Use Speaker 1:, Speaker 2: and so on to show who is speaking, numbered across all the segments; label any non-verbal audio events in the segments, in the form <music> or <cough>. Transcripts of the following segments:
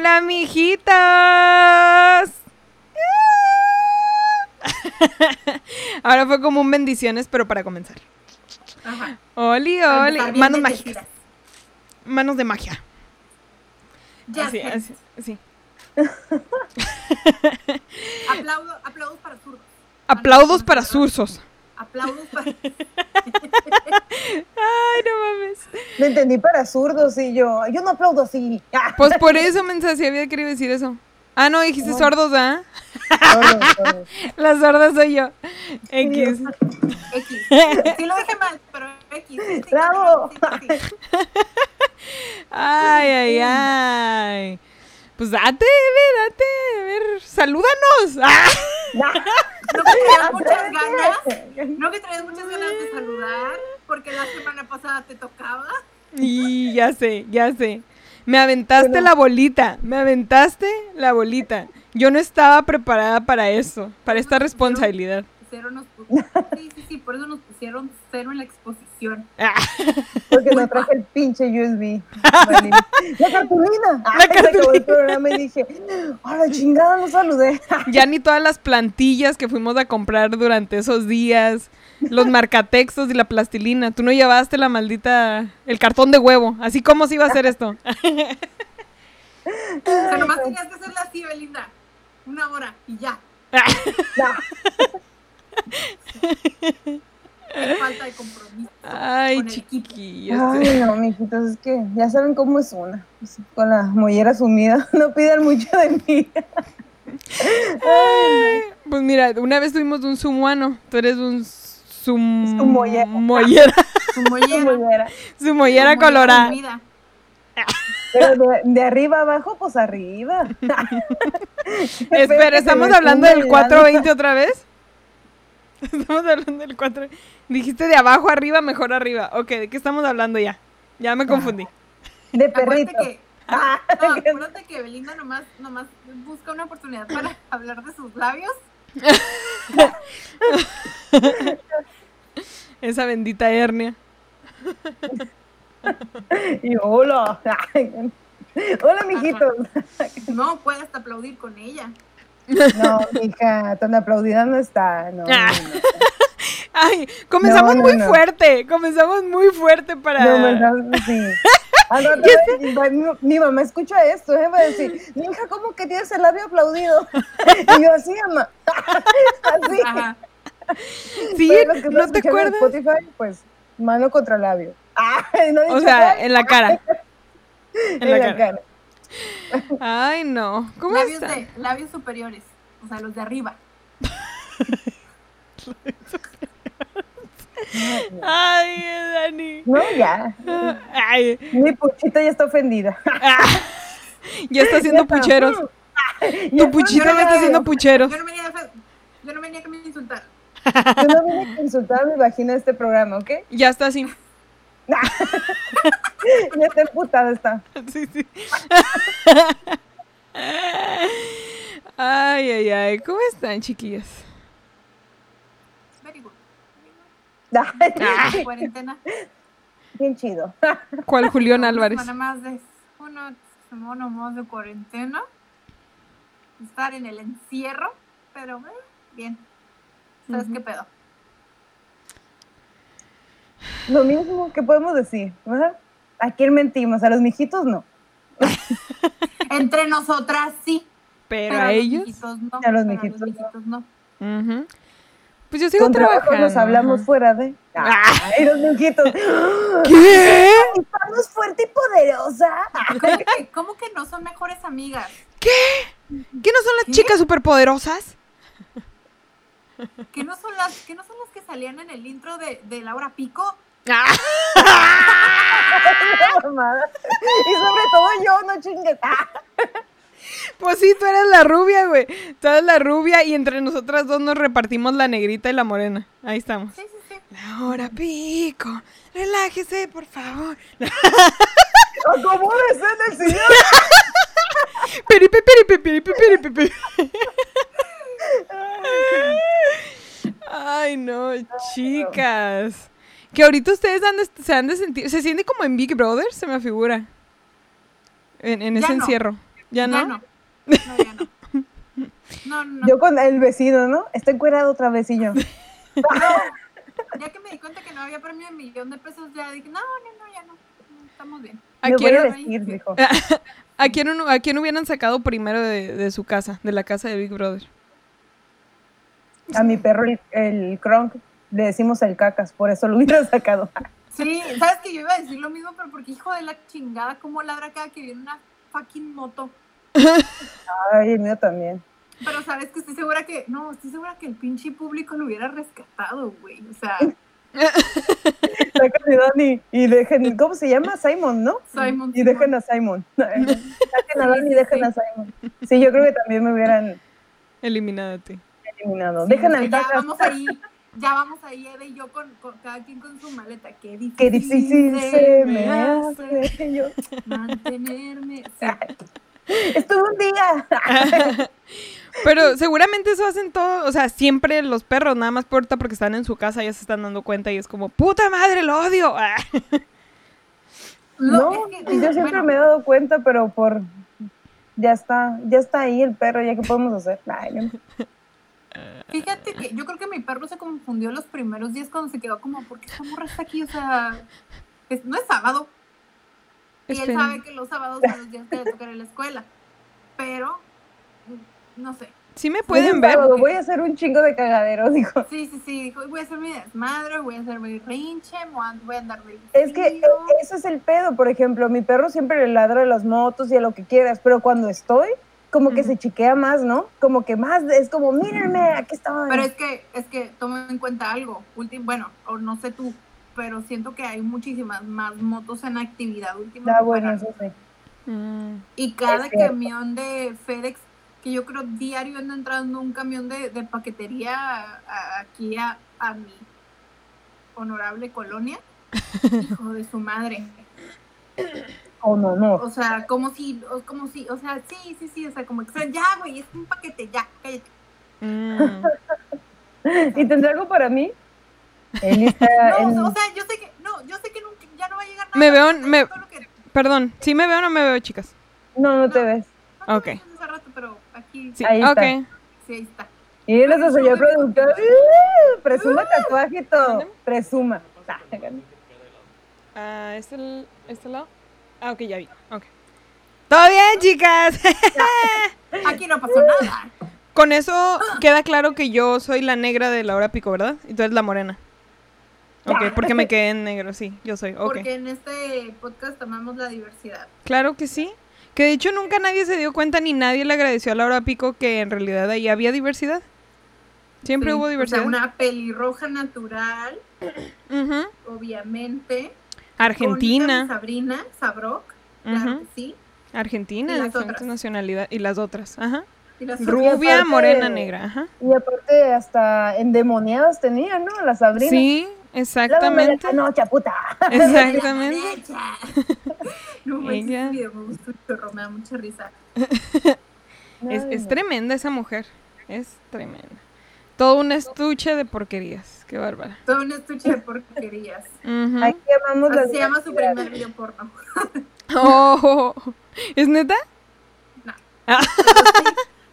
Speaker 1: Hola, mijitos. <laughs> Ahora fue como un bendiciones, pero para comenzar.
Speaker 2: Ajá.
Speaker 1: Oli, oli. Manos mágicas. Manos de magia.
Speaker 2: Ya
Speaker 1: Así, así, sí. <laughs>
Speaker 2: Aplaudo, aplausos para zurdos.
Speaker 1: Aplausos para sursos.
Speaker 2: Aplausos para. <laughs>
Speaker 1: Ay, no mames.
Speaker 3: Me entendí para zurdos y yo, yo no aplaudo así. <laughs>
Speaker 1: Pues por eso, mensaje, sí había querido decir eso. Ah, no, dijiste sordos, ¿ah?
Speaker 3: sordos, sordos. <laughs>
Speaker 1: La sorda soy yo. X.
Speaker 2: X. Sí lo dije mal, pero X. Sí,
Speaker 3: Bravo.
Speaker 2: sí.
Speaker 1: Ay, ay, ay. Pues date, ve, date. A ver, salúdanos. ¡Ah! <laughs>
Speaker 2: No que traías muchas ganas. No que traías muchas ganas de saludar. Porque la semana pasada te tocaba.
Speaker 1: Y ya sé, ya sé. Me aventaste la bolita, me aventaste la bolita. Yo no estaba preparada para eso, para esta responsabilidad.
Speaker 2: Cero nos pu- <laughs> Sí, sí, sí. Por eso nos pusieron cero en la exposición.
Speaker 1: Ah,
Speaker 3: Porque no <laughs> traje el pinche USB. Vale. <laughs> La cartulina.
Speaker 1: La
Speaker 3: Ay, se acabó
Speaker 1: cartulina.
Speaker 3: el programa y dije, a la chingada no saludé. <laughs>
Speaker 1: ya ni todas las plantillas que fuimos a comprar durante esos días, los marcatextos y la plastilina. Tú no llevaste la maldita, el cartón de huevo. Así como se iba a hacer esto.
Speaker 2: O sea, nomás tenías que hacerla así, Belinda. Una hora y ya.
Speaker 3: Ya.
Speaker 2: Falta de compromiso.
Speaker 1: Ay, chiquillos.
Speaker 3: Ay, no, mijitos, es que ya saben cómo es una. Con la mollera sumida, <laughs> no pidan mucho de mí.
Speaker 1: Ay, Pues mira, una vez tuvimos un sumuano. Tú eres un sum...
Speaker 3: Sumoyera. <laughs>
Speaker 1: mollera.
Speaker 2: Su mollera.
Speaker 3: Mollera.
Speaker 2: Su
Speaker 1: colorada.
Speaker 2: comida.
Speaker 3: Pero de, de arriba abajo, pues arriba. <laughs>
Speaker 1: Espera, ¿estamos hablando del
Speaker 3: y
Speaker 1: 420 otra vez? <laughs> Estamos hablando del 4. Dijiste de abajo arriba, mejor arriba. Ok, ¿de qué estamos hablando ya? Ya me confundí.
Speaker 3: De
Speaker 2: Acuérdate
Speaker 3: perrito.
Speaker 2: que,
Speaker 3: Ah,
Speaker 2: no, acuérdate que Belinda nomás, nomás busca una oportunidad para <laughs> hablar de sus labios. <laughs>
Speaker 1: Esa bendita hernia.
Speaker 3: Y hola. Hola, mijitos.
Speaker 2: No puedes aplaudir con ella.
Speaker 3: No, hija, tan aplaudida no está. No,
Speaker 1: Ah. <laughs> Ay, comenzamos muy fuerte. Comenzamos muy fuerte para.
Speaker 3: No, ¿verdad? Sí. <laughs> Rato, va- mi, mi mamá escucha esto, ¿eh? va a decir, mi hija, ¿cómo que tienes el labio aplaudido? <laughs> Y yo así, mamá. Así.
Speaker 2: Ajá.
Speaker 1: Sí,
Speaker 3: los que
Speaker 1: ¿no te
Speaker 3: escuchan en
Speaker 1: acuerdas?
Speaker 3: Spotify, pues, mano contra labio. Ay, no
Speaker 1: O sea, en la cara. En
Speaker 3: en
Speaker 1: la
Speaker 3: la
Speaker 1: cara.
Speaker 3: cara.
Speaker 1: Ay, no. ¿Cómo
Speaker 2: Labios, de, labios superiores. O sea, los de arriba.
Speaker 1: Ay, Dani.
Speaker 3: No, ya.
Speaker 1: Ay,
Speaker 3: Mi puchita ya está ofendida. <laughs>
Speaker 1: ya está haciendo
Speaker 3: Ya está.
Speaker 1: pucheros. <laughs>
Speaker 3: Ya
Speaker 1: Tu puchito
Speaker 2: yo no
Speaker 1: ya está haciendo pucheros.
Speaker 2: Yo no venía yo no venía a que me insultaran.
Speaker 3: Yo no vine a insultar a mi vagina de este programa, ¿ok?
Speaker 1: Ya está así. <laughs>
Speaker 3: Ya está emputada está.
Speaker 1: Sí, sí. Ay, ay, ay. ¿Cómo están, chiquillas?
Speaker 2: Very good.
Speaker 3: Ay,
Speaker 2: Cuarentena.
Speaker 3: Bien chido.
Speaker 1: ¿Cuál Julián
Speaker 2: Una
Speaker 1: Álvarez?
Speaker 2: semana más de, una semana más de cuarentena. Estar en el encierro. Pero eh, bien. ¿Sabes qué pedo?
Speaker 3: Lo mismo que podemos decir, ¿verdad? ¿A quién mentimos? A los mijitos no. <laughs>
Speaker 2: Entre nosotras sí.
Speaker 1: Pero a ellos.
Speaker 2: Los mijitos no.
Speaker 3: A los mijitos no.
Speaker 1: Pues yo sigo
Speaker 3: Con trabajo
Speaker 1: trabajando.
Speaker 3: nos hablamos
Speaker 1: ajá.
Speaker 3: fuera de. Ay, los mijitos. <laughs>
Speaker 1: ¿Qué?
Speaker 3: Estamos fuerte y poderosa.
Speaker 2: ¿Cómo que, cómo que no son mejores amigas?
Speaker 1: ¿Qué? ¿Qué no son las
Speaker 2: ¿Qué?
Speaker 1: chicas superpoderosas?
Speaker 2: ¿Que no son las, que no son las que salían en el intro de, de Laura Pico?
Speaker 1: Ah. <laughs>
Speaker 3: Y sobre todo yo, no chingues. Ah,
Speaker 1: Pues sí, tú eres la rubia, güey. Tú eres la rubia y entre nosotras dos nos repartimos la negrita y la morena. Ahí estamos.
Speaker 2: Sí, sí, sí.
Speaker 1: Ahora pico. Relájese, por favor.
Speaker 3: Acomódese en el señor.
Speaker 1: Peripe, peripe, peripe, peripe, peripe. Ay, no, chicas. Que ahorita ustedes han de- se han de sentir. Se siente como en Big Brother, se me figura. En, en
Speaker 2: Ya
Speaker 1: ese
Speaker 2: no.
Speaker 1: encierro. ¿Ya no?
Speaker 2: Ya no. No, ya no. No, no, no.
Speaker 3: Yo con el vecino, ¿no? Está encuerado otra vez y yo. <laughs>
Speaker 2: Ya que me di cuenta que no había premio de millón de pesos, ya dije, no, no, no, ya no. no, Estamos bien.
Speaker 1: ¿A
Speaker 3: Me voy
Speaker 1: quién,
Speaker 3: a vestir, dijo. <laughs>
Speaker 1: ¿A quién, a quién hubieran sacado primero de, de su casa, de la casa de Big Brother?
Speaker 3: A mi perro, el, el Kronk, le decimos el cacas, por eso lo hubiera <laughs> sacado.
Speaker 2: Sí, sabes que yo iba a decir lo mismo, pero porque hijo de la chingada, cómo ladra cada que viene una fucking moto.
Speaker 3: Ay, el mío también.
Speaker 2: Pero sabes que estoy segura que, no, estoy segura que el pinche público lo hubiera rescatado, güey. O sea,
Speaker 3: Sacan a Dani y dejen, ¿cómo se llama? Simon, ¿no?
Speaker 2: Simon.
Speaker 3: Y dejen a Simon. <laughs> Saquen a Dani y dejen a Simon. Sí, yo creo que también me hubieran
Speaker 1: Eliminada a ti.
Speaker 3: Eliminado.
Speaker 2: Sí, sea,
Speaker 3: al
Speaker 2: ya vamos ahí, ya vamos ahí, Eve y yo con, con cada quien con su maleta. Qué difícil,
Speaker 3: Qué difícil se me hace. <laughs> Yo,
Speaker 2: mantenerme. Sí. <laughs>
Speaker 3: estuve un día. <laughs>
Speaker 1: Pero seguramente eso hacen todo, o sea, siempre los perros, nada más puerta porque están en su casa, ya se están dando cuenta y es como, puta madre, lo odio.
Speaker 3: No,
Speaker 2: es que,
Speaker 3: yo siempre
Speaker 2: bueno,
Speaker 3: me he dado cuenta, pero por ya está, ya está ahí el perro, ya que podemos hacer. Ay, no.
Speaker 2: Fíjate que yo creo que mi perro se confundió los primeros días cuando se quedó como, ¿por qué esta morra está aquí? O sea, es- no es sábado. Y él
Speaker 1: Espera.
Speaker 2: sabe que los sábados son los días que le toca ir a la escuela. Pero, mm, no sé.
Speaker 1: Sí me pueden
Speaker 3: un
Speaker 1: ver.
Speaker 3: sábado, Voy a hacer un chingo de cagadero, dijo.
Speaker 2: Sí, sí, sí. Dijo, voy a hacer mi desmadre, voy a hacer mi rinche, voy a- andar de
Speaker 3: Es que eso es el pedo, por ejemplo, mi perro siempre le ladra a las motos y a lo que quieras, pero cuando estoy, como que se chiquea más, ¿no? Como que más, es como, mírenme, aquí estoy.
Speaker 2: Pero es que, es que toma en cuenta algo. Ultim, bueno, o no sé tú, pero siento que hay muchísimas más motos en actividad últimamente.
Speaker 3: Ah, bueno, eso sí.
Speaker 1: Mm,
Speaker 2: Y cada
Speaker 3: Es
Speaker 2: camión de FedEx, que yo creo diario anda entrando un camión de, de paquetería a- a- aquí a, a mi honorable colonia, <laughs> hijo de su madre.
Speaker 3: Oh, no, no.
Speaker 2: O sea, como si, o- como si, o sea, sí, sí, sí, o sea, como que, o sea, ya, güey, es un paquete, ya, cállate.
Speaker 1: mm. <laughs>
Speaker 3: ¿Y tendrá algo para mí? Él está <laughs>
Speaker 2: No,
Speaker 3: en-
Speaker 2: o sea, yo sé que, no, yo sé que nunca, ya no va a llegar nada.
Speaker 1: Me veo- me-
Speaker 2: que-
Speaker 1: Perdón, ¿sí me veo o no me veo, chicas?
Speaker 3: No, no te ves.
Speaker 2: no te
Speaker 1: Ok.
Speaker 2: vimos hace rato, pero aquí
Speaker 1: Sí,
Speaker 3: Ahí
Speaker 1: ok.
Speaker 3: está.
Speaker 2: sí, ahí está.
Speaker 3: Y él es el señor productor. ¡Uh! Presuma todo.
Speaker 1: ¿Dónde?
Speaker 3: Presuma.
Speaker 1: Ah, ¿este, el- ¿Este lado? Ah, ok, ya vi. Ok. ¡Todo bien, chicas! <laughs>
Speaker 2: Aquí no pasó nada.
Speaker 1: Con eso queda claro que yo soy la negra de la hora pico, ¿verdad? Y tú eres la morena. Ok, porque me <laughs> quedé en negro, sí, yo soy. Ok.
Speaker 2: Porque en este podcast amamos la diversidad.
Speaker 1: Claro que sí. Que de hecho nunca nadie se dio cuenta ni nadie le agradeció a la hora pico que en realidad ahí había diversidad. Siempre
Speaker 2: Sí,
Speaker 1: hubo
Speaker 2: o sea,
Speaker 1: diversidad.
Speaker 2: una pelirroja natural,
Speaker 1: Ujú.
Speaker 2: obviamente.
Speaker 1: Argentina.
Speaker 2: Con Sabrina, Sabrok, claro
Speaker 1: Ujú.
Speaker 2: que sí.
Speaker 1: Argentina,
Speaker 2: Y
Speaker 1: de
Speaker 2: las
Speaker 1: diferentes
Speaker 2: otras.
Speaker 1: nacionalidades. Y las otras, ajá. Rubia,
Speaker 3: aparte-
Speaker 1: morena, negra, ajá.
Speaker 3: Y aparte, hasta endemoniadas tenía, ¿no? La Sabrina.
Speaker 1: Sí, <laughs> exactamente.
Speaker 3: la noche, puta.
Speaker 1: Exactamente.
Speaker 2: No, manches,
Speaker 1: Ella-
Speaker 2: video me gustó me da mucha risa. <laughs>
Speaker 1: Es, es
Speaker 3: no.
Speaker 1: tremenda esa mujer. Es tremenda. Todo un estuche de porquerías. Qué bárbara.
Speaker 2: Todo un estuche de porquerías.
Speaker 1: Ujú.
Speaker 3: Aquí llamamos la
Speaker 2: Así se llama su primer video porno.
Speaker 1: Oh, ¿Es neta?
Speaker 2: No.
Speaker 1: Ah.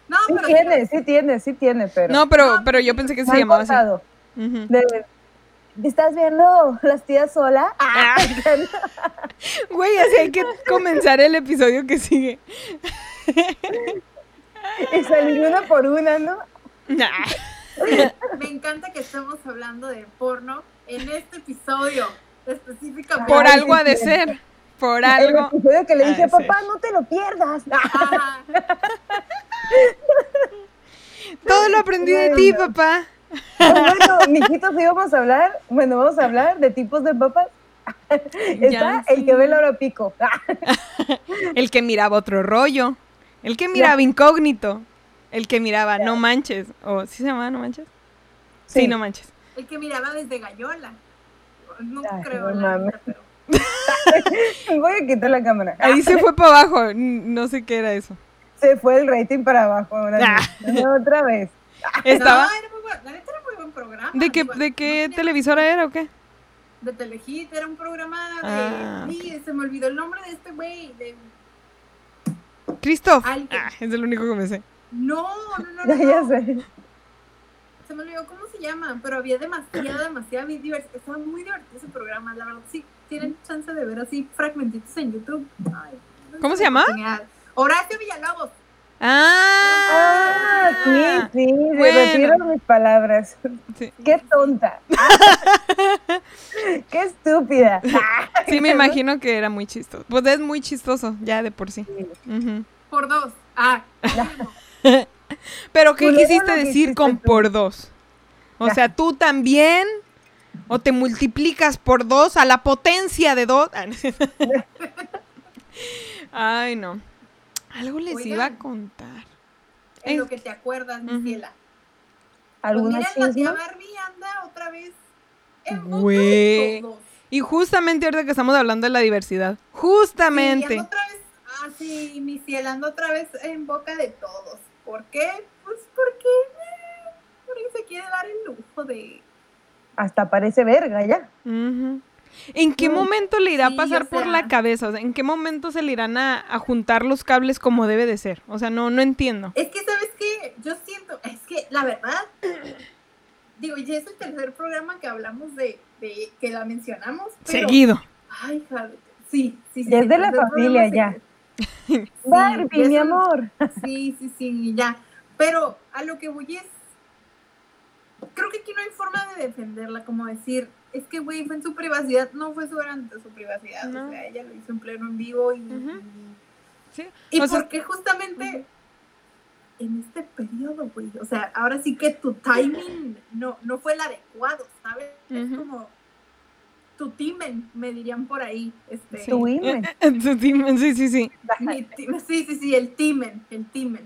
Speaker 2: No,
Speaker 3: Sí
Speaker 2: pero
Speaker 3: tiene, sí tiene, sí tiene, pero.
Speaker 1: No, pero, pero yo pensé que se llamaba así.
Speaker 3: De- ¿Estás viendo las tías sola? Ah, <laughs>
Speaker 1: Güey, así hay que comenzar el episodio que sigue.
Speaker 3: y salir una por una, ¿no?
Speaker 1: Nah.
Speaker 2: Me encanta que estemos hablando de porno en este episodio específicamente.
Speaker 1: Por algo ha de ser. Por
Speaker 3: El
Speaker 1: algo.
Speaker 3: episodio que le dije, papá, no te lo pierdas.
Speaker 2: Ajá. <laughs>
Speaker 1: Todo lo aprendí de ti, papá.
Speaker 3: Pues bueno, mijitos, sí vamos a hablar. Bueno, vamos a hablar de tipos de papas. Está
Speaker 1: Ya,
Speaker 3: el
Speaker 1: sí.
Speaker 3: que ve el oro pico. <laughs>
Speaker 1: El que miraba otro rollo. El que miraba incógnito. El que miraba no manches. O ¿sí se llamaba no manches? Sí, no manches.
Speaker 2: El que miraba desde Gallola. No
Speaker 3: Ay,
Speaker 2: creo,
Speaker 3: no
Speaker 2: la pero. <laughs>
Speaker 3: Voy a quitar la cámara.
Speaker 1: Ahí se fue para abajo. No sé qué era eso.
Speaker 3: Se fue el rating para abajo. Ahora
Speaker 1: Ah.
Speaker 3: sí. Otra vez. <laughs>
Speaker 1: Estaba.
Speaker 2: No, era muy buen, la neta era muy buen programa.
Speaker 1: ¿De qué, de
Speaker 2: no
Speaker 1: qué
Speaker 2: tenía-
Speaker 1: televisora era o qué?
Speaker 2: De Telehit, era un programa de.
Speaker 1: Ah,
Speaker 2: sí, se me olvidó el nombre de este güey. De...
Speaker 1: Christoph. Ah, es el único que me sé.
Speaker 2: No, no, <laughs> no, no.
Speaker 3: Ya
Speaker 2: no.
Speaker 3: sé.
Speaker 2: Se me olvidó cómo se llama, pero había demasiada, <clears throat> demasiada diversidad. Estaba muy divertido ese programa, la verdad. Sí, tienen chance de ver así fragmentitos en YouTube. Ay, no
Speaker 1: ¿Cómo se llama?
Speaker 2: oportunidad. Horacio Villalobos.
Speaker 1: Ah,
Speaker 3: Ah, sí, sí,
Speaker 1: Bueno.
Speaker 3: retiro mis palabras.
Speaker 1: Sí.
Speaker 3: Qué tonta. <laughs> Qué estúpida.
Speaker 1: Sí, me imagino que era muy chistoso. Pues es muy chistoso, ya de por sí.
Speaker 2: Por dos. Ah, <laughs> <laughs>
Speaker 1: Pero, ¿qué
Speaker 3: Culero
Speaker 1: quisiste decir con
Speaker 3: tú.
Speaker 1: por dos? O
Speaker 3: Ya.
Speaker 1: sea, tú también. O te multiplicas por dos a la potencia de dos. <laughs> Ay, no. Algo les
Speaker 2: Oigan.
Speaker 1: iba a contar.
Speaker 2: en
Speaker 1: Es-
Speaker 2: lo que te acuerdas, mi ciela. Pues
Speaker 3: ¿Alguna
Speaker 2: mira, la? Barbie anda otra vez en boca
Speaker 1: Güey.
Speaker 2: de todos.
Speaker 1: Y justamente ahorita que estamos hablando de la diversidad.
Speaker 2: Sí,
Speaker 1: Justamente.
Speaker 2: otra vez, ah, sí, mi ciela anda otra vez en boca de todos. ¿Por qué? Pues porque, eh, porque se quiere dar el lujo de...
Speaker 3: Hasta parece verga ya.
Speaker 1: ¿En qué
Speaker 3: Mm.
Speaker 1: momento le irá a
Speaker 2: Sí,
Speaker 1: pasar por
Speaker 2: sea.
Speaker 1: la cabeza? O sea, ¿en qué momento se le irán a, a juntar los cables como debe de ser? O sea, no, no entiendo.
Speaker 2: Es que, ¿sabes qué? Yo siento, es que la verdad, <clears throat> digo, ya es el tercer programa que hablamos de, de que la mencionamos. Pero,
Speaker 1: Seguido.
Speaker 2: Ay, hija, sí, sí, sí.
Speaker 3: Ya es
Speaker 2: el
Speaker 3: de la familia, ya.
Speaker 2: Sí,
Speaker 3: Barbie, mi amor.
Speaker 2: Sí, sí, sí, ya. Pero a lo que voy es. Creo que aquí no hay forma de defenderla, como decir, es que, güey, fue en su privacidad. No fue durante su privacidad.
Speaker 1: No.
Speaker 2: O sea, ella lo hizo en pleno en vivo y.
Speaker 1: Sí.
Speaker 2: Y
Speaker 1: O sea-
Speaker 2: porque justamente en este periodo, güey. O sea, ahora sí que tu timing no, no fue el adecuado, ¿sabes? Es como. Tu timen, me dirían por ahí. Este,
Speaker 1: Sí.
Speaker 3: Tu imen.
Speaker 1: Sí, sí, sí.
Speaker 2: sí, sí, sí, el timen, el timen.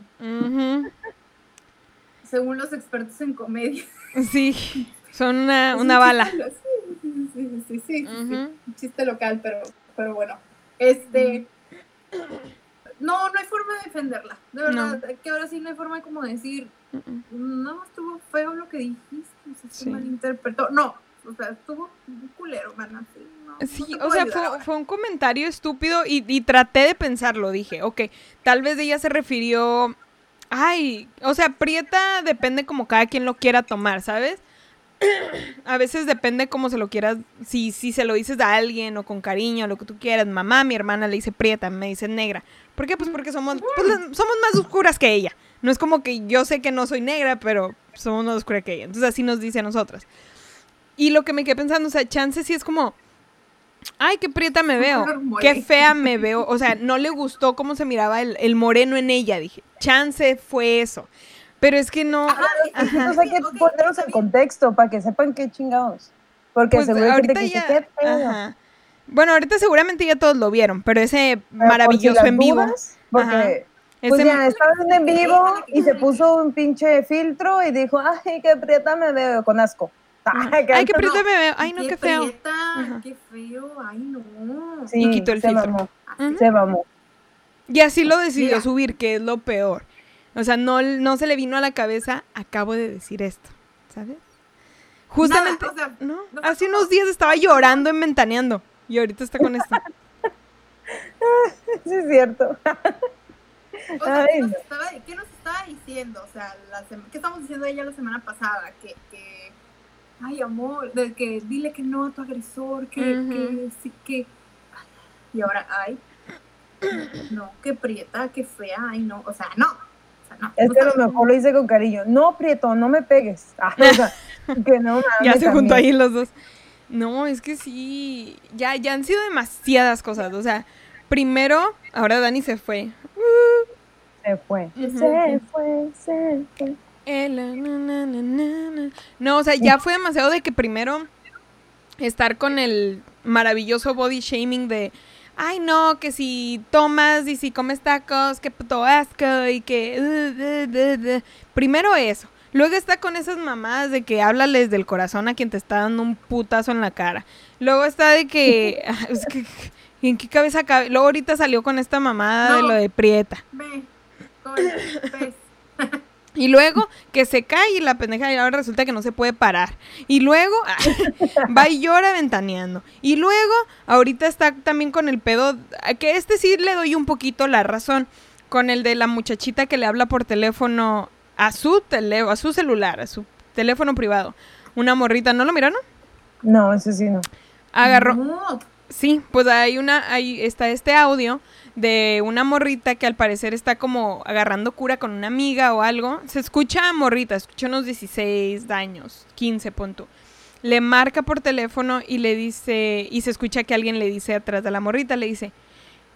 Speaker 2: Según los expertos en comedia.
Speaker 1: Sí, son una, una
Speaker 2: un
Speaker 1: bala.
Speaker 2: chiste Sí, sí, sí, sí, sí, sí, un chiste local, pero, pero bueno. Este. No, no hay forma de defenderla. De verdad, que ahora sí no hay forma de como decir,
Speaker 1: Mm,
Speaker 2: no, estuvo feo lo que dijiste, se
Speaker 1: Sí.
Speaker 2: malinterpretó. No, o sea, estuvo un culero. Así, no,
Speaker 1: Sí, o sea, fue, un comentario estúpido y, y traté de pensarlo. Dije, ok, tal vez ella se refirió. Ay, o sea, prieta depende como cada quien lo quiera tomar, ¿sabes? <clears throat> A veces depende cómo se lo quieras, si, si se lo dices a alguien o con cariño, lo que tú quieras. Mamá, mi hermana le dice prieta, me dice negra. ¿Por qué? Pues porque somos, pues, somos más oscuras que ella. No es como que yo sé que no soy negra, pero somos más oscuras que ella. Entonces así nos dice a nosotras. Y lo que me quedé pensando, o sea, chance sí es como, ay, qué prieta me veo, qué fea me veo. O sea, no le gustó cómo se miraba el, el moreno en ella, dije. Chance fue eso. Pero es que no.
Speaker 2: Ajá, que
Speaker 1: Ajá.
Speaker 3: Entonces hay que
Speaker 2: ok,
Speaker 3: ponerlos
Speaker 2: está
Speaker 3: en contexto para que sepan qué chingados. Porque
Speaker 1: Pues ahorita
Speaker 3: que
Speaker 1: ya.
Speaker 3: qué pedo.
Speaker 1: ajá. Bueno, ahorita seguramente ya todos lo vieron, pero ese
Speaker 3: Pero por si
Speaker 1: maravilloso
Speaker 3: las
Speaker 1: en vivo.
Speaker 3: dudas, Porque,
Speaker 1: Ajá.
Speaker 3: pues
Speaker 1: ese-
Speaker 3: ya, estaba en vivo y se puso un pinche filtro y dijo, ay, qué prieta me veo con asco. Ay,
Speaker 1: Ay, qué
Speaker 3: no.
Speaker 1: prieta me veo. Ay, no, qué feo.
Speaker 2: prieta, qué feo, ay, no.
Speaker 3: Sí,
Speaker 1: Y quitó el
Speaker 3: se
Speaker 1: filtro.
Speaker 3: mamó, se mamó.
Speaker 1: Y así lo decidió
Speaker 2: Mira.
Speaker 1: subir, que es lo peor. O sea, no, no se le vino a la cabeza, acabo de decir esto, ¿sabes? Justamente,
Speaker 2: Nada, o sea,
Speaker 1: ¿no? Hace unos días estaba llorando en Ventaneando y ahorita está con esto. <laughs>
Speaker 3: Sí, es cierto.
Speaker 2: O sea, ¿qué
Speaker 3: Ay.
Speaker 2: nos, estaba, qué nos estaba diciendo? O sea, la ¿qué estamos diciendo ella la semana pasada? Que, que ay, amor, de que dile que no a tu agresor, que, que sí, que... Y ahora, ay, no, qué prieta, qué fea, ay, no, o sea, no. O sea, no.
Speaker 3: Es que a lo mejor lo hice con cariño. No, Prieto, no me pegues. <laughs> Ah, o sea, <laughs> que no mames.
Speaker 1: ya se juntó ahí los dos. No, es que sí, ya, ya han sido demasiadas cosas. O sea, primero, ahora Dani se fue.
Speaker 3: Se fue. Se fue, se fue.
Speaker 1: No, o sea, ya fue demasiado de que primero estar con el maravilloso body shaming de, ay no, que si tomas y si comes tacos, que puto asco y que... uh, uh, uh, uh". Primero eso. Luego está con esas mamadas de que háblales del corazón a quien te está dando un putazo en la cara. Luego está de que... <laughs> ah, es que ¿En qué cabeza cabe? Luego ahorita salió con esta mamada de lo de Prieta.
Speaker 2: Ve, con. <laughs>
Speaker 1: Y luego que se cae y la pendeja y ahora resulta que no se puede parar. Y luego <laughs> va y llora ventaneando. Y luego ahorita está también con el pedo, que este sí le doy un poquito la razón. con el de la muchachita que le habla por teléfono a su tele, a su celular, a su teléfono privado. Una morrita, ¿no lo miraron?
Speaker 3: No, ese sí no.
Speaker 1: Agarró,
Speaker 2: No,
Speaker 1: Sí, pues hay una, ahí está este audio de una morrita que al parecer está como agarrando cura con una amiga o algo. Se escucha morrita, escucha unos 16 años, 15 punto. Le marca por teléfono y le dice, y se escucha que alguien le dice atrás de la morrita, le dice,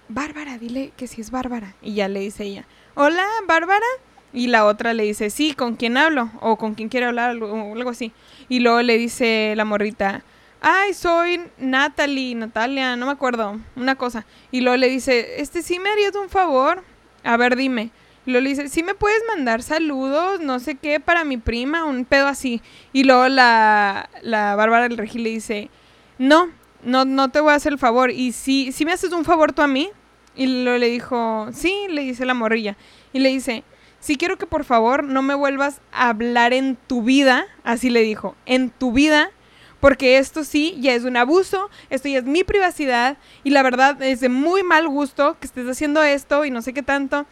Speaker 1: Bárbara, dile que sí es Bárbara. Y ya le dice ella, hola, Bárbara. Y la otra le dice, sí, ¿con quién hablo? O con quién quiere hablar, o algo así. Y luego le dice la morrita, ay, soy Natalie, Natalia, no me acuerdo, una cosa. Y luego le dice, este, sí me harías un favor. A ver, dime. Y luego le dice, sí me puedes mandar saludos, no sé qué, para mi prima, un pedo así. Y luego la, la Bárbara del Regil le dice, no, no, no te voy a hacer el favor. Y si, si me haces un favor tú a mí. Y luego le dijo, sí, le dice la morrilla. Y le dice, sí quiero que por favor no me vuelvas a hablar en tu vida, así le dijo, en tu vida, porque esto sí ya es un abuso, esto ya es mi privacidad y la verdad es de muy mal gusto que estés haciendo esto y no sé qué tanto.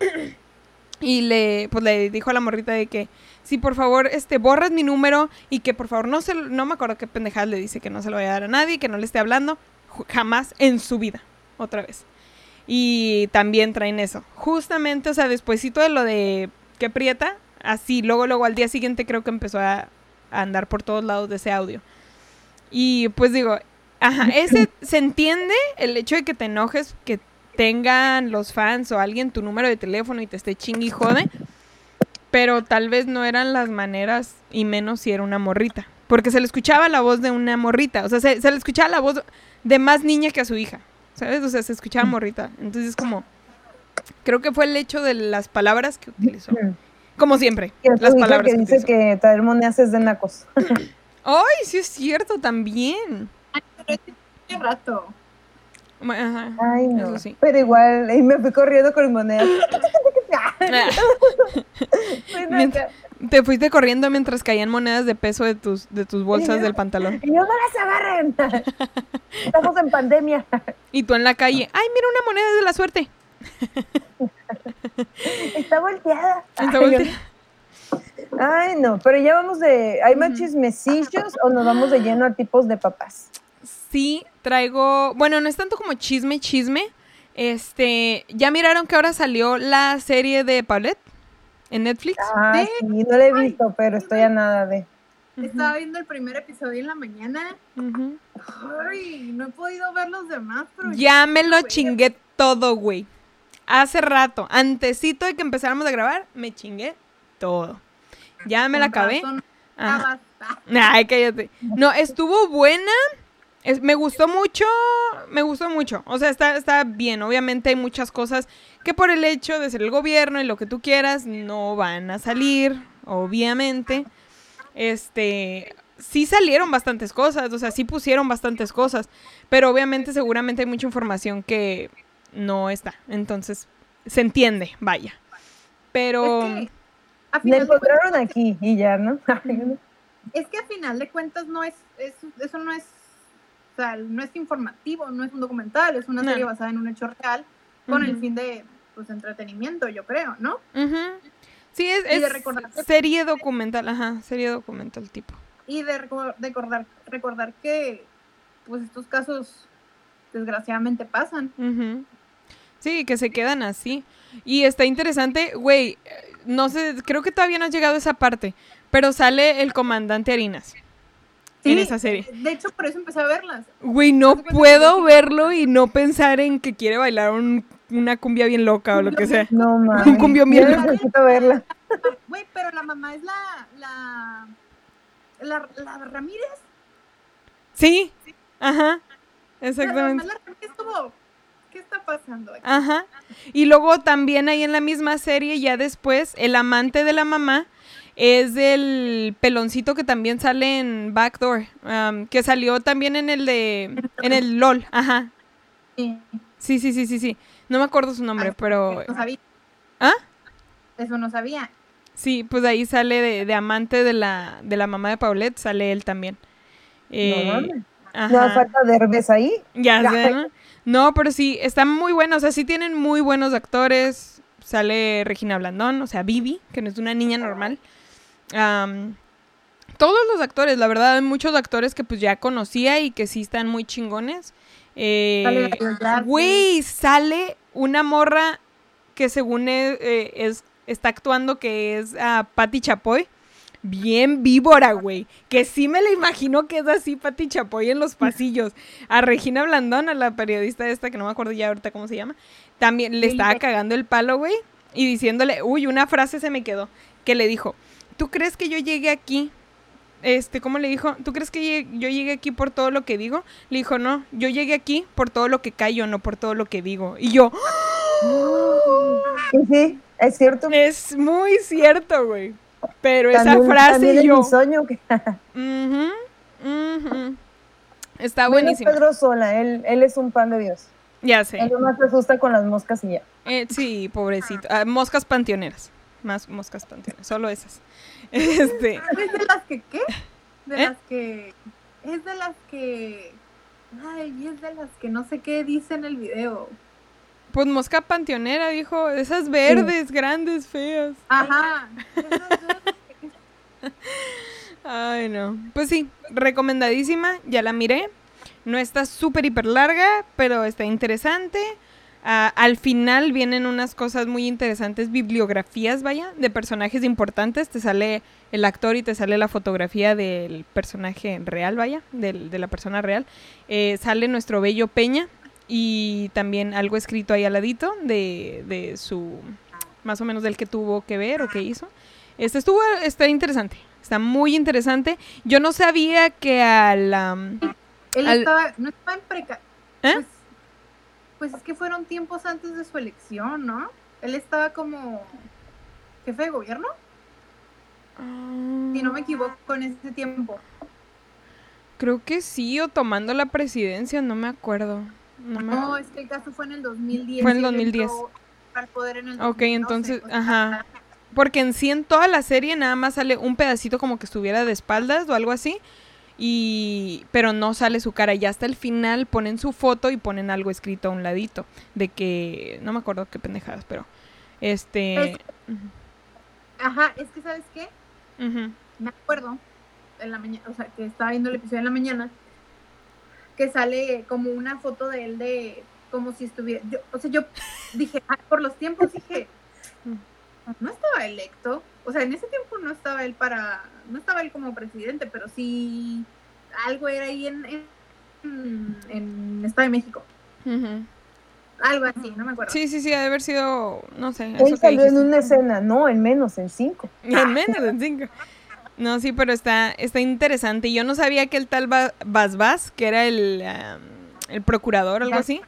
Speaker 1: <clears throat> y le pues le dijo a la morrita de que si por favor este borras mi número y que por favor no se no me acuerdo qué pendejada le dice que no se lo vaya a dar a nadie, que no le esté hablando jamás en su vida, otra vez. Y también traen eso. Justamente, o sea, despuésito de lo de que prieta, así, luego, luego al día siguiente creo que empezó a andar por todos lados de ese audio. Y pues digo, ajá, ese <laughs> se entiende el hecho de que te enojes, que tengan los fans o alguien tu número de teléfono y te esté chingui y jode, pero tal vez no eran las maneras y menos si era una morrita. Porque se le escuchaba la voz de una morrita, o sea, se, se le escuchaba la voz de más niña que a su hija, ¿sabes? O sea, se escuchaba morrita. Entonces como, creo que fue el hecho de las palabras que utilizó. Como siempre,
Speaker 3: Y
Speaker 1: las palabras
Speaker 3: que
Speaker 1: que
Speaker 3: dice que traer monedas es de nacos. <laughs>
Speaker 1: Ay, sí es cierto, también.
Speaker 2: qué rato.
Speaker 1: Ajá.
Speaker 3: Ay, no.
Speaker 1: Eso sí.
Speaker 3: Pero igual, y me fui corriendo con monedas. <laughs> Fui <laughs>
Speaker 1: Mientras-. Te fuiste corriendo mientras caían monedas de peso de tus, de tus bolsas del pantalón.
Speaker 3: Y yo, no las agarren. Estamos en pandemia.
Speaker 1: Y tú en la calle, ay, mira una moneda de la suerte.
Speaker 3: Está volteada.
Speaker 1: Está
Speaker 3: Ay,
Speaker 1: volteada.
Speaker 3: Ay, no, pero ya vamos de. ¿Hay más chismecillos o nos vamos de lleno a tipos de papás?
Speaker 1: Sí, traigo, bueno, no es tanto como chisme, chisme. Este, ¿ya miraron que ahora salió la serie de Paulette en Netflix?
Speaker 3: Ah, sí, no la he visto, pero estoy a nada de.
Speaker 2: Estaba viendo el primer episodio en la mañana. Ay, no he podido ver los demás, pero
Speaker 1: Ya me lo chingué todo, güey. Hace rato, antesito de que empezáramos a grabar, me chingué todo. Ya me la acabé. Ajá.
Speaker 2: estabas-
Speaker 1: Ay, cállate. No, estuvo buena. Es- me gustó mucho. Me gustó mucho. O sea, está, está bien. Obviamente hay muchas cosas que por el hecho de ser el gobierno y lo que tú quieras, no van a salir. Obviamente. Este. Sí salieron bastantes cosas. O sea, sí pusieron bastantes cosas. Pero obviamente, seguramente hay mucha información que no está. Entonces, se entiende, vaya. Pero.
Speaker 2: Es que,
Speaker 3: encontraron aquí y ya, ¿no? <laughs>
Speaker 2: es que a final de cuentas no es, es- eso no es, o sea, no es informativo, no es un documental, es una
Speaker 1: No.
Speaker 2: serie basada en un hecho real con el fin de pues entretenimiento, yo creo, ¿no?
Speaker 1: Sí, es, es serie documental, ajá, serie documental tipo.
Speaker 2: Y de reco- recordar, recordar que pues estos casos desgraciadamente pasan.
Speaker 1: Sí, que se quedan así. Y está interesante, güey, no sé, creo que todavía no has llegado a esa parte, pero sale el comandante Harinas en esa serie.
Speaker 2: De hecho, por eso empecé a verlas.
Speaker 1: Güey, no puedo
Speaker 2: que-
Speaker 1: verlo y no pensar en que quiere bailar un- una cumbia bien loca o lo que sea.
Speaker 3: No mames.
Speaker 1: Un cumbión bien
Speaker 3: Ya
Speaker 1: loco.
Speaker 3: necesito verla.
Speaker 2: Güey, pero la mamá es la, la, la, la Ramírez.
Speaker 1: Sí, ajá,
Speaker 2: La mamá
Speaker 1: exactamente.
Speaker 2: es la Ramírez como, ¿qué está pasando aquí?
Speaker 1: Ajá. Y luego también ahí en la misma serie, ya después, el amante de la mamá es el peloncito que también sale en Backdoor, um, que salió también en el de, en el LOL, ajá.
Speaker 2: Sí.
Speaker 1: Sí, sí, sí, sí, sí. No me acuerdo su nombre,
Speaker 2: Ay,
Speaker 1: pero
Speaker 2: No sabía.
Speaker 1: ¿Ah?
Speaker 2: Eso no sabía.
Speaker 1: sí, pues ahí sale de, de amante de la, de la mamá de Paulette, sale él también. Eh,
Speaker 3: No mames.
Speaker 1: ajá.
Speaker 3: No falta de Herbes ahí.
Speaker 1: Ya
Speaker 3: Ya.
Speaker 1: sé, ¿no? No, pero sí, están muy buenos, o sea, sí tienen muy buenos actores. sale Regina Blandón, o sea, Vivi, que no es una niña normal. Todos los actores, la verdad, hay muchos actores que pues ya conocía y que sí están muy chingones. Eh. Güey, sale una morra que según es, eh, es- está actuando que es a Patti Chapoy. Bien víbora, güey. Que sí me la imagino que es así Patti Chapoy en los pasillos. A Regina Blandón, a la periodista esta, que no me acuerdo ya ahorita cómo se llama, también le estaba cagando el palo, güey. Y diciéndole, uy, una frase se me quedó. Que le dijo, ¿tú crees que yo llegué aquí? Este, ¿cómo le dijo? ¿Tú crees que yo llegué aquí por todo lo que digo? Le dijo, no, yo llegué aquí por todo lo que callo, no por todo lo que digo. Y yo,
Speaker 3: Y sí, es cierto.
Speaker 1: es muy cierto, güey. Pero esa
Speaker 3: También-
Speaker 1: frase
Speaker 3: también es
Speaker 1: yo...
Speaker 3: mi sueño que. <laughs>
Speaker 1: Está buenísimo.
Speaker 3: Pedro Sola, él, él es un pan de Dios.
Speaker 1: Ya sé.
Speaker 3: Él nomás se asusta con las moscas y ya.
Speaker 1: Eh, sí, <laughs> pobrecito. Ah, moscas panteoneras. Más moscas panteoneras. Solo esas. <laughs> Este.
Speaker 2: ¿Es de las que qué? De
Speaker 1: ¿Eh?
Speaker 2: las que. Es de las que. Ay, es de las que no sé qué dice en el video.
Speaker 1: Pues mosca panteonera, dijo. Esas verdes, grandes, feas.
Speaker 2: Ajá.
Speaker 1: Ay, no. Pues sí, recomendadísima. Ya la miré. No está súper hiper larga, pero está interesante. Ah, al final vienen unas cosas muy interesantes, bibliografías, vaya, de personajes importantes. Te sale el actor y te sale la fotografía del personaje real, vaya, del- de la persona real. Eh, sale nuestro bello Peña y también algo escrito ahí al ladito de, de su, más o menos del que tuvo que ver o que hizo. Este estuvo, está interesante, está muy interesante. Yo no sabía que al... am,
Speaker 2: Él
Speaker 1: Al-
Speaker 2: estaba. No estaba en preca.
Speaker 1: ¿Eh?
Speaker 2: Pues, pues es que fueron tiempos antes de su elección, ¿no? Él estaba como. jefe de gobierno, si no me equivoco, en ese tiempo.
Speaker 1: Creo que sí, o tomando la presidencia, no me acuerdo. No
Speaker 2: es que el caso fue en el 2010.
Speaker 1: Fue en el
Speaker 2: y él
Speaker 1: 2010.
Speaker 2: entró Al poder en el
Speaker 1: Ok,
Speaker 2: 2012,
Speaker 1: entonces,
Speaker 2: o sea,
Speaker 1: ajá. Porque en sí en toda la serie nada más sale un pedacito como que estuviera de espaldas o algo así. Y pero no sale su cara. Y hasta el final ponen su foto y ponen algo escrito a un ladito. De que. No me acuerdo qué pendejadas, pero. Este.
Speaker 2: Es- Ajá, es que, ¿sabes qué? me acuerdo en la mañana, o sea, que estaba viendo el episodio en la mañana, que sale como una foto de él de como si estuviera, yo, o sea, yo dije, ah, por los tiempos dije, no estaba electo, o sea, en ese tiempo no estaba él para, no estaba él como presidente, pero sí algo era ahí en, en, en Estado de México, algo así, no me acuerdo.
Speaker 1: Sí, sí, sí, ha de haber sido. No sé.
Speaker 3: Él salió en una escena, no, en menos, en cinco. <laughs>
Speaker 1: En menos de cinco. No, sí, pero está, está interesante. Yo no sabía que el tal Ba- Bas Bas, que era el, el procurador, algo así.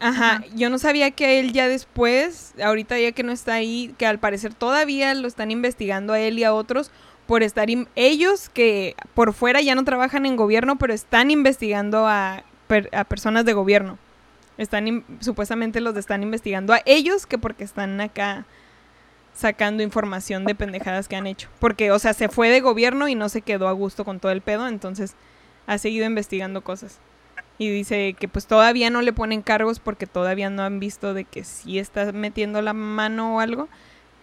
Speaker 1: Ajá,
Speaker 2: Ajá.
Speaker 1: yo no sabía que él ya después, ahorita ya que no está ahí, que al parecer todavía lo están investigando a él y a otros por estar, ellos que por fuera ya no trabajan en gobierno, pero están investigando a, per- a personas de gobierno. Están, supuestamente los están investigando a ellos que porque están acá sacando información de pendejadas que han hecho. Porque, o sea, se fue de gobierno y no se quedó a gusto con todo el pedo, entonces ha seguido investigando cosas. Y dice que pues todavía no le ponen cargos porque todavía no han visto de que sí está metiendo la mano o algo,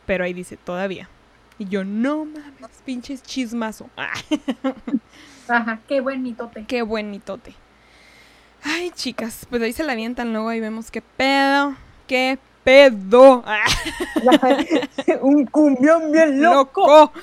Speaker 1: pero ahí dice todavía. Y yo, no mames, pinches chismazo. <laughs>
Speaker 2: Ajá, qué buen mitote.
Speaker 1: qué buen mitote. Ay, chicas, pues ahí se la avientan luego y vemos qué pedo, qué pedo. Ah, <laughs>
Speaker 3: Un cumbión bien loco.
Speaker 1: loco.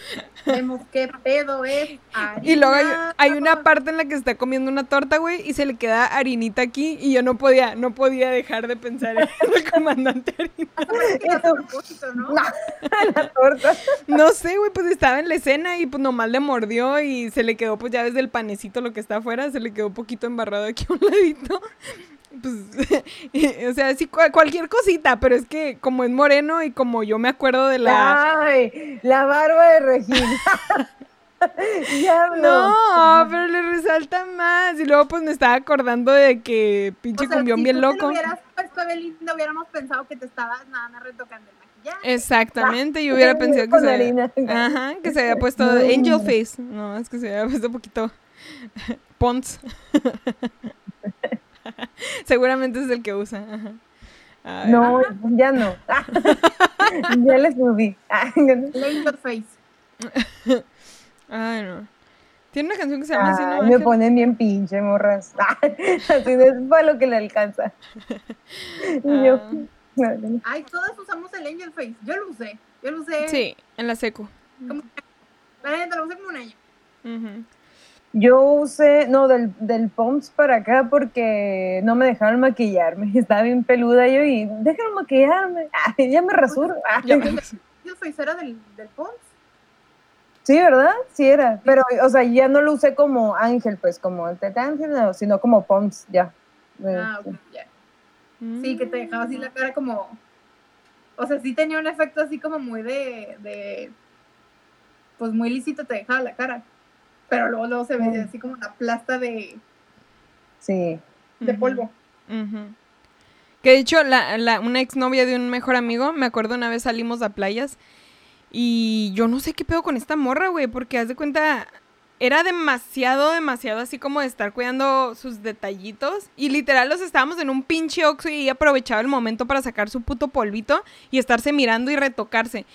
Speaker 2: Vemos qué pedo es.
Speaker 1: Y luego hay, una parte en la que está comiendo una torta, güey, y se le queda harinita aquí y yo no podía, no podía dejar de pensar en el <laughs> comandante Harina.
Speaker 2: Que a propósito, ¿no? <laughs>
Speaker 3: La torta.
Speaker 1: No sé, güey, pues estaba en la escena y pues nomás le mordió y se le quedó, pues ya ves del panecito lo que está afuera, se le quedó un poquito embarrado aquí a un ladito. Pues, <laughs> o sea, sí, cua- cualquier cosita, pero es que como es moreno y como yo me acuerdo de la...
Speaker 3: Ay, la barba de Regina. <laughs>
Speaker 1: No, pero le resalta más. Y luego pues me estaba acordando de que pinche
Speaker 2: O sea,
Speaker 1: cumbión
Speaker 2: si
Speaker 1: bien
Speaker 2: tú
Speaker 1: loco.
Speaker 2: hubieras puesto Belinda, hubiéramos pensado que te estabas nada más retocando el maquillaje.
Speaker 1: Exactamente, yo hubiera <laughs> pensado que se,
Speaker 3: harina.
Speaker 1: ajá, que se había puesto
Speaker 3: No.
Speaker 1: angel face. No, es que se había puesto un poquito Pons. <laughs> Seguramente es el que usa. ajá.
Speaker 3: No, ya no. <laughs> ya le subí. <laughs>
Speaker 2: Angel Face.
Speaker 1: Ay, no. Tiene una canción que se llama así,
Speaker 3: me ponen bien pinche, morras. Así no es para lo que le alcanza. Y yo,
Speaker 1: Ah.
Speaker 3: no, no.
Speaker 2: Ay, todas usamos el Angel Face. Yo lo usé. Yo lo usé.
Speaker 1: Sí, en la seco.
Speaker 2: Como, la neta, lo usé como un año.
Speaker 1: Ujú.
Speaker 3: Yo usé, no, del, del Pumps para acá porque no me dejaron maquillarme. <laughs> Estaba bien peluda yo y déjame maquillarme. <laughs> Ay, ya me rasuro. Ay,
Speaker 1: Ya.
Speaker 2: Angel Face era del, del Pons.
Speaker 3: Sí, ¿verdad? Sí era. Pero, o sea, ya no lo usé como ángel, pues, como el Ángel, no, sino como Pumps, ya. Eh,
Speaker 2: Ah, ok, ya. Sí, que te dejaba así la cara como. O sea, sí tenía un efecto así como muy de. de pues muy lícito te dejaba la cara. Pero luego, luego se veía
Speaker 3: Mm.
Speaker 2: así como una plasta de,
Speaker 3: Sí.
Speaker 2: de polvo.
Speaker 1: Que de hecho, la, la- una exnovia de un mejor amigo, me acuerdo una vez salimos a playas y yo no sé qué pedo con esta morra, güey, porque haz de cuenta, era demasiado, demasiado así como de estar cuidando sus detallitos y literal los estábamos en un pinche oxo y ella aprovechaba el momento para sacar su puto polvito y estarse mirando y retocarse.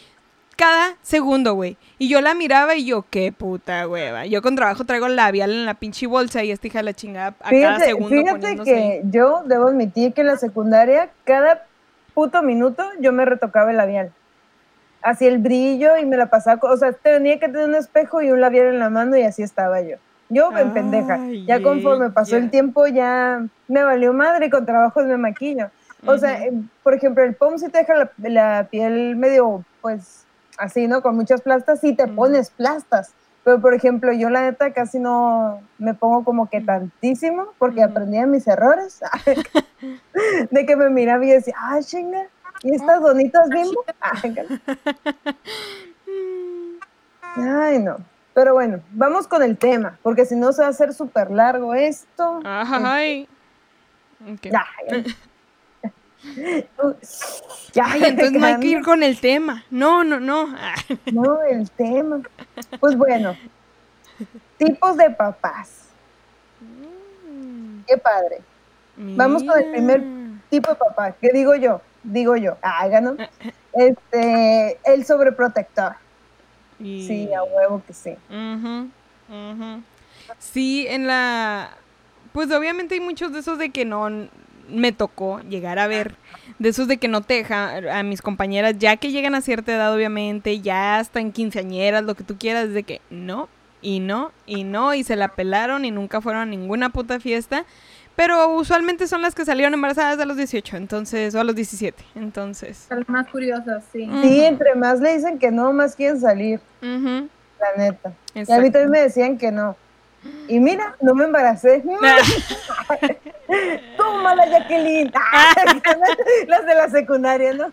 Speaker 1: Cada segundo, güey. Y yo la miraba y yo, qué puta hueva. Yo con trabajo traigo labial en la pinche bolsa y esta hija de la chingada a cada segundo
Speaker 3: fíjate que
Speaker 1: ahí.
Speaker 3: yo debo admitir que en la secundaria, cada puto minuto yo me retocaba el labial. Así el brillo y me la pasaba, o sea, tenía que tener un espejo y un labial en la mano y así estaba yo. Yo en pendeja. Ya conforme pasó el tiempo ya me valió madre y con trabajos me maquillo. O sea, eh, por ejemplo, el POM sí te deja la, la piel medio, pues, así, ¿no? Con muchas plastas, sí te pones plastas. Pero, por ejemplo, yo la neta casi no me pongo como que tantísimo porque aprendí de mis errores. <laughs> de que me miraba y decía, ah, chinga, ¿y estas bonitas bimbo? <laughs> Ay, no. Pero bueno, vamos con el tema, porque si no se va a hacer súper largo esto.
Speaker 1: Ay. Ok.
Speaker 3: Ya, ya. Ya,
Speaker 1: Ay, entonces no hay que ir con el tema. No, no, no. Ah.
Speaker 3: No, el tema. Pues bueno, tipos de papás. Qué padre. Vamos con el primer. Tipo de papá. ¿Qué digo yo? Digo yo. Háganos. Este, el sobreprotector.
Speaker 1: Y-
Speaker 3: Sí, a huevo que sí.
Speaker 1: Sí, en la... Pues obviamente hay muchos de esos de que no me tocó llegar a ver, de esos de que no te deja a mis compañeras, ya que llegan a cierta edad obviamente, ya hasta en quinceañeras, lo que tú quieras, de que no, y no, y no, y se la pelaron y nunca fueron a ninguna puta fiesta, pero usualmente son las que salieron embarazadas a los 18, entonces, o a los 17, entonces...
Speaker 2: Las más curiosas, sí.
Speaker 3: Sí, entre más le dicen que no, más quieren salir, la neta. Y a mí también me decían que no. Y mira, no me embaracé. <laughs> <laughs> Tómala, Jacqueline. <laughs> Ah, Las de la secundaria, ¿no?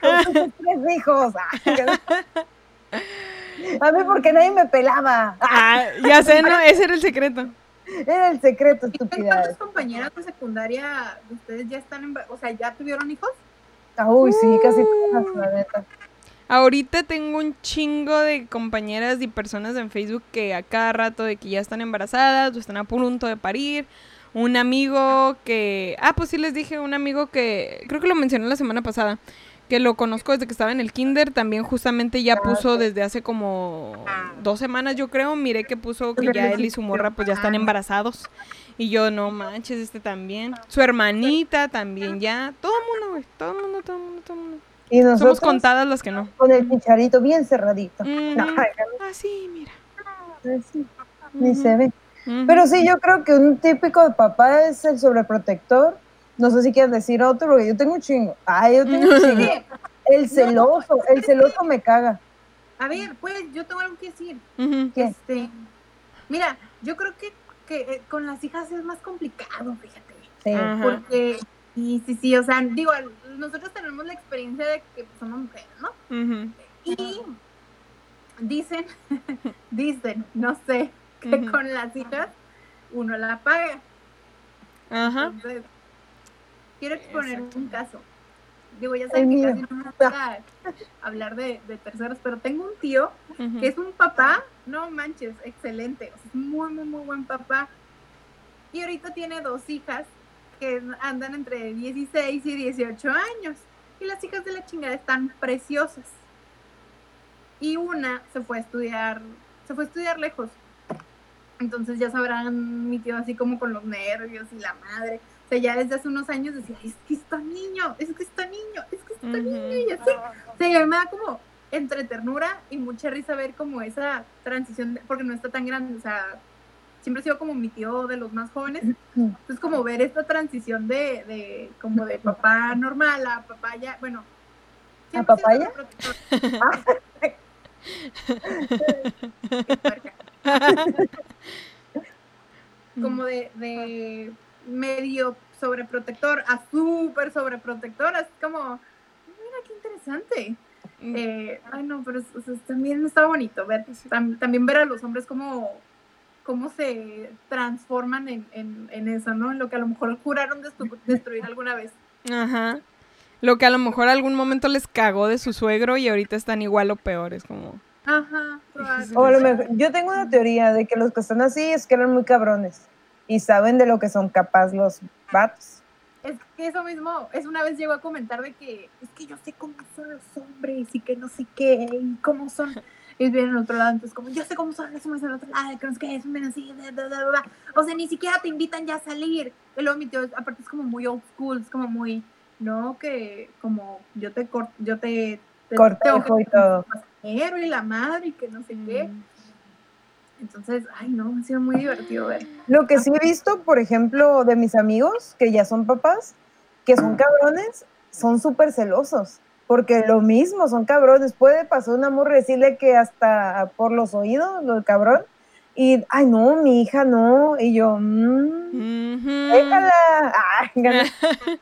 Speaker 3: Con tus tres hijos. A mí porque nadie me pelaba.
Speaker 1: Ah, ya sé, ¿no? Ese era el secreto.
Speaker 3: Era el secreto,
Speaker 2: ¿Y cuántas compañeras de secundaria de ustedes ya están en... O sea, ya tuvieron hijos?
Speaker 3: Ah, Uy, sí, casi todas, la neta.
Speaker 1: Ahorita tengo un chingo de compañeras y personas en Facebook que a cada rato de que ya están embarazadas o están a punto de parir. Un amigo que... Ah, pues sí les dije, un amigo que... Creo que lo mencioné la semana pasada. Que lo conozco desde que estaba en el kinder. También justamente ya puso desde hace como dos semanas, yo creo. Miré que puso que ya él y su morra pues ya están embarazados. Y yo, no manches, este también. Su hermanita también ya. Todo el mundo, güey. Todo el mundo, todo el mundo, todo el mundo.
Speaker 3: Y nosotros
Speaker 1: Somos contadas las que no.
Speaker 3: con el chicharito bien cerradito. No,
Speaker 1: Ah, mira.
Speaker 3: sí, ni se ve. Pero sí, yo creo que un típico de papá es el sobreprotector. No sé si quieres decir otro, porque yo tengo un chingo. Ay, yo tengo un <laughs> chingo. El celoso, el celoso me caga.
Speaker 2: A ver, pues yo tengo algo que decir. Este, mira, yo creo que, que eh, con las hijas es más complicado, fíjate.
Speaker 3: Sí.
Speaker 2: Porque, sí, sí, sí, o sea, digo, nosotros tenemos la experiencia de que somos mujeres, ¿no? Y dicen, <laughs> dicen, no sé, que con las hijas uno la paga.
Speaker 1: Ajá.
Speaker 2: Entonces, quiero exponer un caso. Digo, ya saben que casi no me gusta hablar de, de terceros, pero tengo un tío que es un papá, no manches, excelente, o sea, es muy, muy, muy buen papá. Y ahorita tiene dos hijas que andan entre 16 y 18 años. Y las hijas de la chingada están preciosas. Y una se fue a estudiar, se fue a estudiar lejos. Entonces ya sabrán mi tío así como con los nervios y la madre. O sea, ya desde hace unos años decía, es que está niño, es que está niño, es que está niño, y así. O sea, ya me da como entre ternura y mucha risa ver como esa transición, porque no está tan grande, o sea, siempre ha sido como mi tío de los más jóvenes. Entonces, como ver esta transición de, de como de papá normal a papá ya, bueno. siempre ha sido
Speaker 3: papaya? <laughs>
Speaker 2: como de, de medio sobreprotector a súper sobreprotector, es como, mira qué interesante.
Speaker 1: Mm.
Speaker 2: Eh, ay, no, pero es- o sea, también está bonito ver, tam- también ver a los hombres cómo, cómo se transforman en, en, en eso, ¿no? En lo que a lo mejor juraron destru- destruir alguna vez.
Speaker 1: Ajá. Lo que a lo mejor algún momento les cagó de su suegro y ahorita están igual o peor. Es como.
Speaker 2: Ajá.
Speaker 3: O a lo mejor- yo tengo una teoría de que los que están así es que eran muy cabrones y saben de lo que son capaz los vatos.
Speaker 2: Es que eso mismo, es una vez llegó a comentar de que es que yo sé cómo son los hombres y que no sé qué, y cómo son. <laughs> Ellos vienen al otro lado, entonces como yo sé cómo son los hombres al otro lado, que no sé qué, son bien así, bla, bla, bla, bla. o sea, ni siquiera te invitan ya a salir. Y luego mi tío, aparte es como muy old school, es como muy, no, que como yo te corto, yo te, te
Speaker 3: Cortejo y todo.
Speaker 2: pasajero y la madre y que no sé qué.
Speaker 1: Mm.
Speaker 2: Entonces, ay no, ha sido muy divertido ver.
Speaker 3: Lo que sí he visto, por ejemplo, de mis amigos que ya son papás, que son cabrones, son súper celosos. Porque lo mismo, son cabrones. Puede pasar un amor decirle que hasta por los oídos, lo cabrón. Y, ay, no, mi hija no. Y yo, mmm, déjala. Ay. <laughs>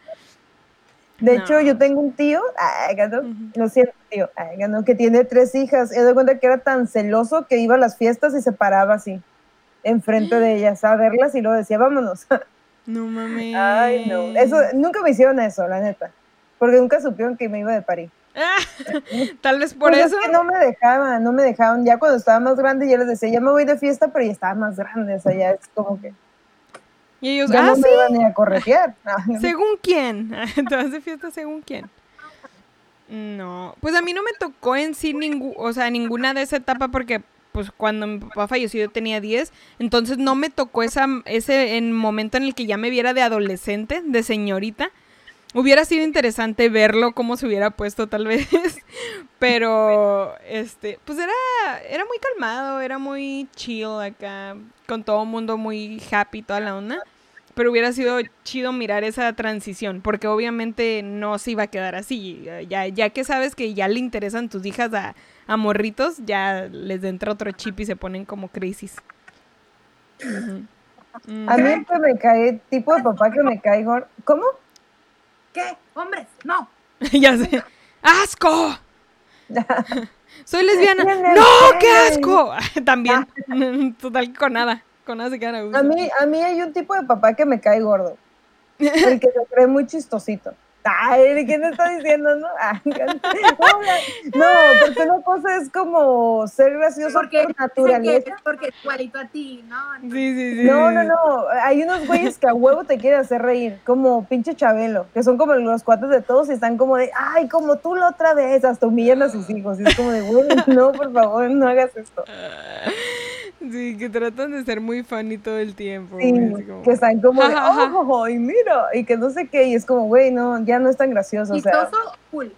Speaker 3: De hecho, yo tengo un tío, ay, ganó, lo siento, tío, ay, ganó, que tiene tres hijas. He dado cuenta que era tan celoso que iba a las fiestas y se paraba así, enfrente de <gasps> ellas, a verlas y luego decía, vámonos.
Speaker 1: No mames. <laughs>
Speaker 3: Ay, no. Eso, nunca me hicieron eso, la neta. Porque nunca supieron que me iba de París.
Speaker 1: Ah, <laughs> Tal vez por
Speaker 3: Pues es
Speaker 1: eso.
Speaker 3: que no me dejaban, no me dejaban. Ya cuando estaba más grande, ya les decía, ya me voy de fiesta, pero ya estaba más grande. O sea, ya es como que
Speaker 1: Y ellos,
Speaker 3: ya
Speaker 1: ah,
Speaker 3: no
Speaker 1: sí.
Speaker 3: me iban ni a corretear. <laughs> Ah, no.
Speaker 1: ¿Según quién? <laughs> ¿Te vas de fiesta según quién? No, pues a mí no me tocó en sí ningú, o sea, ninguna de esa etapa porque pues cuando mi papá falleció yo tenía 10, entonces no me tocó esa, ese en momento en el que ya me viera de adolescente, de señorita. Hubiera sido interesante verlo cómo se hubiera puesto tal vez, <laughs> pero este, pues era, era muy calmado, era muy chill acá, con todo el mundo muy happy, toda la onda. Pero hubiera sido chido mirar esa transición, porque obviamente no se iba a quedar así. Ya, ya que sabes que ya le interesan tus hijas a, a morritos, ya les entra otro chip y se ponen como crisis.
Speaker 3: A mí pues me cae, tipo de papá que me cae. ¿Cómo?
Speaker 2: ¿Qué? Hombres, no. <laughs>
Speaker 1: ya sé. ¡Asco! <laughs> Soy lesbiana. ¡No! ¡Qué asco! <laughs> También. Total que con nada. Con nada se quedan a gusto.
Speaker 3: A mí, a mí hay un tipo de papá que me cae gordo. El que se cree muy chistosito. Ay, ¿quién está diciendo, no? <laughs> Ay, no, porque una cosa es como ser gracioso
Speaker 2: Porque,
Speaker 3: por
Speaker 2: que
Speaker 3: naturaleza.
Speaker 2: es porque es igualito a ti, ¿no?
Speaker 1: Sí, sí, sí.
Speaker 3: No, no, no. Hay unos güeyes que a huevo te quieren hacer reír, como pinche Chabelo, que son como los cuates de todos y están como de, ay, como tú la otra vez, hasta humillan a sus hijos. Y es como de, güey, no, por favor, no hagas esto. <laughs>
Speaker 1: Sí, que tratan de ser muy funny todo el tiempo.
Speaker 3: Sí,
Speaker 1: güey, así como-
Speaker 3: que están como de, oh, y mira, y que no sé qué, y es como, güey, no, ya no es tan gracioso. O sea,
Speaker 2: Chistoso, cool.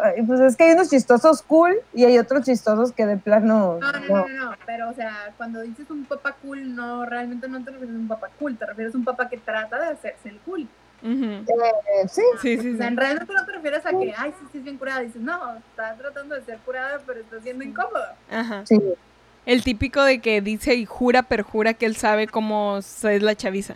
Speaker 3: ay, pues es que hay unos chistosos cool y hay otros chistosos que de plano.
Speaker 2: No, no,
Speaker 3: no.
Speaker 2: no, no, no, pero o sea, cuando dices un papá cool, no, realmente no te refieres a un papá cool, te refieres a un papá que trata de hacerse el cool.
Speaker 3: Eh, sí,
Speaker 1: Sí, sí,
Speaker 2: O sea,
Speaker 1: sí.
Speaker 2: en realidad no te refieres a que, ay, sí, sí, es bien curada. Dices, no, está tratando de ser curada, pero está siendo incómoda.
Speaker 1: Ajá.
Speaker 3: sí.
Speaker 1: El típico de que dice y jura, perjura que él sabe cómo es la chaviza.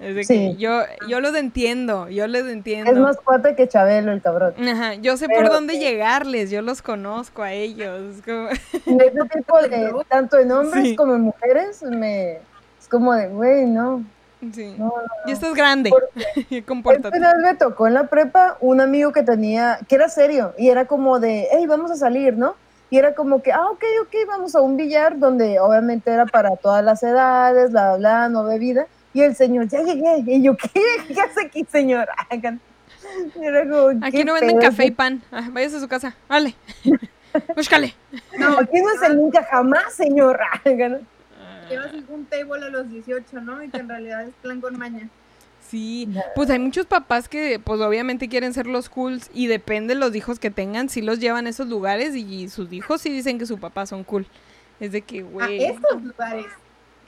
Speaker 1: Es de
Speaker 3: Sí.
Speaker 1: que yo, yo los entiendo, yo les entiendo.
Speaker 3: Es más cuate que Chabelo, el cabrón.
Speaker 1: Ajá, yo sé por dónde
Speaker 3: sí.
Speaker 1: llegarles, yo los conozco a ellos. es como-
Speaker 3: Ese tipo de, <laughs> tanto en hombres
Speaker 1: Sí.
Speaker 3: como en mujeres, me, es como de, güey, no,
Speaker 1: Sí.
Speaker 3: no, no.
Speaker 1: Ya estás grande, <laughs> compórtate.
Speaker 3: una vez me tocó en la prepa un amigo que tenía, que era serio, y era como de, hey, vamos a salir, ¿no? Y era como que, ah, ok, ok, vamos a un billar donde obviamente era para todas las edades, bla, bla, no bebida, Y el señor, ya llegué. Y yo, ¿qué, <laughs> ¿Qué hace aquí, señor? <laughs> Era como,
Speaker 1: Aquí
Speaker 3: ¿qué
Speaker 1: no venden café y pan. Ah, váyase a su casa. Vale. <laughs> Búscale.
Speaker 3: No, aquí no es el nunca jamás, señor.
Speaker 2: Llevas un table a los 18, ¿no? Y que en realidad es plan con maña.
Speaker 1: Sí, pues hay muchos papás que pues obviamente quieren ser los cools y depende de los hijos que tengan, si los llevan a esos lugares y sus hijos sí dicen que su papá son cool. Es de que,
Speaker 2: A
Speaker 1: güey.
Speaker 2: esos lugares.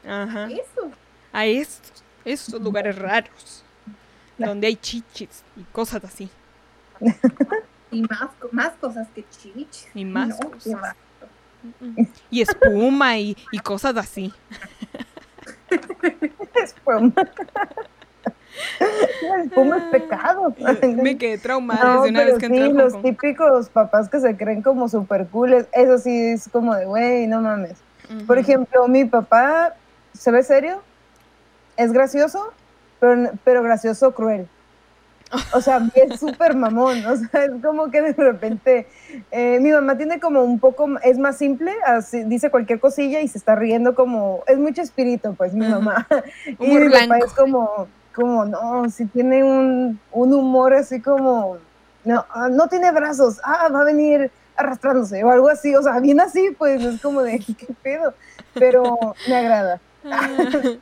Speaker 1: Ajá.
Speaker 2: Eso.
Speaker 1: A estos, estos lugares raros. Donde hay chichis y cosas así. <laughs>
Speaker 2: Y más, más cosas que chichis.
Speaker 1: Y más
Speaker 2: No,
Speaker 1: cosas. Y espuma y, y cosas así. <laughs>
Speaker 3: espuma. Es pecado. <laughs>
Speaker 1: Me quedé traumada
Speaker 3: No,
Speaker 1: desde una
Speaker 3: pero
Speaker 1: vez que entré
Speaker 3: sí,
Speaker 1: a Hong
Speaker 3: los
Speaker 1: Kong.
Speaker 3: típicos papás que se creen como super cool, eso sí es como de, güey, no mames. Por
Speaker 1: Ujú.
Speaker 3: ejemplo, mi papá se ve serio, es gracioso, pero, pero gracioso cruel. O sea, es <laughs> súper mamón, o sea, es como que de repente, eh, mi mamá tiene como un poco, es más simple, así, dice cualquier cosilla y se está riendo como, es mucho espíritu, pues mi mamá. <laughs> Y mi papá es como, como, no, si tiene un, un humor así como, no, ah, no tiene brazos, ah, va a venir arrastrándose o algo así, o sea, bien así, pues es como de, <laughs> ¿qué pedo? Pero me agrada, <laughs>
Speaker 1: Ah,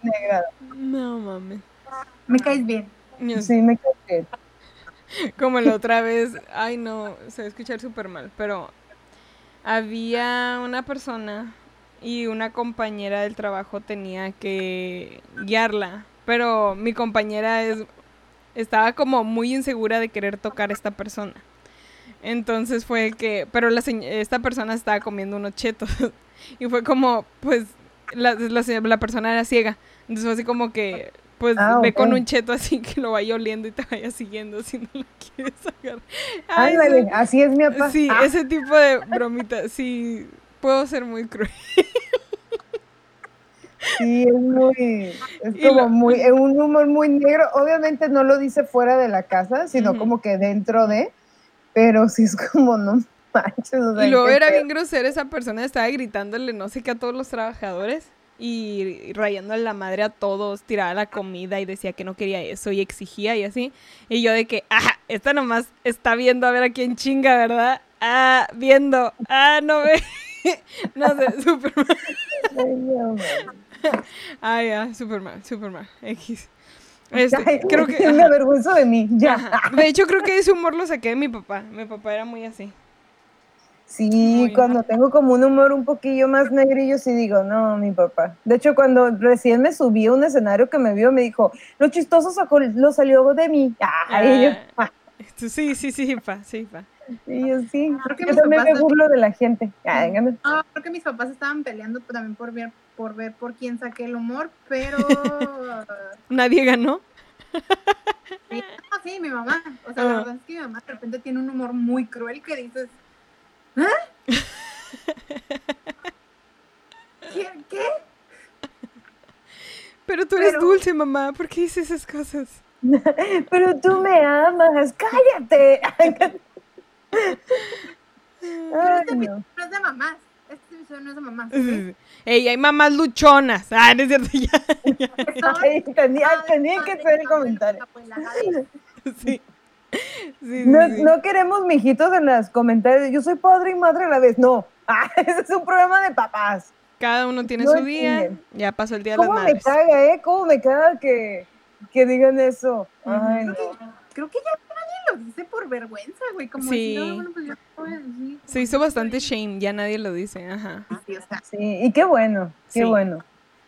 Speaker 3: me agrada,
Speaker 1: no mames.
Speaker 2: Me caes bien.
Speaker 3: Sí, me cae bien.
Speaker 1: Como la otra vez, ay no, se va a escuchar súper mal, pero había una persona y una compañera del trabajo tenía que guiarla, pero mi compañera es, estaba como muy insegura de querer tocar a esta persona. Entonces fue que, pero la, esta persona estaba comiendo unos chetos <laughs> y fue como, pues, la, la, persona era ciega. Entonces fue así como que, pues,
Speaker 3: Ah,
Speaker 1: ve con un cheto así <laughs> que lo vaya oliendo y te vaya siguiendo si no lo <laughs> quieres agarrar. Ay,
Speaker 3: Ándale, así es mi papá.
Speaker 1: Sí,
Speaker 3: Ah,
Speaker 1: ese tipo de bromita, sí, puedo ser muy cruel.
Speaker 3: Sí, es muy, es como
Speaker 1: lo-
Speaker 3: muy, es un humor muy negro. Obviamente no lo dice fuera de la casa, sino como que dentro de, pero sí es como, no manches. o sea,
Speaker 1: Y luego era bien grosera esa persona, estaba gritándole no sé qué a todos los trabajadores y, y rayándole la madre a todos, tiraba la comida y decía que no quería eso y exigía y así. Y yo de que, ah, esta nomás está viendo a ver a quién chinga, ¿verdad? Ah, viendo, ah, no ve. <laughs> no sé, <laughs> súper
Speaker 3: no. <laughs>
Speaker 1: Ah, ya, súper mal, súper mal. X. Este,
Speaker 3: Ay,
Speaker 1: creo que...
Speaker 3: me avergüenzo de mí, ya.
Speaker 1: Ajá. De hecho, creo que ese humor lo saqué de mi papá. Mi papá era muy así.
Speaker 3: Sí,
Speaker 1: Muy
Speaker 3: cuando tengo como un humor un poquillo más negrillo, sí digo, no, mi papá. De hecho, cuando recién me subí a un escenario que me vio, me dijo, lo chistoso sacó, lo salió de mí. Ay, yo,
Speaker 1: Ah, esto- sí, sí, sí, pa, sí, pa.
Speaker 3: y yo sí,
Speaker 2: Creo que
Speaker 3: yo también me burlo de la gente.
Speaker 2: Ah, creo que mis papás estaban peleando también por ver por ver por quién saqué el humor, pero <laughs>
Speaker 1: Nadie ganó.
Speaker 2: sí, no, sí, mi mamá. O sea, la verdad es que mi mamá de repente tiene un humor muy cruel que dices, ¿eh? ¿Qué? ¿Qué?
Speaker 1: Pero tú eres
Speaker 2: Pero-
Speaker 1: dulce, mamá. ¿Por qué dices esas cosas? <laughs>
Speaker 3: Pero tú me amas, cállate. <laughs> Ay, no.
Speaker 2: No es de mamás. Este episodio no es de mamás.
Speaker 1: Ey, hay mamás luchonas. Ah, no es cierto, <laughs> ya.
Speaker 3: Ay, tenía, tenía que ser el comentario.
Speaker 1: Sí. Sí, sí,
Speaker 3: No,
Speaker 1: sí.
Speaker 3: no queremos mijitos en los comentarios. Yo soy padre y madre a la vez. No, <laughs> ah, ese es un programa de papás.
Speaker 1: Cada uno tiene
Speaker 3: No
Speaker 1: su día.
Speaker 3: entienden.
Speaker 1: Ya pasó el día de las
Speaker 3: ¿Cómo me
Speaker 1: madres.
Speaker 3: caga, eh? ¿Cómo me caga que, que digan eso? Ay, no.
Speaker 2: Creo que ya dice por vergüenza, güey. Como
Speaker 1: Sí.
Speaker 2: decir, "Ah, bueno, pues yo no voy a decir".
Speaker 1: Se hizo bastante shame. Ya nadie lo dice. Ajá.
Speaker 2: Sí, o sea,
Speaker 3: Sí, y qué bueno, qué
Speaker 1: Sí.
Speaker 3: bueno.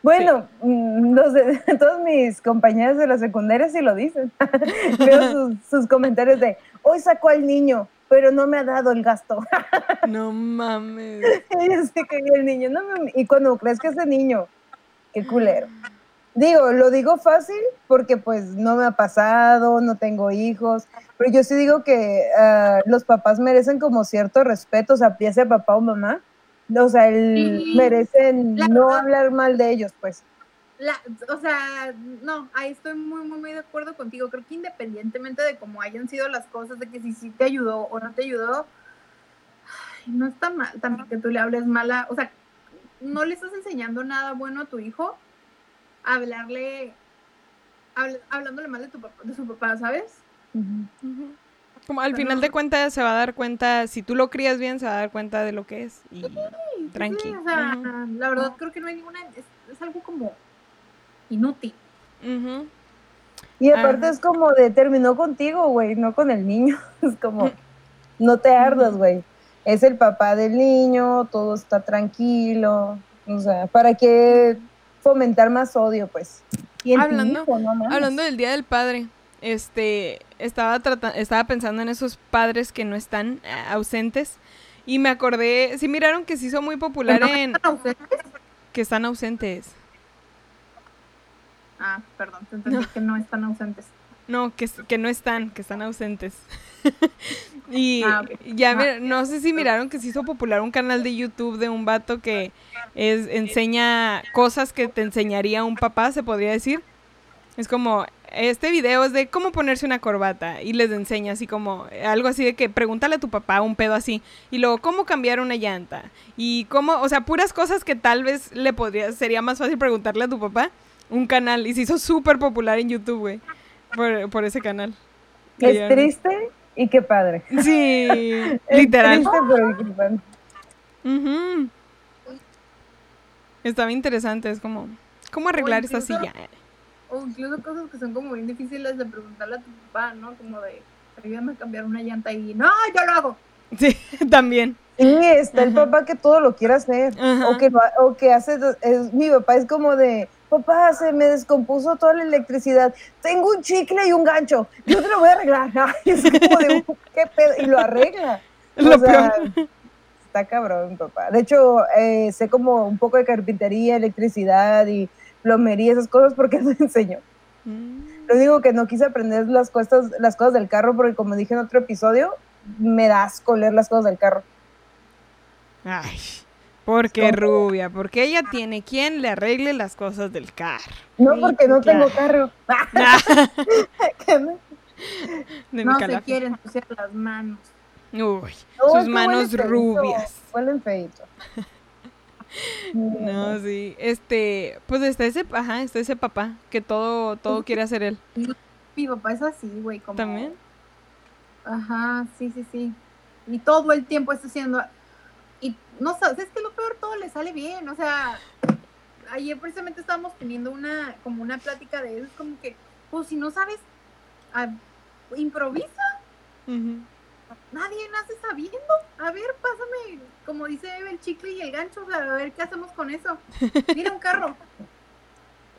Speaker 3: Bueno, mm, los de, <laughs> todos mis compañeros de la secundaria sí lo dicen. <laughs> Veo <laughs> sus, sus comentarios de, hoy sacó al niño, pero no me ha dado el gasto.
Speaker 1: No mames.
Speaker 3: y yo sí que el niño, no me- y cuando crees que ese niño, qué culero. Digo, lo digo fácil porque pues no me ha pasado, no tengo hijos, pero yo sí digo que ah, los papás merecen como cierto respeto, o sea, ya sea papá o mamá, o sea, el-
Speaker 2: Sí,
Speaker 3: merecen no hablar mal de ellos, pues.
Speaker 2: la, o sea, no, ahí estoy muy, muy, muy de acuerdo contigo. Creo que independientemente de cómo hayan sido las cosas, de que si sí te ayudó o no te ayudó, ay, no está mal también que tú le hables mala, o sea, no le estás enseñando nada bueno a tu hijo, hablarle habl- hablándole mal de, tu papá, de su papá, ¿sabes?
Speaker 1: Como al
Speaker 2: Pero
Speaker 1: final
Speaker 2: no-
Speaker 1: de cuentas se va a dar cuenta, si tú lo crías bien, se va a dar cuenta de lo que es. Y
Speaker 2: Sí,
Speaker 1: tranqui.
Speaker 2: sí, o sea,
Speaker 1: Ujú.
Speaker 2: la verdad creo que no hay ninguna. Es, es algo como inútil.
Speaker 3: Y aparte
Speaker 1: Ajá.
Speaker 3: es como de terminó contigo, güey, no con el niño. <laughs> Es como, no te ardas, güey. Es el papá del niño, todo está tranquilo. O sea, ¿para qué fomentar más odio, pues? Y
Speaker 1: Hablando-
Speaker 3: hijo, no.
Speaker 1: Hablando del Día del Padre, este, estaba, estaba pensando en esos padres que no están eh, ausentes y me acordé, sí miraron que se hizo muy popular
Speaker 2: ¿No
Speaker 1: en
Speaker 2: están ausentes?
Speaker 1: que están ausentes.
Speaker 2: Ah, perdón, te entendí que no están ausentes.
Speaker 1: No, que, que no están, que están ausentes. <laughs> y
Speaker 2: Ah,
Speaker 1: ya,
Speaker 2: Ah.
Speaker 1: no sé si miraron que se hizo popular un canal de YouTube de un vato que es, enseña cosas que te enseñaría un papá, se podría decir. Es como, este video es de cómo ponerse una corbata y les enseña así como, algo así de que pregúntale a tu papá un pedo así. Y luego, cómo cambiar una llanta. Y cómo, o sea, puras cosas que tal vez le podría, sería más fácil preguntarle a tu papá. Un canal. Y se hizo súper popular en YouTube, güey. Por, por ese canal.
Speaker 3: Es triste y qué padre.
Speaker 1: Sí, <laughs> literal.
Speaker 3: triste, pero qué padre.
Speaker 1: Ujú. Estaba interesante, es como, ¿cómo arreglar esta
Speaker 2: incluso-
Speaker 1: silla?
Speaker 2: O incluso cosas que son como bien difíciles de preguntarle a tu papá, ¿no? Como de, ayúdame a cambiar una llanta y no, yo lo hago.
Speaker 1: Sí, <laughs> también.
Speaker 3: Sí, está el papá que todo lo quiere hacer.
Speaker 1: Ajá.
Speaker 3: O que, lo ha- o que hace, es, mi papá es como de, papá, se me descompuso toda la electricidad. Tengo un chicle y un gancho. Yo te lo voy a arreglar. <laughs> Ay, es como de, ¿qué pedo? Y lo arregla. O
Speaker 1: Lo
Speaker 3: sea,
Speaker 1: peor.
Speaker 3: Está cabrón, papá. De hecho, eh, sé como un poco de carpintería, electricidad y plomería, esas cosas, porque <laughs> me enseñó.
Speaker 1: Mm.
Speaker 3: Lo único que no quise aprender las cosas, las cosas del carro, porque como dije en otro episodio, me da asco leer las cosas del carro.
Speaker 1: Ay, porque rubia, porque ella tiene quien le arregle las cosas del carro.
Speaker 3: No porque no tengo carro. <laughs>
Speaker 1: Mi
Speaker 2: No se
Speaker 1: calafe.
Speaker 2: quiere ensuciar las manos.
Speaker 1: Uy,
Speaker 3: No,
Speaker 1: sus manos
Speaker 3: huelen
Speaker 1: rubias.
Speaker 3: Huelen feito. <laughs>
Speaker 1: No, sí. Este, pues está ese, ajá, está ese papá que todo, todo quiere hacer él.
Speaker 2: Mi papá es así, güey, como...
Speaker 1: También.
Speaker 2: Ajá, sí, sí, sí. Y todo el tiempo está haciendo... No sabes, es que lo peor todo le sale bien, o sea... Ayer precisamente estábamos teniendo una, como una plática de eso, es como que, pues si no sabes, ah, improvisa, nadie nace sabiendo. A ver, pásame, como dice Eve, el chicle y el gancho, o sea, a ver qué hacemos con eso. Mira un carro. <laughs>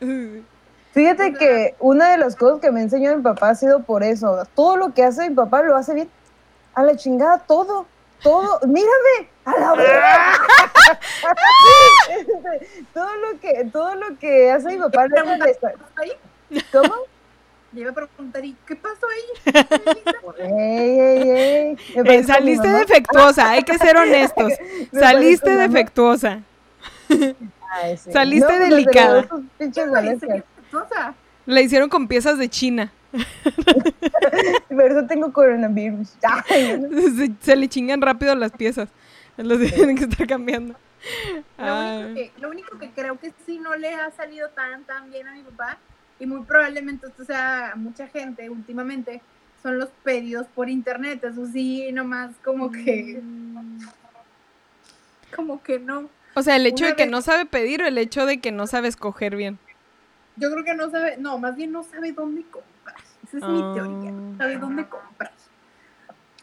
Speaker 3: Fíjate
Speaker 2: O sea-
Speaker 3: que una de las cosas que me enseñó mi papá ha sido por eso. Todo lo que hace mi papá lo hace bien. A la chingada, todo. Todo. Mírame. A la <laughs> todo lo que, todo lo que hace mi papá lo hace de-
Speaker 2: ¿Qué pasó ahí?
Speaker 3: ¿Cómo?
Speaker 2: Le iba a preguntar, ¿y qué pasó ahí?
Speaker 3: Ey, ey, ey. Me
Speaker 1: Eh, saliste defectuosa, hay que ser honestos. <laughs> Saliste defectuosa.
Speaker 3: Ay, sí.
Speaker 1: saliste
Speaker 3: pues, desde
Speaker 1: delicada. La hicieron con piezas de China. <laughs>
Speaker 3: Por eso tengo coronavirus. <laughs>
Speaker 1: Se, se le chingan rápido las piezas. Las tienen que estar cambiando.
Speaker 2: Lo único, que, lo único que creo que sí no le ha salido tan tan bien a mi papá, y muy probablemente esto sea a mucha gente últimamente, son los pedidos por internet. Eso sí, nomás como que, como que no.
Speaker 1: O sea, el hecho
Speaker 2: Una
Speaker 1: de que
Speaker 2: vez-
Speaker 1: no sabe pedir o el hecho de que no sabe escoger bien.
Speaker 2: Yo creo que no sabe, no, más bien no sabe dónde comprar. Esa es mi
Speaker 1: Ah.
Speaker 2: teoría. No sabe dónde comprar.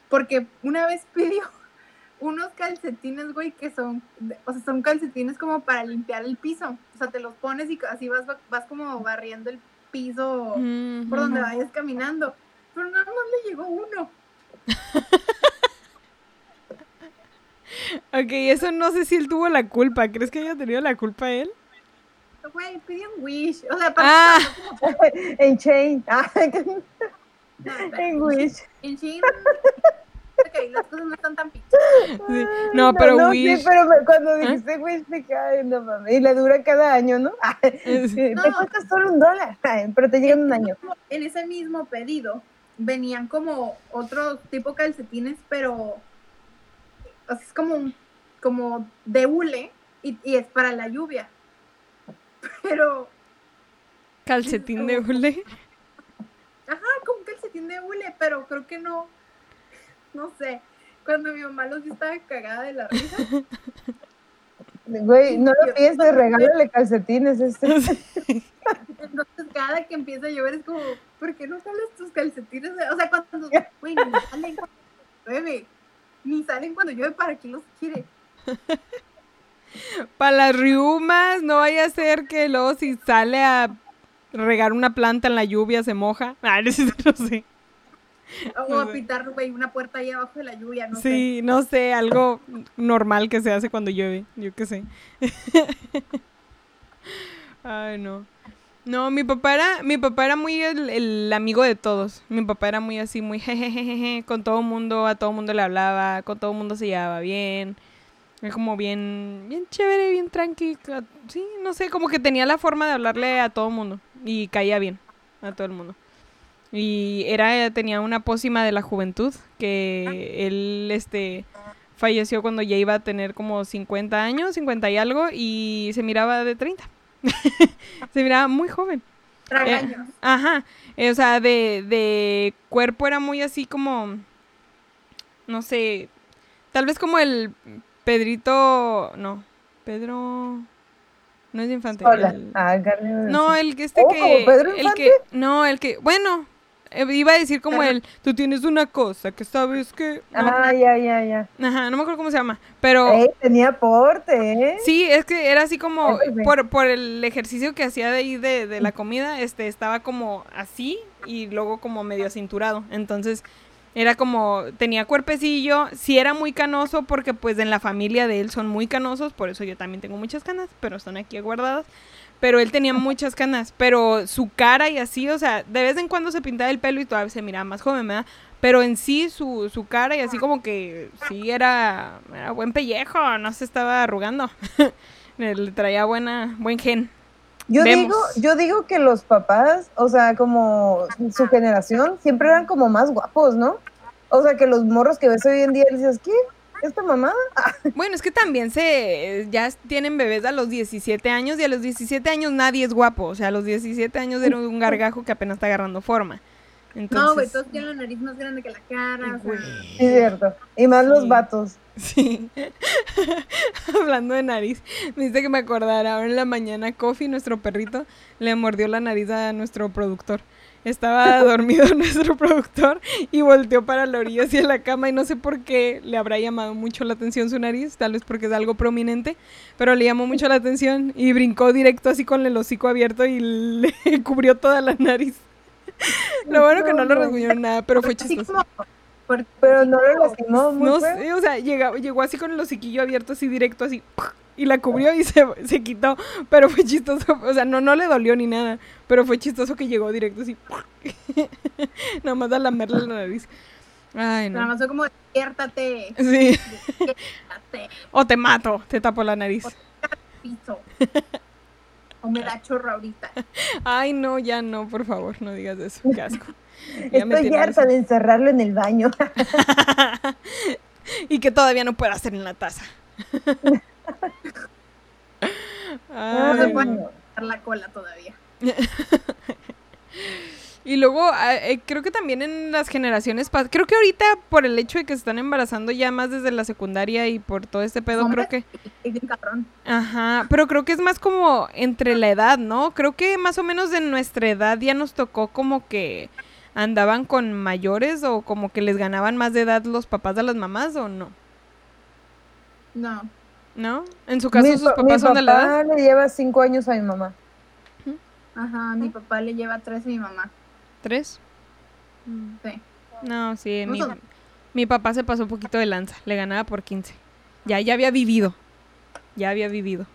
Speaker 2: Porque una vez pidió <laughs> unos calcetines, güey, que son, o sea, son calcetines como para limpiar el piso. O sea, te los pones y así vas, vas como barriendo el piso por donde vayas caminando. Pero nada más le llegó uno. <laughs>
Speaker 1: Ok, eso no sé si él tuvo la culpa. ¿Crees que haya tenido la culpa él?
Speaker 2: Güey, pidió un wish. O sea,
Speaker 1: Ah.
Speaker 2: para <laughs>
Speaker 3: en Chain. Ay, <laughs> <laughs>
Speaker 2: no,
Speaker 3: en Wish.
Speaker 2: En Shein, ok, las cosas no están tan pichas.
Speaker 1: Sí. No, pero
Speaker 3: no,
Speaker 1: Wish.
Speaker 3: Sí, pero cuando dijiste Wish me cae, no mames. Y la dura cada año, ¿no? Te
Speaker 2: No.
Speaker 3: cuesta solo un dólar, pero te llega en un año.
Speaker 2: En ese mismo pedido venían como otro tipo calcetines, pero o sea, es como un- como de hule y, y es para la lluvia. Pero
Speaker 1: Calcetín de hule.
Speaker 2: de hule, pero creo que no, no sé. Cuando mi mamá los vio estaba cagada de la risa.
Speaker 3: Güey, no lo pienses, regálale calcetines este. <laughs>
Speaker 2: Entonces cada que empieza a llover es como, ¿por qué no sales tus calcetines? O sea, cuando, güey, ni salen cuando llueve, ni salen cuando llueve, ¿para qué los quiere?
Speaker 1: Para las riumas, no vaya a ser que luego si sale a regar una planta en la lluvia se moja. <laughs> Ah, no sé. <laughs> No sé.
Speaker 2: O a pintar, güey, una puerta ahí abajo de la lluvia, no sé.
Speaker 1: Sí, no sé, algo normal que se hace cuando llueve, yo qué sé. <laughs> Ay, no. No, mi papá era, mi papá era muy el, el amigo de todos. Mi papá era muy así, muy jejejeje, con todo mundo, a todo mundo le hablaba, con todo mundo se llevaba bien. Era como bien, bien chévere, bien tranqui. Sí, no sé, como que tenía la forma de hablarle a todo mundo y caía bien a todo el mundo. Y era, tenía una pócima de la juventud que él, este, falleció cuando ya iba a tener como 50 años, 50 y algo, y se miraba de 30. <laughs> se miraba muy joven.
Speaker 2: Tragaños.
Speaker 1: Ajá, eh, o sea, de, de cuerpo era muy así como, no sé, tal vez como el Pedrito, no, Pedro, no es de infante.
Speaker 3: Hola.
Speaker 1: el-
Speaker 3: Ah,
Speaker 1: no, el que este
Speaker 3: Oh,
Speaker 1: que,
Speaker 3: ¿Pedro
Speaker 1: el que, no, el que, bueno, eh, iba a decir como el, tú tienes una cosa que sabes que, no,
Speaker 3: Ah, ya, ya, ya.
Speaker 1: ajá, no me acuerdo cómo se llama, pero...
Speaker 3: Ey, tenía porte, ¿eh?
Speaker 1: Sí, es que era así como
Speaker 3: sí.
Speaker 1: por, por el ejercicio que hacía de ahí de, de la comida, este estaba como así y luego como medio cinturado. Entonces era como tenía cuerpecillo, sí era muy canoso porque pues en la familia de él son muy canosos, por eso yo también tengo muchas canas, pero están aquí guardadas. Pero él tenía <laughs> muchas canas, pero su cara y así, o sea, de vez en cuando se pintaba el pelo y todavía se miraba más joven, ¿verdad? Pero en sí, su, su cara y así como que sí era, era buen pellejo, no se estaba arrugando. Le <laughs> le traía buena, buen gen.
Speaker 3: Yo
Speaker 1: Vemos.
Speaker 3: digo, yo digo que los papás, o sea, como su generación, siempre eran como más guapos, ¿no? O sea, que los morros que ves hoy en día dices, ¿qué? ¿Esta mamá? <laughs>
Speaker 1: Bueno, es que también se ya tienen bebés a los 17 años y a los 17 años nadie es guapo. O sea, a los 17 años era un gargajo que apenas está agarrando forma. Entonces,
Speaker 2: No, güey, todos tienen la nariz más grande que la cara. O sea,
Speaker 3: Sí, cierto. Y más los vatos.
Speaker 1: Sí. <laughs> Hablando de nariz, me dice que me acordara. Ahora en la mañana, Kofi, nuestro perrito, le mordió la nariz a nuestro productor. Estaba <laughs> dormido <laughs> nuestro productor y volteó para la orilla hacia la cama y no sé por qué le habrá llamado mucho la atención su nariz, tal vez porque es algo prominente, pero le llamó mucho la atención y brincó directo así con el hocico abierto y le cubrió toda la nariz. Lo bueno que no lo rasguñó nada, pero fue chistoso.
Speaker 3: Pero no lo lastimó
Speaker 1: No sé, o sea, llegó así con el hociquillo abierto, así directo, así, y la cubrió y se, se quitó. Pero fue chistoso, o sea, no, no le dolió ni nada, pero fue chistoso que llegó directo así, <laughs> nada más a lamerle la nariz. Ay,
Speaker 2: Nada más fue como, despiértate,
Speaker 1: Sí, <laughs>
Speaker 2: despiértate,
Speaker 1: o te mato, te tapo la nariz.
Speaker 2: piso. <laughs> O me da chorro ahorita. <laughs>
Speaker 1: Ay, no, ya no, por favor, no digas eso, qué asco. <laughs> Ya
Speaker 3: Estoy harta de encerrarlo en el baño. <laughs>
Speaker 1: y que todavía no puede hacer en la taza.
Speaker 2: No se
Speaker 1: Ay,
Speaker 2: puede
Speaker 1: no.
Speaker 2: dar la cola todavía.
Speaker 1: Y luego, ah, eh, creo que también en las generaciones pas- creo que ahorita por el hecho de que se están embarazando ya más desde la secundaria y por todo este pedo,
Speaker 2: Hombres.
Speaker 1: creo que,
Speaker 2: Es cabrón.
Speaker 1: ajá, pero creo que es más como entre la edad, ¿no? Creo que más o menos de nuestra edad ya nos tocó como que andaban con mayores o como que les ganaban más de edad los papás de las mamás o no,
Speaker 2: No.
Speaker 1: ¿no? En su caso
Speaker 3: mi,
Speaker 1: sus
Speaker 3: pa- mi
Speaker 1: papás son de la edad.
Speaker 3: papá le lleva cinco años a mi mamá.
Speaker 2: Ajá, mi papá le lleva tres a mi mamá.
Speaker 1: ¿Tres?
Speaker 2: Sí.
Speaker 1: No, sí, mi, papá se pasó un poquito de lanza, le ganaba por 15. Ya, ya había vivido. Ya había vivido.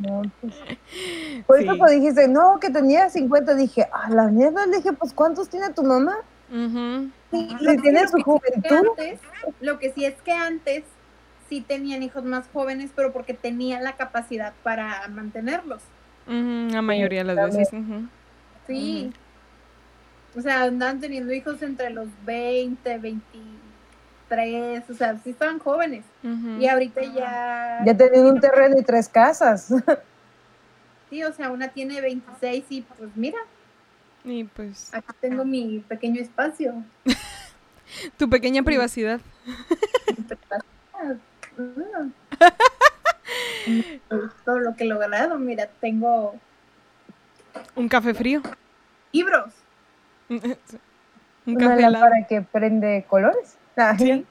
Speaker 3: No, pues. <laughs> Por eso
Speaker 1: Sí.
Speaker 3: cuando dijiste, no, que tenía 50, dije, a la mierda, le dije, pues ¿cuántos tiene tu mamá?
Speaker 2: Lo que
Speaker 3: tiene
Speaker 2: sí-
Speaker 3: su
Speaker 2: sí
Speaker 3: juventud.
Speaker 2: antes- lo que sí es que antes sí tenían hijos más jóvenes, pero porque tenían la capacidad para mantenerlos.
Speaker 1: La mayoría de las
Speaker 3: también.
Speaker 1: veces. ujú.
Speaker 2: Sí. O sea, andaban teniendo hijos entre los 20, 23, o sea, sí estaban jóvenes. Y ahorita ya...
Speaker 3: Ya tenían un terreno y tres casas. <laughs>
Speaker 2: Sí, o sea, una tiene 26 y pues mira,
Speaker 1: Y pues,
Speaker 2: Aquí tengo mi pequeño espacio. <laughs>
Speaker 1: tu pequeña privacidad. <laughs>
Speaker 2: Mm. Todo lo que he logrado, mira, tengo
Speaker 1: Un café frío.
Speaker 2: libros. <laughs>
Speaker 1: Un
Speaker 3: Una
Speaker 1: café helado.
Speaker 3: lámpara que prende colores. Ah,
Speaker 1: Sí.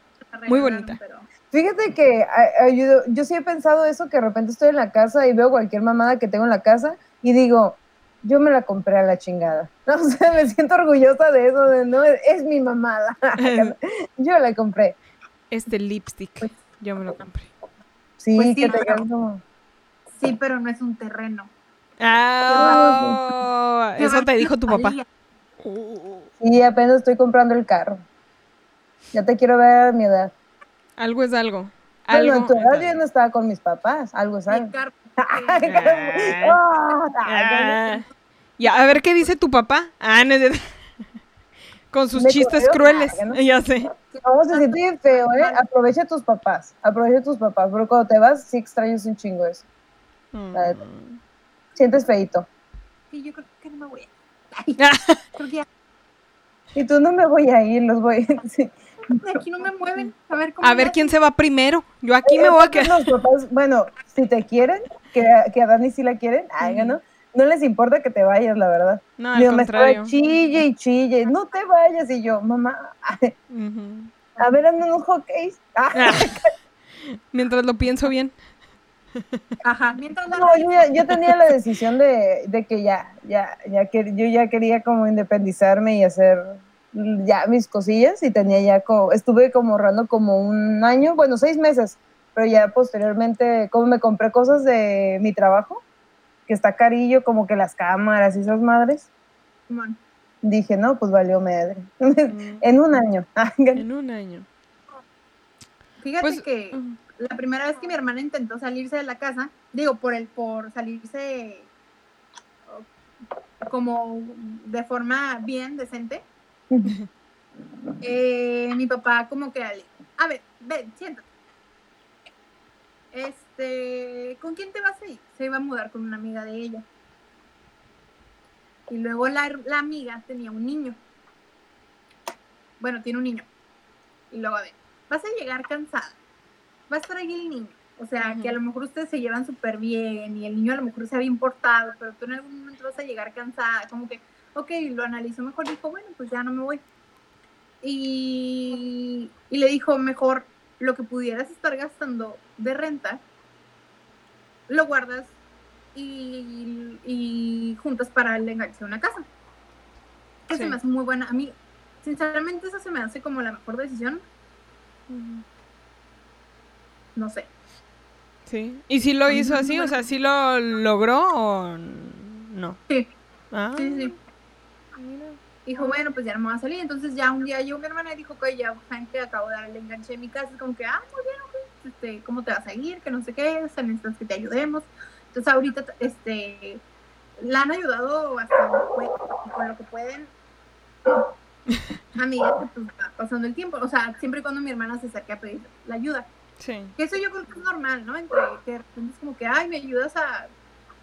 Speaker 1: Muy bonita.
Speaker 2: pero-
Speaker 3: Fíjate que ayudo, yo sí he pensado eso, que de repente estoy en la casa y veo cualquier mamada que tengo en la casa y digo, yo me la compré a la chingada. No, <laughs> o sea, me siento orgullosa de eso, de no, es mi mamada. <laughs> yo la compré.
Speaker 1: Este lipstick.
Speaker 2: Pues-
Speaker 1: Yo me lo compré.
Speaker 3: Sí,
Speaker 2: Pues sí,
Speaker 3: que te
Speaker 2: pero-. Sí, pero no es un terreno.
Speaker 1: Ah,
Speaker 2: Qué
Speaker 1: eso te dijo tu papá.
Speaker 3: Sí, apenas estoy comprando el carro. Ya te quiero ver a mi edad.
Speaker 1: Algo es algo.
Speaker 3: Bueno,
Speaker 1: Algo
Speaker 3: en tu edad yo no estaba con mis papás, algo es algo.
Speaker 2: carro. <laughs>
Speaker 3: Ah,
Speaker 1: Ah. Ya, a ver qué dice tu papá. Ah, no es cierto. <laughs> Con sus
Speaker 3: Me
Speaker 1: chistes
Speaker 3: corrió,
Speaker 1: crueles.
Speaker 3: ah, ¿no?
Speaker 1: Ya sé.
Speaker 3: Vamos a bien feo, ¿eh? Aprovecha a tus papás, aprovecha a tus papás, pero cuando te vas sí extrañas un chingo eso.
Speaker 1: Mm.
Speaker 3: Sientes feito.
Speaker 2: Sí, yo creo que no me voy a. Ay, <laughs> creo que ya
Speaker 3: Y tú no me voy a ir, los voy <laughs> sí.
Speaker 2: de aquí no me mueven. A ver cómo.
Speaker 1: A ver quién se va primero. Yo aquí me voy a quedar.
Speaker 3: Los papás, bueno, si te quieren, que, que a Dani sí la quieren, ay, no, no les importa que te vayas, la verdad.
Speaker 1: No, al
Speaker 3: estaba
Speaker 1: contrario.
Speaker 3: chille y chille, no te vayas, y yo, mamá, a ver, ando en un hockey. <laughs> Ah.
Speaker 1: Mientras lo pienso bien.
Speaker 2: Ajá, mientras la
Speaker 3: No, yo, ya- yo tenía la decisión de, de que ya, ya, ya que yo ya quería como independizarme y hacer ya mis cosillas y tenía ya como, estuve como ahorrando como un año, bueno, seis meses, pero ya posteriormente, como me compré cosas de mi trabajo, que está carillo, como que las cámaras y esas madres, dije, no, pues valió madre.
Speaker 1: Mm. <laughs>
Speaker 3: en un año.
Speaker 1: En un año.
Speaker 2: Fíjate
Speaker 1: Pues,
Speaker 2: que. La primera vez que mi hermana intentó salirse de la casa, digo, por el, por salirse oh, como de forma bien, decente, <laughs> eh, mi papá como que a ver, ven, siéntate. Este, ¿con quién te vas a ir? Se iba a mudar con una amiga de ella. Y luego la, la amiga tenía un niño. Bueno, tiene un niño. Y luego, a ver, vas a llegar cansada. Va a estar ahí el niño. O sea, que a lo mejor ustedes se llevan súper bien y el niño a lo mejor se había importado, pero tú en algún momento vas a llegar cansada. Como que, ok, lo analizó mejor, dijo, bueno, pues ya no me voy. Y, y le dijo, mejor lo que pudieras estar gastando de renta, lo guardas y, y juntas para el enganche de una casa. Se
Speaker 1: Sí.
Speaker 2: me hace muy buena. A mí, sinceramente, eso se me hace como la mejor decisión. No sé.
Speaker 1: Sí. ¿Y si lo hizo así? O sea, ¿sí lo logró o no?
Speaker 2: Sí,
Speaker 1: Ah,
Speaker 2: sí, sí.
Speaker 1: mira.
Speaker 2: Dijo, bueno, pues ya no me voy a salir. Entonces ya un día llegó mi hermana y dijo que ya, que acabo de dar el enganche de mi casa. Es como que, ah, muy bien, ok. Este, ¿Cómo te vas a ir? Que no sé qué. O sea, necesitas que te ayudemos. Entonces ahorita, este, la han ayudado y con lo que pueden. <laughs> A medida que pues, va pasando el tiempo. O sea, siempre y cuando mi hermana se acerque a pedir la ayuda.
Speaker 1: Sí.
Speaker 2: Que eso yo creo que es normal, ¿no? Entre que de repente es como que, ay, me ayudas a, no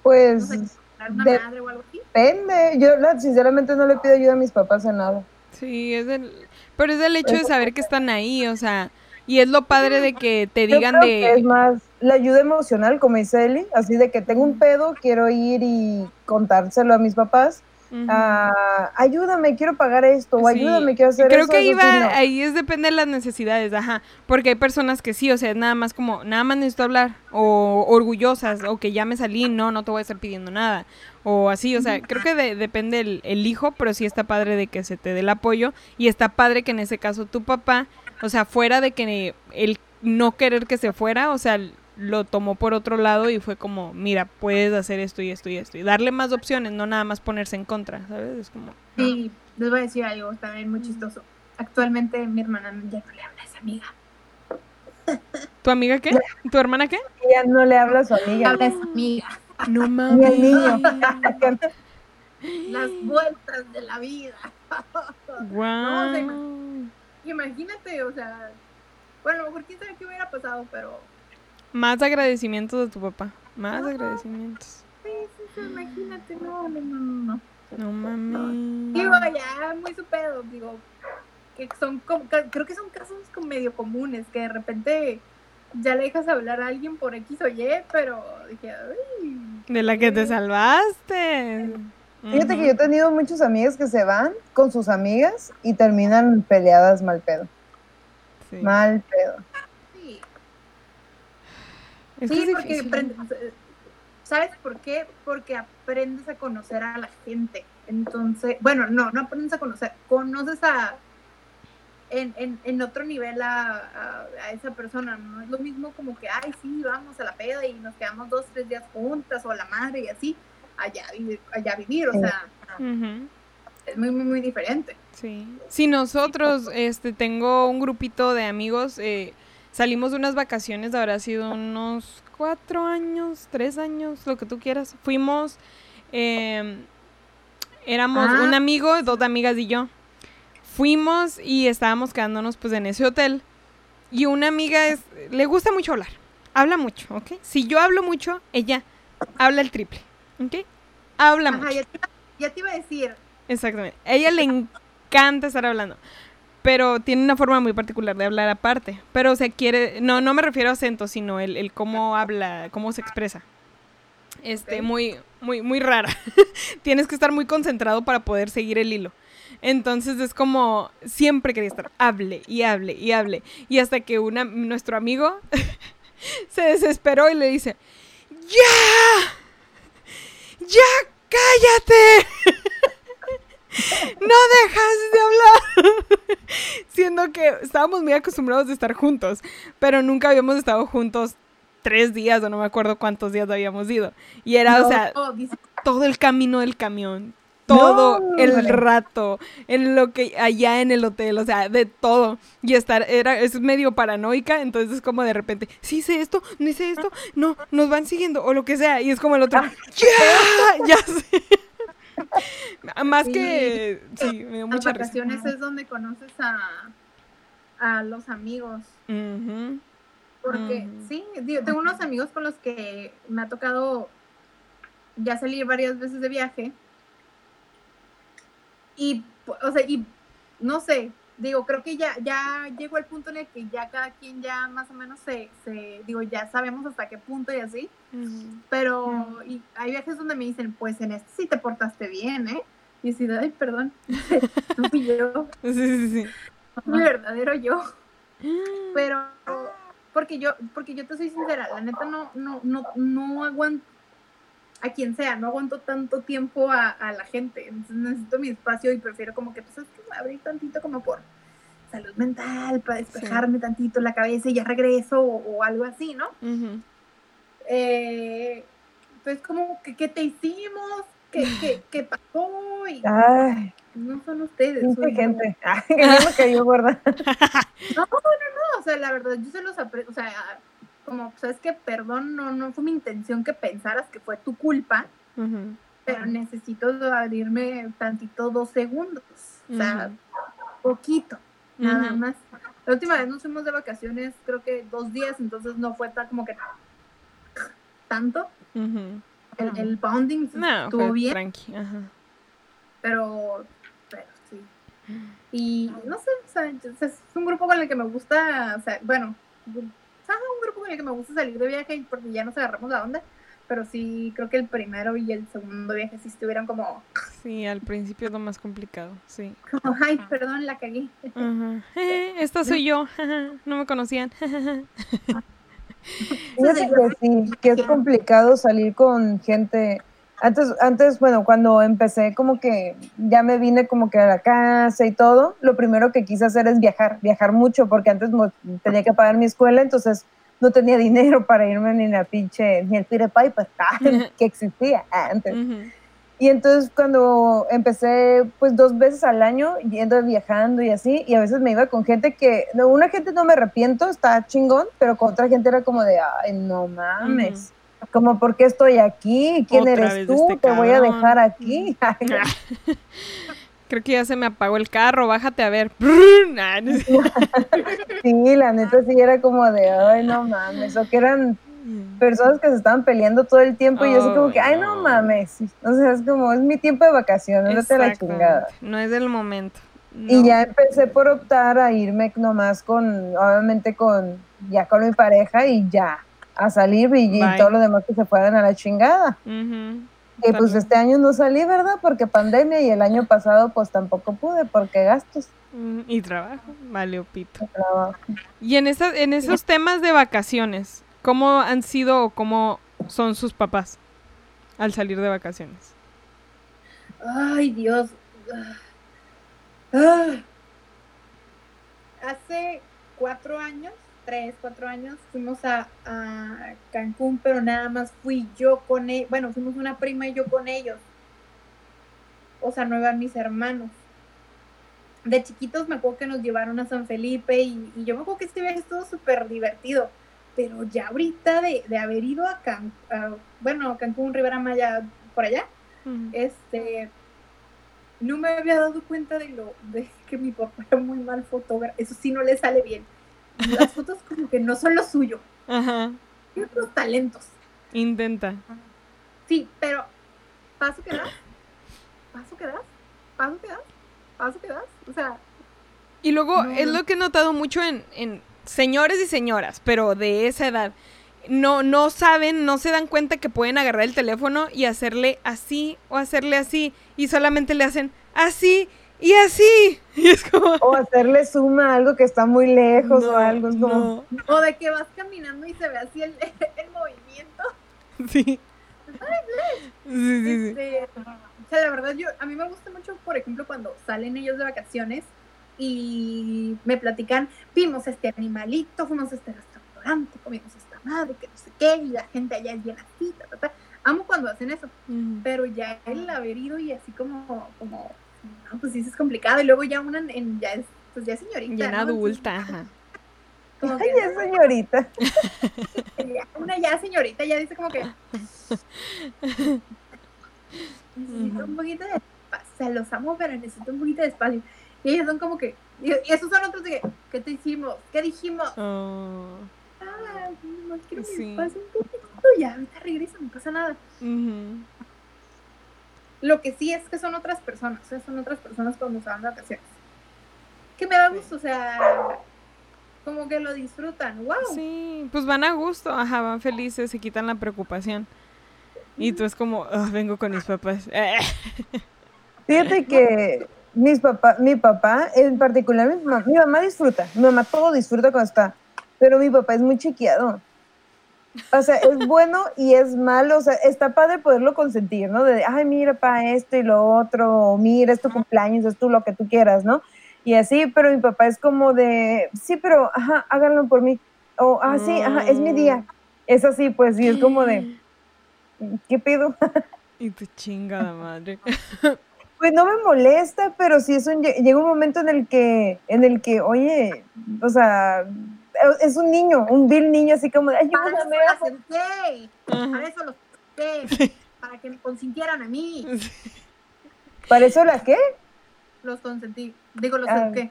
Speaker 3: Pues
Speaker 2: sé, comprar una
Speaker 3: de-
Speaker 2: madre o algo así.
Speaker 3: depende. Yo la- sinceramente no le pido ayuda a mis papás en nada.
Speaker 1: Sí, es el... Pero es el hecho de saber que están ahí, o sea... Y es lo padre de que te
Speaker 3: Yo
Speaker 1: digan
Speaker 3: que es
Speaker 1: de...
Speaker 3: más la ayuda emocional, como dice Eli, así de que tengo un pedo, quiero ir y contárselo a mis papás. Ah, ayúdame, quiero pagar esto, o
Speaker 1: Sí,
Speaker 3: ayúdame, quiero hacer
Speaker 1: Creo
Speaker 3: eso.
Speaker 1: que
Speaker 3: eso
Speaker 1: ahí
Speaker 3: sí,
Speaker 1: va,
Speaker 3: no.
Speaker 1: ahí es depende de las necesidades, ajá, porque hay personas que sí, o sea, nada más como, nada más necesito hablar, o orgullosas, o que ya me salí, no, no te voy a estar pidiendo nada, o así, o sea, creo que de- depende el, el hijo, pero sí está padre de que se te dé el apoyo, y está padre que en ese caso tu papá, o sea, fuera de que el no querer que se fuera, o sea, lo tomó por otro lado y fue como, mira, puedes hacer esto y esto y esto, y darle más opciones, no nada más ponerse en contra, ¿sabes? Es como...
Speaker 2: Sí, les voy a decir algo también muy chistoso. Actualmente mi hermana ya no le habla a esa amiga.
Speaker 1: ¿Tu amiga qué? ¿Tu hermana qué?
Speaker 3: Ella no le habla a su amiga.
Speaker 2: Habla a esa amiga.
Speaker 1: No mames.
Speaker 3: al niño.
Speaker 2: Las vueltas de la vida. No, se Imagínate, o sea, bueno, a lo mejor quién sabe qué hubiera pasado, pero
Speaker 1: Más agradecimientos de tu papá. Más
Speaker 2: Ajá.
Speaker 1: agradecimientos.
Speaker 2: Sí, sí, sí, imagínate, no, no, no, no.
Speaker 1: No mames.
Speaker 2: Digo, ya muy su pedo, digo, que son, creo que son casos como medio comunes, que de repente ya le dejas hablar a alguien por X o Y, pero dije, ay,
Speaker 1: De la que te salvaste.
Speaker 3: Fíjate que yo he tenido muchos amigos que se van con sus amigas y terminan peleadas mal pedo.
Speaker 1: Sí.
Speaker 3: Mal pedo.
Speaker 2: Sí. Sí, porque aprendes- ¿sabes por qué? Porque aprendes a conocer a la gente. Entonces, bueno, no, no aprendes a conocer, conoces a en, en, en otro nivel a, a, a esa persona. No es lo mismo como que, ay, sí, vamos a la peda y nos quedamos dos, tres días juntas o a la madre y así, allá vivir, allá vivir, o
Speaker 3: Sí.
Speaker 2: sea, es muy, muy, muy diferente.
Speaker 1: Sí. Si nosotros, este, tengo un grupito de amigos, eh, salimos de unas vacaciones, habrá sido unos cuatro años, tres años, lo que tú quieras. Fuimos, eh, éramos
Speaker 2: Ah.
Speaker 1: un amigo, dos amigas y yo. Fuimos y estábamos quedándonos pues en ese hotel. Y una amiga es, le gusta mucho hablar, habla mucho, ¿ok? Si yo hablo mucho, ella habla el triple, ¿ok? Habla mucho.
Speaker 2: Ajá, ya te, iba- ya te iba a decir,
Speaker 1: Exactamente. A ella le encanta estar hablando. Pero tiene una forma muy particular de hablar aparte. Pero o sea, quiere. No, no me refiero a acento, sino el, el cómo habla, cómo se expresa. Este, muy, muy, muy rara. <laughs> Tienes que estar muy concentrado para poder seguir el hilo. Entonces es como siempre quería estar, hable y hable y hable. Y hasta que una, nuestro amigo <laughs> se desesperó y le dice, ¡Ya! ¡Ya cállate! <laughs> ¡No dejas de hablar! Siendo que estábamos muy acostumbrados de estar juntos, pero nunca habíamos estado juntos tres días o no me acuerdo cuántos días habíamos ido. Y era, o sea,
Speaker 2: no, dice,
Speaker 1: todo el camino del camión, todo
Speaker 3: No,
Speaker 1: el rato, en lo que allá en el hotel, o sea, de todo. Y estar, era, es medio paranoica, entonces es como de repente, sí hice esto, no hice esto, no, nos van siguiendo, o lo que sea, y es como el otro, ¡ya! Ya sé. <laughs> Más
Speaker 2: Sí.
Speaker 1: que, sí, me dio
Speaker 2: las
Speaker 1: mucha risa.
Speaker 2: vacaciones es donde conoces a, a los amigos. Porque sí, digo, tengo unos amigos con los que me ha tocado ya salir varias veces de viaje. Y, o sea, y no sé, digo, creo que ya, ya llegó el punto en el que ya cada quien ya más o menos se, se digo, ya sabemos hasta qué punto y así. Pero y hay viajes donde me dicen, pues en este sí te portaste bien, ¿eh? Y de, ay, perdón, <laughs> no fui yo,
Speaker 1: Sí, sí, sí.
Speaker 2: no mi verdadero yo. <gasps> pero porque yo porque yo te soy sincera la neta no no no no aguanto a quien sea no aguanto tanto tiempo a, a la gente entonces necesito mi espacio y prefiero como que pues es que abrir tantito como por salud mental para despejarme tantito la cabeza y ya regreso o, o algo así no
Speaker 1: Ujú.
Speaker 2: eh, pues como que qué te hicimos qué, qué, qué pasó y
Speaker 3: Ay,
Speaker 2: no son ustedes yo.
Speaker 3: gente. <laughs> Ay, que me gorda. <laughs>
Speaker 2: No, no, no, o sea, la verdad, yo se los aprendo, o sea, como, sabes que, perdón, no, no fue mi intención que pensaras que fue tu culpa, pero necesito abrirme tantito dos segundos, o sea, poquito, nada más. La última vez nos fuimos de vacaciones, creo que dos días, entonces no fue tan como que tanto. El, el pounding
Speaker 1: No,
Speaker 2: estuvo bien,
Speaker 1: tranqui. Ajá.
Speaker 2: pero, pero sí. Y no sé, o sea, es un grupo con el que me gusta, o sea, bueno, gu- ajá, un grupo con el que me gusta salir de viaje y porque ya nos agarramos la onda, pero sí, creo que el primero y el segundo viaje sí estuvieron como,
Speaker 1: Sí, al principio es lo más complicado, sí.
Speaker 2: como ay, perdón, la cagué. <laughs>
Speaker 1: Esta soy yo, <laughs> no me conocían. <laughs>
Speaker 3: Fíjate que sí, que es complicado salir con gente. Antes, antes, bueno, cuando empecé como que ya me vine como que a la casa y todo, lo primero que quise hacer es viajar, viajar mucho, porque antes tenía que pagar mi escuela, entonces no tenía <laughs> dinero para irme ni la pinche, ni el Peter Piper, <laughs> <laughs> que existía antes. Y entonces cuando empecé pues dos veces al año yendo viajando y así, y a veces me iba con gente que, una gente no me arrepiento, está chingón, pero con otra gente era como de, ay, no mames, como, ¿por qué estoy aquí? ¿Quién
Speaker 1: Otra
Speaker 3: eres tú?
Speaker 1: este
Speaker 3: Te voy a dejar aquí. <laughs> <laughs>
Speaker 1: Creo que ya se me apagó el carro, bájate a ver. <laughs> No
Speaker 3: sí, la neta sí era como de, ay, no mames, o que eran personas que se estaban peleando todo el tiempo y yo así como que, ay, no
Speaker 1: no.
Speaker 3: mames. O sea, es como, es mi tiempo de vacaciones, date la
Speaker 1: Exactamente.
Speaker 3: chingada.
Speaker 1: No es del momento.
Speaker 3: Y
Speaker 1: No.
Speaker 3: ya empecé por optar a irme nomás con, obviamente con, ya con mi pareja y ya, a salir y, y
Speaker 1: Bye.
Speaker 3: todo lo demás que se fueran a la chingada. Y pues este año no salí, ¿verdad? Porque pandemia y el año pasado pues tampoco pude porque gastos
Speaker 1: Mm, Y trabajo, vale, pito.
Speaker 3: de trabajo.
Speaker 1: Y en, esa, en esos temas de vacaciones, ¿cómo han sido o cómo son sus papás al salir de vacaciones?
Speaker 2: Ay, Dios. Ah. Hace cuatro años, tres, cuatro años, fuimos a, a Cancún, pero nada más fui yo con ellos. Bueno, fuimos una prima y yo con ellos. O sea, no iban mis hermanos. De chiquitos me acuerdo que nos llevaron a San Felipe y, y yo me acuerdo que este viaje estuvo súper divertido. Pero ya ahorita de, de haber ido a Cancún, bueno, Cancún, Rivera Maya, por allá, este no me había dado cuenta de lo de que mi papá era muy mal fotógrafo eso sí no le sale bien las fotos como que no son lo suyo
Speaker 1: Ajá,
Speaker 2: tiene otros talentos
Speaker 1: intenta.
Speaker 2: sí pero paso que das paso que das paso que das paso que das o sea
Speaker 1: Y luego
Speaker 2: No,
Speaker 1: es lo que he notado mucho en, en señores y señoras, pero de esa edad. No, no saben, no se dan cuenta que pueden agarrar el teléfono y hacerle así o hacerle así. Y solamente le hacen así y así. <laughs> Y es como...
Speaker 3: O hacerle suma a algo que está muy lejos o algo. Es como,
Speaker 1: no.
Speaker 2: o de que vas caminando y se ve así el, <laughs> el movimiento
Speaker 1: Sí. Sí, sí, sí.
Speaker 2: Este, o sea, la verdad, yo, a mí me gusta mucho, por ejemplo, cuando salen ellos de vacaciones y me platican, vimos este animalito, fuimos a este restaurante, comimos esta madre, que no sé qué, y la gente allá es bien así, ta, ta, ta. Amo cuando hacen eso, pero ya el haber ido y así como, como, no, pues sí, es complicado, y luego ya una en, ya es, pues ya es señorita.
Speaker 1: Bien
Speaker 2: ¿no?
Speaker 1: adulta, ajá. <laughs>
Speaker 2: Como
Speaker 3: ay,
Speaker 2: que,
Speaker 3: ya señorita. <laughs>
Speaker 2: ya una ya señorita ya dice como que <laughs> necesito un poquito de espacio, o sea, los amo, pero necesito un poquito de espacio. Y ellos son como que, y, esos son otros de que, ¿qué te hicimos? ¿Qué dijimos?
Speaker 1: Oh,
Speaker 2: Ah, no quiero
Speaker 1: Sí.
Speaker 2: espacio un poquito, ya, ahorita regresa, no pasa nada.
Speaker 1: ujú.
Speaker 2: Lo que sí es que son otras personas, o sea, son otras personas cuando se van de vacaciones. Que me da gusto, o sea, como que lo disfrutan, wow.
Speaker 1: Sí, pues van a gusto, ajá, van felices, se quitan la preocupación. Y tú es como, "Ah, vengo con mis papás. <laughs>
Speaker 3: Fíjate que mis papá, mi papá, en particular, mi mamá, mi mamá disfruta. Mi mamá todo disfruta cuando está. Pero mi papá es muy chiqueado. O sea, es bueno y es malo. O sea, está padre poderlo consentir, ¿no? De, ay, mira, pa, esto y lo otro. O mira, es tu cumpleaños, es tú lo que tú quieras, ¿no? Y así, pero mi papá es como de, sí, pero, ajá, háganlo por mí. O, ah, sí, ajá, es mi día. Es así, pues, y es como de, <gasps> ¿qué pido?
Speaker 1: Y tu chingada madre. <laughs>
Speaker 3: Pues no me molesta, pero sí es un, lle- llega un momento en el que, en el que, oye, o sea, es un niño, un vil niño así como de,
Speaker 2: Para eso
Speaker 3: ayúdame.
Speaker 2: las senté, para eso los senté, para que me consintieran a mí. <laughs>
Speaker 3: ¿Para eso la qué?
Speaker 2: Los consentí, digo, los
Speaker 3: Ah.
Speaker 2: eduqué.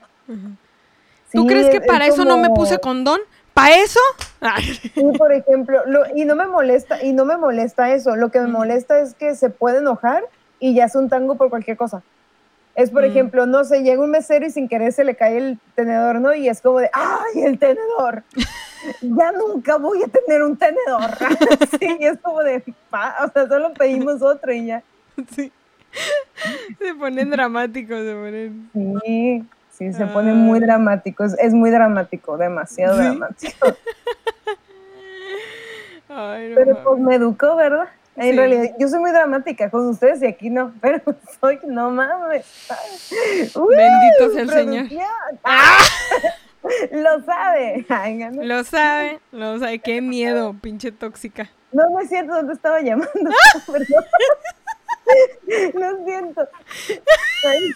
Speaker 1: ¿Tú
Speaker 3: Sí,
Speaker 1: crees que para
Speaker 3: es
Speaker 1: eso no me puse condón? ¿Para eso? Ay,
Speaker 3: Sí, por ejemplo, lo- y no me molesta, y no me molesta eso, lo que me molesta es que se puede enojar y ya es un tango por cualquier cosa. Es, por
Speaker 1: Mm.
Speaker 3: ejemplo, no sé, llega un mesero y sin querer se le cae el tenedor, ¿no? Y es como de, ¡ay, el tenedor! <laughs> ya nunca voy a tener un tenedor. <laughs> sí, y es como de, "Pa", o sea, solo pedimos otro y ya.
Speaker 1: sí. Se ponen dramáticos, se ponen.
Speaker 3: Sí, sí, se pone muy
Speaker 1: Ah.
Speaker 3: dramático, es, muy dramático, demasiado
Speaker 1: ¿Sí?
Speaker 3: dramático. <laughs>
Speaker 1: Ay, no
Speaker 3: Pero pues me educó, ¿verdad? En
Speaker 1: Sí.
Speaker 3: realidad, yo soy muy dramática con ustedes y aquí no, <laughs> pero soy, no mames. Uy,
Speaker 1: Bendito sea el Señor.
Speaker 3: ¡Ah! <laughs> Lo sabe. Ay, no,
Speaker 1: Lo sabe, lo sabe. Qué miedo, pinche tóxica.
Speaker 3: no, no es cierto, ¿dónde estaba llamando? <laughs> Perdón. Lo siento. Ay,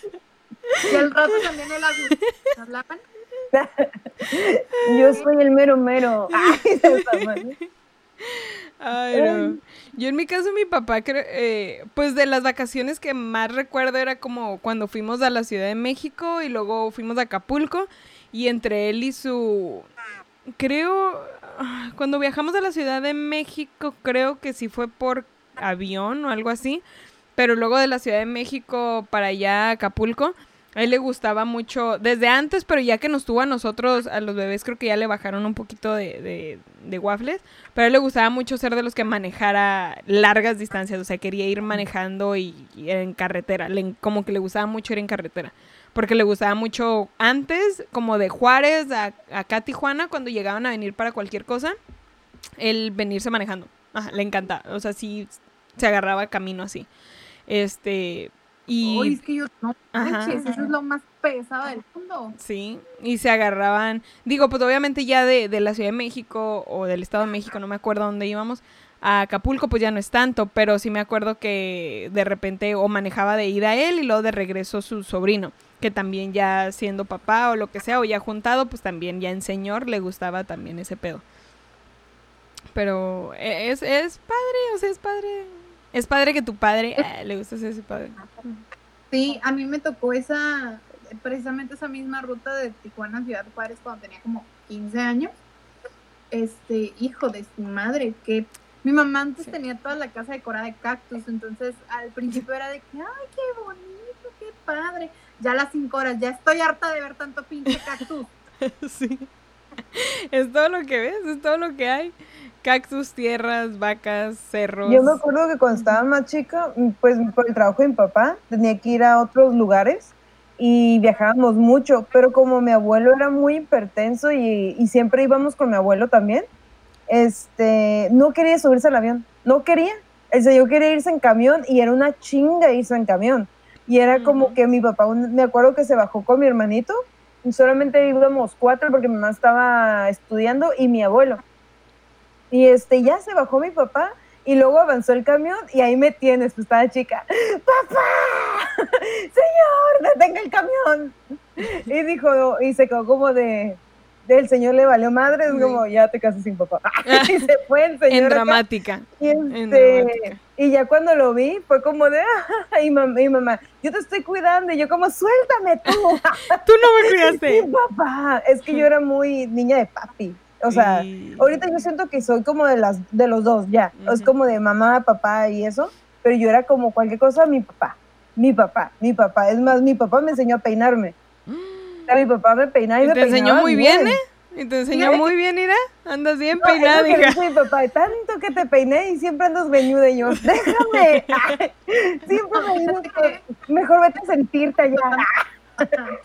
Speaker 2: Y al rato también el Agus. ¿Hablaban?
Speaker 3: yo soy el mero mero. Ay.
Speaker 1: Ay, no. Yo en mi caso, mi papá, eh, pues de las vacaciones que más recuerdo era como cuando fuimos a la Ciudad de México y luego fuimos a Acapulco y entre él y su, creo, ah, cuando viajamos a la Ciudad de México, creo que sí fue por avión o algo así. Pero luego de la Ciudad de México para allá, a Acapulco, a él le gustaba mucho, desde antes, pero ya que nos tuvo a nosotros, a los bebés, creo que ya le bajaron un poquito de, de, de waffles. Pero a él le gustaba mucho ser de los que manejara largas distancias. O sea, quería ir manejando y, en carretera. Le- como que le gustaba mucho ir en carretera. Porque le gustaba mucho antes, como de Juárez a, acá Tijuana, cuando llegaban a venir para cualquier cosa, el venirse manejando. Ajá, le encantaba. O sea, sí se agarraba camino así. Este. Y.
Speaker 2: Es que yo no manches, eso es lo más pesado del mundo.
Speaker 1: Sí, y se agarraban, digo, pues obviamente ya de, de la Ciudad de México o del Estado de México, no me acuerdo dónde íbamos, a Acapulco pues ya no es tanto, pero sí me acuerdo que de repente o manejaba de ida él y luego de regreso su sobrino, que también ya siendo papá o lo que sea, o ya juntado, pues también ya en señor le gustaba también ese pedo. Pero e- es, es padre, o sea, es padre. Es padre que tu padre ah, le guste ese padre.
Speaker 2: Sí, a mí me tocó esa, precisamente esa misma ruta de Tijuana a Ciudad Juárez cuando tenía como 15 años. Este, hijo de su madre, que mi mamá antes
Speaker 1: Sí.
Speaker 2: tenía toda la casa decorada de cactus, entonces al principio era de que, ay, qué bonito, qué padre. Ya a las 5 horas, ya estoy harta de ver tanto pinche cactus. <laughs>
Speaker 1: Sí. <laughs> Es todo lo que ves, es todo lo que hay. Cactus, tierras, vacas, cerros.
Speaker 3: Yo me acuerdo que cuando estaba más chica, mm, pues por el trabajo de mi papá, tenía que ir a otros lugares y viajábamos mucho, pero como mi abuelo era muy hipertenso y, y siempre íbamos con mi abuelo también, este, no quería subirse al avión, no quería. El señor quería irse en camión y era una chinga irse en camión. Y era como que mi papá, un- me acuerdo que se bajó con mi hermanito, solamente íbamos cuatro porque mi mamá estaba estudiando y mi abuelo. Y este, ya se bajó mi papá y luego avanzó el camión y ahí me tienes, pues estaba chica. <laughs> ¡Papá! <laughs> ¡Señor, detenga el camión! Y dijo, y se quedó como de, del señor le valió madre, es como, ya te casas sin papá. <laughs> y se fue el señor.
Speaker 1: en dramática.
Speaker 3: Y,
Speaker 1: en
Speaker 3: este,
Speaker 1: dramática.
Speaker 3: y ya cuando lo vi, fue como de, <laughs> y mamá, y mamá, yo te estoy cuidando, y yo como, suéltame tú. <laughs>
Speaker 1: Tú no me
Speaker 3: Sí,
Speaker 1: cuidaste.
Speaker 3: papá, es que yo era muy niña de papi. O sea, ahorita yo siento que soy como de las de los dos, ya. Es
Speaker 1: Ujú.
Speaker 3: como de mamá, papá y eso, pero yo era como cualquier cosa, mi papá. Mi papá, mi papá. Es más, mi papá me enseñó a peinarme. Mi papá me peinaba y,
Speaker 1: Y
Speaker 3: me
Speaker 1: te enseñó muy bien, ¿eh? Y te enseñó muy bien, mira. Andas bien
Speaker 3: No, es
Speaker 1: peinada,
Speaker 3: lo que
Speaker 1: hija.
Speaker 3: dice mi papá, tanto que te peiné y siempre andas veñuda y yo, déjame. <laughs> <laughs> siempre que mejor vete a sentirte allá. <laughs>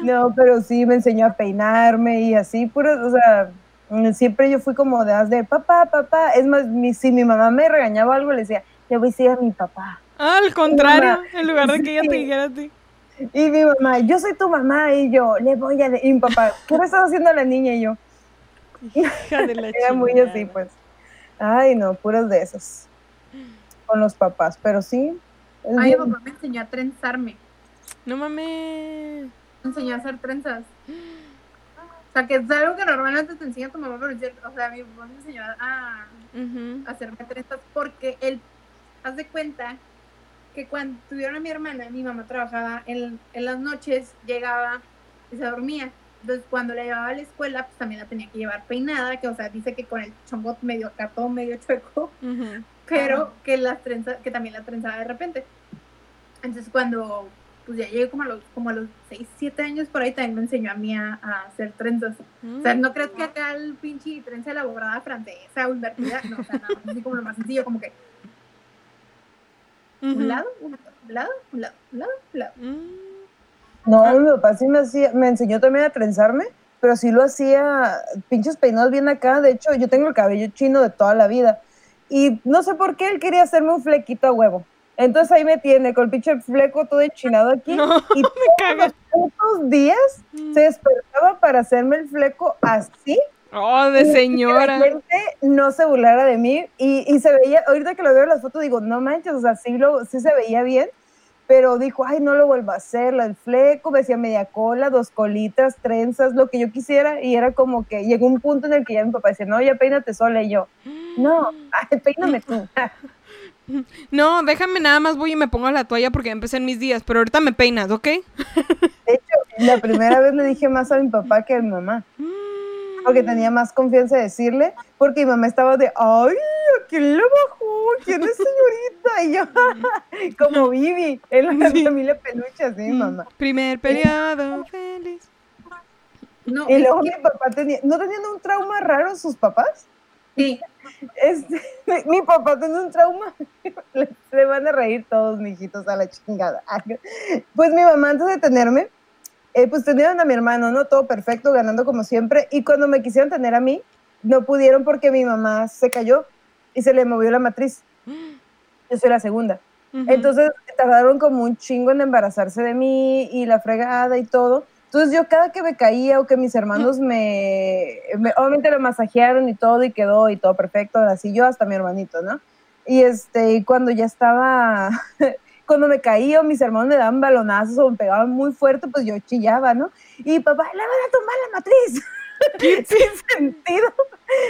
Speaker 3: No, pero sí me enseñó a peinarme y así, puro, o sea, siempre yo fui como de, haz de papá, papá. Es más, mi- si mi mamá me regañaba algo, le decía, le voy a decir a mi papá.
Speaker 1: Ah, al contrario, en lugar de que ella te dijera a ti.
Speaker 3: Y mi mamá, yo soy tu mamá, y yo, le voy a decir, y mi papá, ¿qué le estás haciendo a la niña? Y yo,
Speaker 1: Hija de la <laughs>
Speaker 3: era muy así, pues. Ay, no, puros de esos. Con los papás, pero sí.
Speaker 2: Ay, mi papá me enseñó a trenzarme,
Speaker 1: No mames.
Speaker 2: me enseñó a hacer trenzas. O sea, que es algo que normalmente te enseña tu mamá, pero es cierto, o sea, mi papá me enseñó a hacerme trenzas porque él, haz de cuenta cuando tuvieron a mi hermana, mi mamá trabajaba en, en las noches, llegaba y se dormía. Entonces, cuando la llevaba a la escuela, pues también la tenía que llevar peinada, que, o sea, dice que con el chongo medio acá, todo medio chueco, pero que las trenzas, que también la trenzaba de repente. Entonces cuando pues ya llegué como a los, como a los 6, 7 años por ahí también me enseñó a mí a, a hacer trenzas. O sea, no crees que acá el pinche trenza elaborada francesa o invertida, no, o sea, nada, más así como lo más sencillo, como que Un lado, un lado, un lado, un lado, un lado.
Speaker 3: No, mi papá sí me hacía, me enseñó también a trenzarme, pero sí lo hacía pinches peinados bien acá. De hecho, yo tengo el cabello chino de toda la vida. Y no sé por qué él quería hacerme un flequito a huevo. Entonces ahí me tiene con el pinche fleco todo enchinado aquí. <laughs>
Speaker 1: No,
Speaker 3: y
Speaker 1: me
Speaker 3: todos días
Speaker 1: Mm.
Speaker 3: se despertaba para hacerme el fleco así.
Speaker 1: Oh, de
Speaker 3: y Que
Speaker 1: señora.
Speaker 3: la gente no se burlara de mí. Y, y se veía, ahorita que lo veo en las fotos, digo, no manches, o sea, sí, lo, sí se veía bien. Pero dijo, ay, no lo vuelvo a hacer, el fleco, me decía media cola, dos colitas, trenzas, lo que yo quisiera. Y era como que llegó un punto en el que ya mi papá decía, no, ya peínate sola. Y yo, no, <gasps> ay, peíname tú. <laughs>
Speaker 1: No, déjame nada más voy y me pongo la toalla porque empecé en mis días, pero ahorita me peinas, ¿ok?
Speaker 3: De hecho, la primera <laughs> vez le dije más a mi papá que a mi mamá.
Speaker 1: Mm.
Speaker 3: porque tenía más confianza de decirle, porque mi mamá estaba de, ay, ¿a quién le bajó? ¿Quién es señorita? Y yo, <laughs> como Vivi, en la
Speaker 1: Sí.
Speaker 3: familia peluche, así mi mamá.
Speaker 1: Primer periodo <laughs> feliz.
Speaker 2: No,
Speaker 3: Y luego
Speaker 2: que-
Speaker 3: mi papá tenía, ¿no tenían un trauma raro sus papás?
Speaker 2: sí,
Speaker 3: Este, <laughs> mi papá tenía un trauma. Se van a reír todos, mijitos, a la chingada. Pues mi mamá, antes de tenerme, eh, pues tenían a mi hermano, ¿no? Todo perfecto, ganando como siempre. Y cuando me quisieron tener a mí, no pudieron porque mi mamá se cayó y se le movió la matriz. Yo soy la segunda.
Speaker 1: Ujú.
Speaker 3: Entonces tardaron como un chingo en embarazarse de mí y la fregada y todo. Entonces yo cada que me caía o que mis hermanos me, me- obviamente lo masajearon y todo y quedó y todo perfecto, así yo hasta mi hermanito, ¿no? Y este, cuando ya estaba, <laughs> cuando me caía o mis hermanos me daban balonazos o me pegaban muy fuerte, pues yo chillaba, ¿no? Y papá, le van a tomar la matriz. <laughs> <laughs> Sin sentido.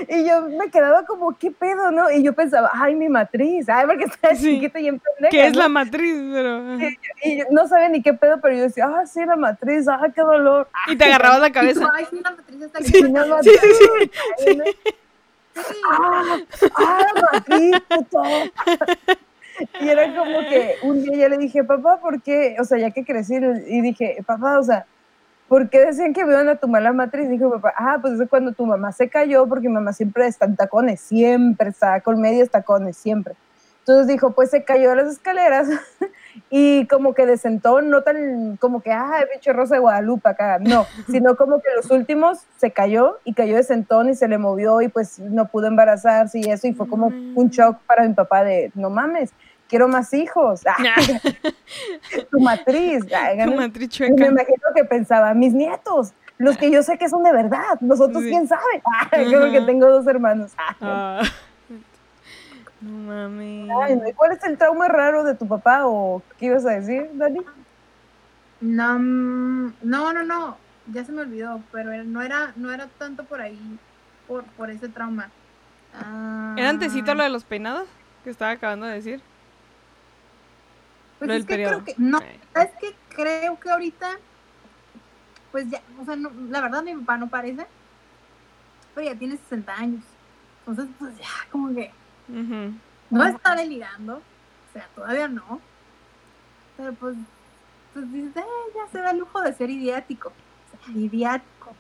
Speaker 3: Y yo me quedaba como, ¿qué pedo, no? Y yo pensaba, ay, mi matriz, ay, porque estaba
Speaker 1: Sí.
Speaker 3: chiquita y en pendeja,
Speaker 1: Que es
Speaker 3: ¿no?
Speaker 1: la matriz, pero.
Speaker 3: Y yo no sabía ni qué pedo, pero yo decía, ah, sí, la matriz, ah, qué dolor.
Speaker 1: Y te agarrabas la
Speaker 2: y tú,
Speaker 1: cabeza.
Speaker 2: ay, sí, la matriz está
Speaker 1: Sí. Sí, sí, sí.
Speaker 3: matriz, ah, ah, la matriz, puto. Y era como que un día ya le dije, papá, ¿por qué? O sea, ya que crecí, y dije, papá, o sea, ¿por qué decían que me iban a tomar la matriz? Dijo papá, ah, pues es cuando tu mamá se cayó, porque mi mamá siempre está en tacones, siempre está con medios tacones, siempre. Entonces dijo, pues se cayó a las escaleras <laughs> y como que de sentón, no tan como que, ah, pinche Rosa de Guadalupe acá, no, <laughs> sino como que los últimos se cayó y cayó de sentón y se le movió y pues no pudo embarazarse y eso y fue como un shock para mi papá de, no mames, quiero más hijos, <laughs> Ah, <laughs> tu matriz. <laughs>
Speaker 1: Tu matriz
Speaker 3: y me
Speaker 1: chueca.
Speaker 3: imagino que pensaba, mis nietos, los que yo sé que son de verdad, nosotros
Speaker 1: Sí.
Speaker 3: quién sabe. Ay, como que
Speaker 1: Ajá.
Speaker 3: tengo dos hermanos. Ay,
Speaker 1: Ah. No mames.
Speaker 3: ay, no. ¿Y ¿Cuál es el trauma raro de tu papá o qué ibas a decir, Dani?
Speaker 2: No, mm, no, no, no, ya se me olvidó, pero no era, no era tanto por ahí, por, por ese trauma. Ah,
Speaker 1: ¿Era antesito lo de los peinados? Que estaba acabando de decir.
Speaker 2: Pues es que
Speaker 1: periodo.
Speaker 2: creo que, no, es que creo que ahorita, pues ya, o sea, no, la verdad mi papá no parece, pero ya tiene 60 años, entonces pues ya, como que no está delirando, o sea, todavía no, pero pues, pues dices, "Eh, ya se da el lujo de ser idiático, o sea, idiático.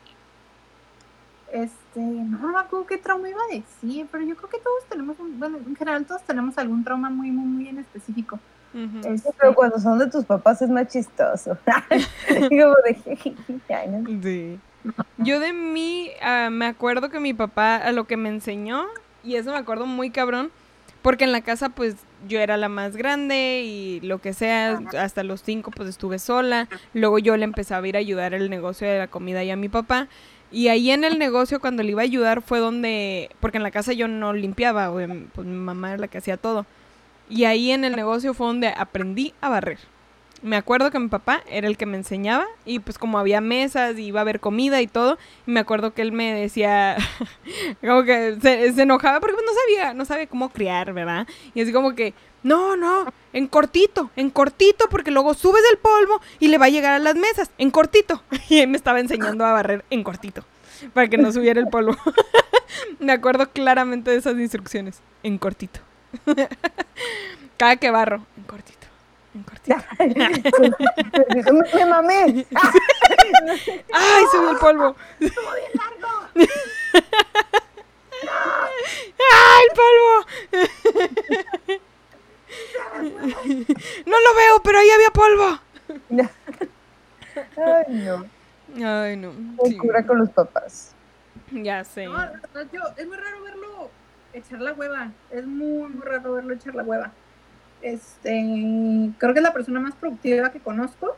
Speaker 2: Este, no me acuerdo qué trauma iba a decir, pero yo creo que todos tenemos, un, bueno, en general todos tenemos algún trauma muy, muy, muy en específico. Este,
Speaker 3: Pero cuando son de tus papás es más chistoso. <laughs> como de, <laughs> ay, no.
Speaker 1: Sí. Yo de mí ah, me acuerdo que mi papá a lo que me enseñó, y eso me acuerdo muy cabrón, porque en la casa pues yo era la más grande y lo que sea, hasta los cinco pues estuve sola, luego yo le empezaba a ir a ayudar el negocio de la comida y a mi papá, y ahí en el negocio cuando le iba a ayudar fue donde, porque en la casa yo no limpiaba, pues mi mamá era la que hacía todo, y ahí en el negocio fue donde aprendí a barrer. Me acuerdo que mi papá era el que me enseñaba y pues como había mesas y iba a haber comida y todo, y me acuerdo que él me decía, <laughs> como que se, enojaba porque pues, no sabía, no sabía cómo criar, ¿verdad? Y así como que, no, no, en cortito, en cortito, porque luego subes el polvo y le va a llegar a las mesas, en cortito. <laughs> Y él me estaba enseñando a barrer en cortito, para que no subiera el polvo. <laughs> me acuerdo claramente de esas instrucciones, en cortito. <laughs> Cada que barro, en cortito, en cortito. <laughs>
Speaker 3: me, mamé.
Speaker 1: ¡Ay, subió el polvo! ¡Ay, el polvo! No lo veo, pero ahí había polvo.
Speaker 3: Ay, no.
Speaker 1: Ay, no. Sí,
Speaker 3: cura con los papás.
Speaker 1: ya sé.
Speaker 2: No, yo, es muy raro verlo echar la hueva. Es muy, muy raro verlo echar la hueva. Este, creo que es la persona más productiva que conozco.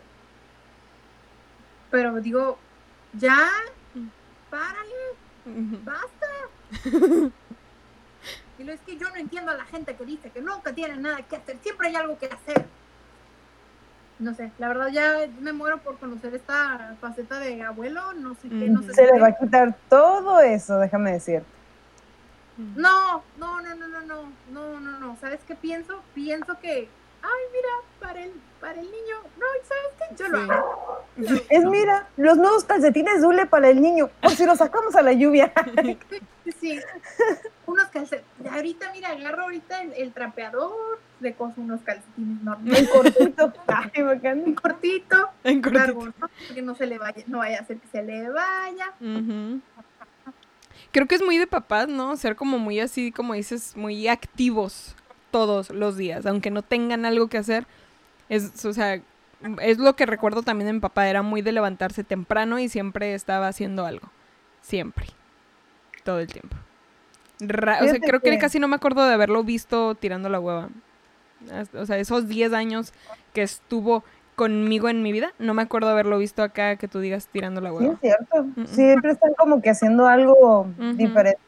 Speaker 2: Pero digo, ya, párale, basta. <laughs> Y lo es que yo no entiendo a la gente que dice que nunca tiene nada que hacer, siempre hay algo que hacer. No sé, la verdad ya me muero por conocer esta faceta de abuelo, no sé qué, no sé
Speaker 3: Se
Speaker 2: si
Speaker 3: le va
Speaker 2: qué.
Speaker 3: a quitar todo eso, déjame decir.
Speaker 2: No, no, no, no, no, no, no, no, no. ¿Sabes qué pienso? Pienso que, ay, mira, para el, para el niño, no, ¿sabes qué? Yo lo
Speaker 1: Sí.
Speaker 2: hago. <laughs>
Speaker 3: Es mira, los nuevos calcetines de hule para el niño, por si los sacamos a la lluvia. <laughs>
Speaker 2: Sí, unos calcetines. Ahorita, mira, agarro ahorita el, el trapeador, le coso unos calcetines
Speaker 3: En
Speaker 2: normales,
Speaker 3: cortito. <laughs> Ay, bacán.
Speaker 2: un cortito,
Speaker 1: En cortito.
Speaker 2: largo, ¿no? Porque no se le vaya, no vaya a hacer que se le vaya.
Speaker 1: Ujú. Creo que es muy de papás, ¿no? Ser como muy así, como dices, muy activos todos los días, aunque no tengan algo que hacer. Es, o sea, es lo que recuerdo también de mi papá, era muy de levantarse temprano y siempre estaba haciendo algo. Siempre. Todo el tiempo. Ra- o sea, creo que casi no me acuerdo de haberlo visto tirando la hueva. O sea, esos 10 años que estuvo conmigo en mi vida, no me acuerdo haberlo visto acá que tú digas tirando la
Speaker 3: Sí,
Speaker 1: hueva.
Speaker 3: es cierto.
Speaker 1: Mm, mm.
Speaker 3: Siempre están como que haciendo algo diferente.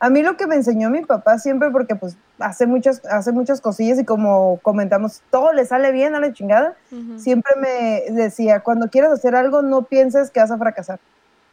Speaker 3: A mí lo que me enseñó mi papá siempre, porque pues hace muchas, hace muchas cosillas y como comentamos, todo le sale bien a la chingada, siempre me decía, cuando quieras hacer algo, no pienses que vas a fracasar.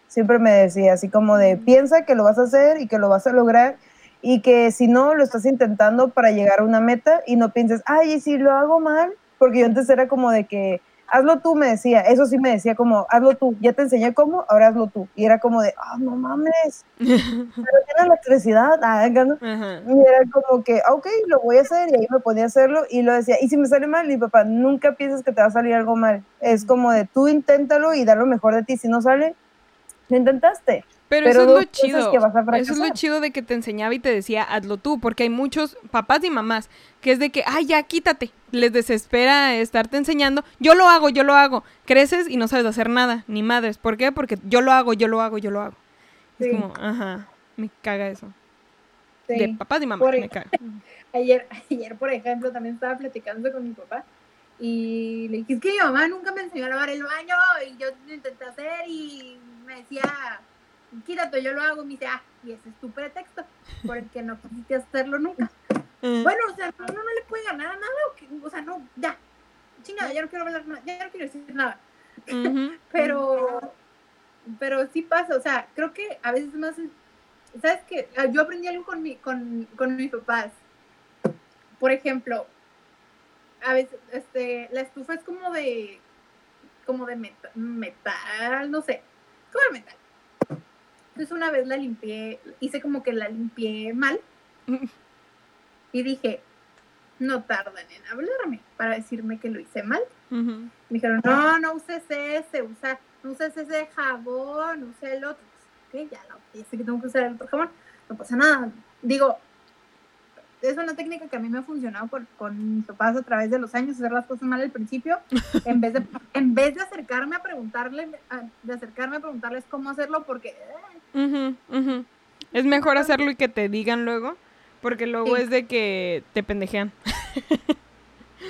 Speaker 3: Siempre me decía, así como de, piensa que lo vas a hacer y que lo vas a lograr y que si no, lo estás intentando para llegar a una meta y no pienses, ay, ¿y si lo hago mal? Porque yo antes era como de que, hazlo tú, me decía, eso sí me decía como, hazlo tú, ya te enseñé cómo, ahora hazlo tú. Y era como de, ah, no mames, <laughs> pero tienes electricidad, ah.
Speaker 1: Ajá.
Speaker 3: Y era como que, ah, ok, lo voy a hacer, y ahí me ponía a hacerlo, y lo decía, y si me sale mal, y papá, nunca pienses que te va a salir algo mal. Es como de, tú inténtalo y da lo mejor de ti, si no sale, lo intentaste.
Speaker 1: Pero,
Speaker 3: Pero
Speaker 1: eso es lo chido. eso es lo chido de que te enseñaba y te decía, hazlo tú, porque hay muchos papás y mamás que es de que, ay, ya quítate. Les desespera estarte enseñando. Yo lo hago, yo lo hago. Creces y no sabes hacer nada, ni madres. ¿Por qué? Porque yo lo hago, yo lo hago, yo lo hago.
Speaker 3: Sí.
Speaker 1: Es como, ajá, me caga eso. De
Speaker 2: Sí.
Speaker 1: papás y mamás,
Speaker 2: Por
Speaker 1: me caga. <laughs>
Speaker 2: Ayer, ayer, por ejemplo, también estaba platicando con mi papá y le dije, es que mi mamá nunca me enseñó a lavar el baño y yo lo intenté hacer y me decía, quítate, yo lo hago. Y me dice, ah, y ese es tu pretexto, porque no quisiste hacerlo nunca.
Speaker 1: Mm.
Speaker 2: Bueno, o sea, uno no le puede ganar a nada, o, o sea, no, ya, chingada, ya no quiero hablar nada, ya no quiero decir nada. <laughs> Pero, pero sí pasa, o sea, creo que a veces más, ¿sabes qué? Ah, Yo aprendí algo con, mi, con, con mis papás. Por ejemplo, a veces, este, la estufa es como de, como de meta- metal, no sé, como de metal. Entonces una vez la limpié, hice como que la limpié mal y dije, no tardan en hablarme para decirme que lo hice mal. Me dijeron, no, no uses ese, usa, no uses ese jabón, usa el otro. Pues, ok, ya, lo, ya sé que tengo que usar el otro jabón, no pasa nada. Digo, es una técnica que a mí me ha funcionado por- con mis papás a través de los años, hacer las cosas mal al principio, <laughs> en vez de, en vez de acercarme a preguntarle, a- de acercarme a preguntarles cómo hacerlo, porque eh.
Speaker 1: Es mejor hacerlo y que te digan luego, porque luego
Speaker 2: Sí.
Speaker 1: es de que te pendejean.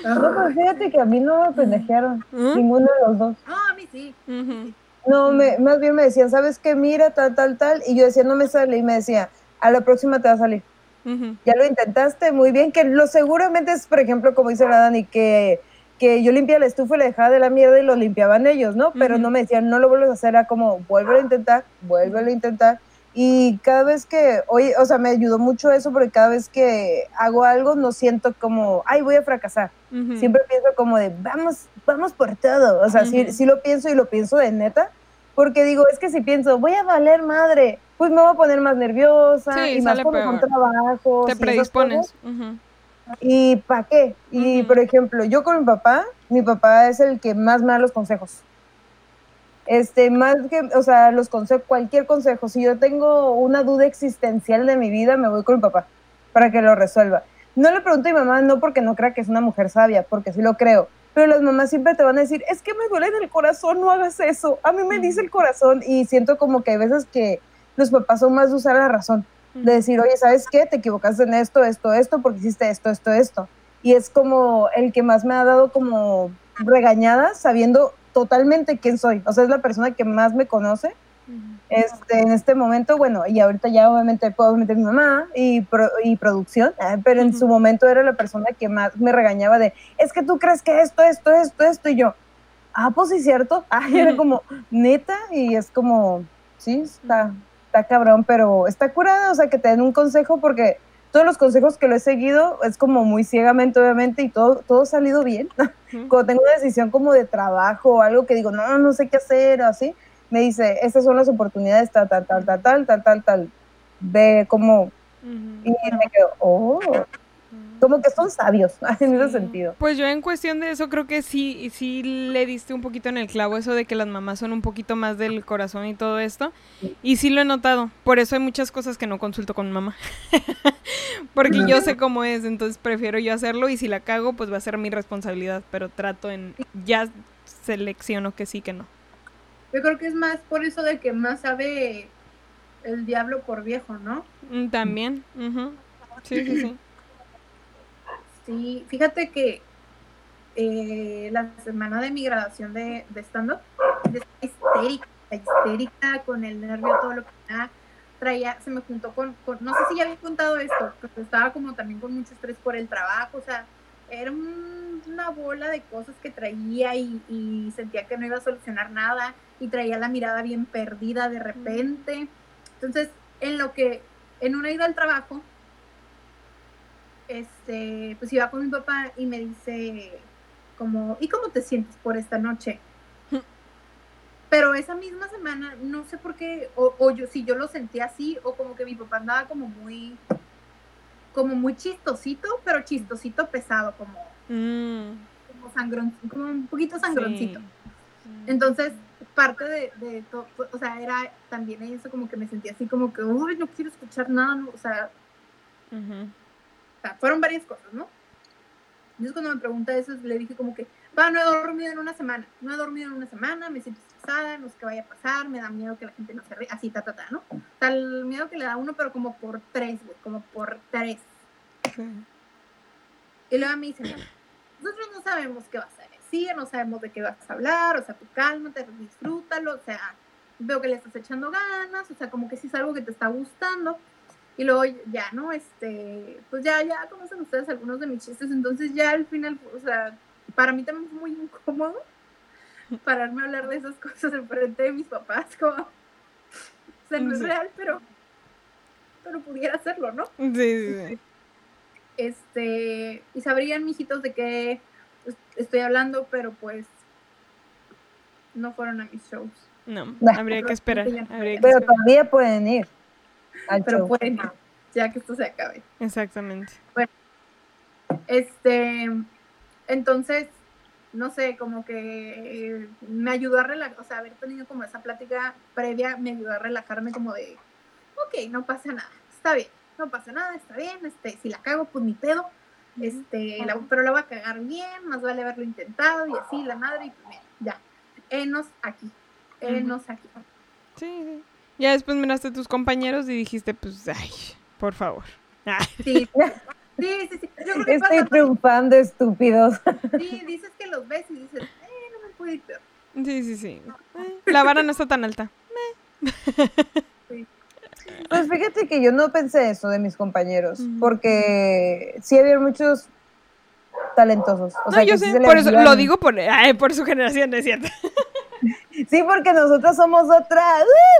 Speaker 3: No, pues fíjate que a mí no me pendejearon,
Speaker 1: ¿Mm?
Speaker 3: ninguno de los dos.
Speaker 2: no, a mí sí.
Speaker 1: Ujú.
Speaker 3: No, me, más bien me decían, ¿sabes qué? Mira, tal, tal, tal. Y yo decía, no me sale. Y me decía, a la próxima te va a salir. Ya lo intentaste, muy bien. Que lo seguramente es, por ejemplo, como dice la Dani, que, que yo limpiaba la estufa y le dejaba de la mierda y lo limpiaban ellos, ¿no? Pero no me decían, no lo vuelves a hacer. Era como, vuelve a intentar, vuelve a intentar. Y cada vez que, oye, o sea, me ayudó mucho eso porque cada vez que hago algo no siento como, ay, voy a fracasar. Siempre pienso como de, vamos, vamos por todo. O sea, sí,
Speaker 1: Ujú.
Speaker 3: sí lo pienso y lo pienso de neta. Porque digo, es que si pienso, voy a valer madre, pues me voy a poner más nerviosa
Speaker 1: Sí,
Speaker 3: y más son
Speaker 1: peor.
Speaker 3: trabajos.
Speaker 1: Te predispones.
Speaker 3: ¿Y para qué? Y por ejemplo, yo con mi papá, mi papá es el que más me da los consejos. Este, más que, o sea, los consejos, cualquier consejo. Si yo tengo una duda existencial de mi vida, me voy con mi papá para que lo resuelva. No le pregunto a mi mamá, no porque no crea que es una mujer sabia, porque sí lo creo. Pero las mamás siempre te van a decir, es que me duele en el corazón, no hagas eso. A mí me dice el corazón y siento como que hay veces que los papás son más de usar la razón de decir, oye, ¿sabes qué? Te equivocaste en esto, esto, esto, porque hiciste esto, esto, esto. Y es como el que más me ha dado como regañadas sabiendo totalmente quién soy. O sea, es la persona que más me conoce. Este, en este momento, bueno, y ahorita ya obviamente puedo meter mi mamá y, pro- y producción, ah, pero en
Speaker 1: Ujú.
Speaker 3: su momento era la persona que más me regañaba de, es que tú crees que esto, esto, esto, esto, y yo, ah, pues sí, cierto. <laughs> Ah, y era como, neta, y es como, sí, está, está cabrón, pero está curada, o sea, que te den un consejo porque todos los consejos que lo he seguido es como muy ciegamente, obviamente, y todo, todo ha salido bien. <laughs>
Speaker 1: Ujú.
Speaker 3: Cuando tengo una decisión como de trabajo o algo que digo, no, no sé qué hacer, o así, me dice, estas son las oportunidades, tal, tal, tal, tal, tal, tal, tal, tal. Ve cómo, y me quedo, oh, como que son sabios <laughs> en ese sentido.
Speaker 1: Pues yo en cuestión de eso creo que sí, sí le diste un poquito en el clavo eso de que las mamás son un poquito más del corazón y todo esto. Y sí lo he notado. Por eso hay muchas cosas que no consulto con mamá. <laughs> Porque yo sé cómo es, entonces prefiero yo hacerlo y si la cago pues va a ser mi responsabilidad. Pero trato en... Ya selecciono que sí, que no.
Speaker 2: Yo creo que es más por eso de que más sabe el diablo por viejo, ¿no?
Speaker 1: Mm, También. ujú. Sí, sí, sí.
Speaker 2: Sí, fíjate que eh, la semana de mi graduación de, de stand-up, histérica, histérica, con el nervio, todo lo que traía, se me juntó con, con- no sé si ya había contado esto, pero estaba como también con mucho estrés por el trabajo, o sea, era un- una bola de cosas que traía y, y sentía que no iba a solucionar nada y traía la mirada bien perdida de repente. Entonces, en lo que, en una ida al trabajo, este, pues iba con mi papá y me dice como, ¿y cómo te sientes por esta noche? Pero esa misma semana, no sé por qué, o, o yo, si yo lo sentía así, o como que mi papá andaba como muy, como muy chistosito, pero chistosito pesado, como,
Speaker 1: Mm,
Speaker 2: como sangrón, como un poquito sangroncito.
Speaker 1: sí.
Speaker 2: Entonces, parte de, de todo, o sea, era también eso como que me sentía así como que, uy, no quiero escuchar nada, no", o sea. O sea, fueron varias cosas, ¿no? Entonces cuando me pregunta eso, le dije como que, no he dormido en una semana, no he dormido en una semana, me siento estresada, no sé qué vaya a pasar, me da miedo que la gente no se ríe, así, ta, ta, ta, ¿no? O sea, el miedo que le da uno, pero como por tres, güey, como por tres.
Speaker 1: Sí.
Speaker 2: Y luego me dice, "Mira, nosotros no sabemos qué vas a decir, no sabemos de qué vas a hablar, o sea, tú cálmate, disfrútalo, o sea, veo que le estás echando ganas, o sea, como que sí es algo que te está gustando. Y luego ya, ¿no? Este, pues ya, ya conocen ustedes algunos de mis chistes, entonces ya al final, o sea, para mí también fue muy incómodo pararme a hablar de esas cosas en frente de mis papás, como, o sea, no es real, pero, pero pudiera hacerlo, ¿no?
Speaker 1: Sí, sí, sí.
Speaker 2: este, y sabrían, mijitos, de qué es- estoy hablando, pero pues no fueron a mis shows.
Speaker 1: No, habría que esperar. Habría que
Speaker 3: Pero
Speaker 1: esperar.
Speaker 3: todavía pueden ir al
Speaker 2: Pero
Speaker 3: show.
Speaker 2: pueden, ir, ya que esto se acabe.
Speaker 1: Exactamente.
Speaker 2: Este, entonces, no sé, como que eh, me ayudó a relajar, o sea, haber tenido como esa plática previa me ayudó a relajarme como de, ok, no pasa nada, está bien, no pasa nada, está bien, este, si la cago, pues ni pedo, este, la- pero la voy a cagar bien, más vale haberlo intentado y así, la madre, y pues mira, ya, enos aquí, enos aquí.
Speaker 1: Sí, sí. Ya después miraste a tus compañeros y dijiste, pues, ay, por favor. Ah,
Speaker 2: Sí, sí, sí, sí. Yo creo que
Speaker 3: Estoy
Speaker 2: pasa,
Speaker 3: triunfando, estúpidos.
Speaker 2: sí, dices que los ves y dices, eh, no me puede ir peor.
Speaker 1: Sí, sí, sí. Eh, La vara no está tan alta. <laughs>
Speaker 3: Pues fíjate que yo no pensé eso de mis compañeros, porque sí había muchos talentosos. O
Speaker 1: No,
Speaker 3: sea,
Speaker 1: yo
Speaker 3: que sí
Speaker 1: sé,
Speaker 3: les
Speaker 1: por eso lo digo por, ay, por su generación, ¿no es cierto? <laughs>
Speaker 3: Sí, porque nosotros somos otra.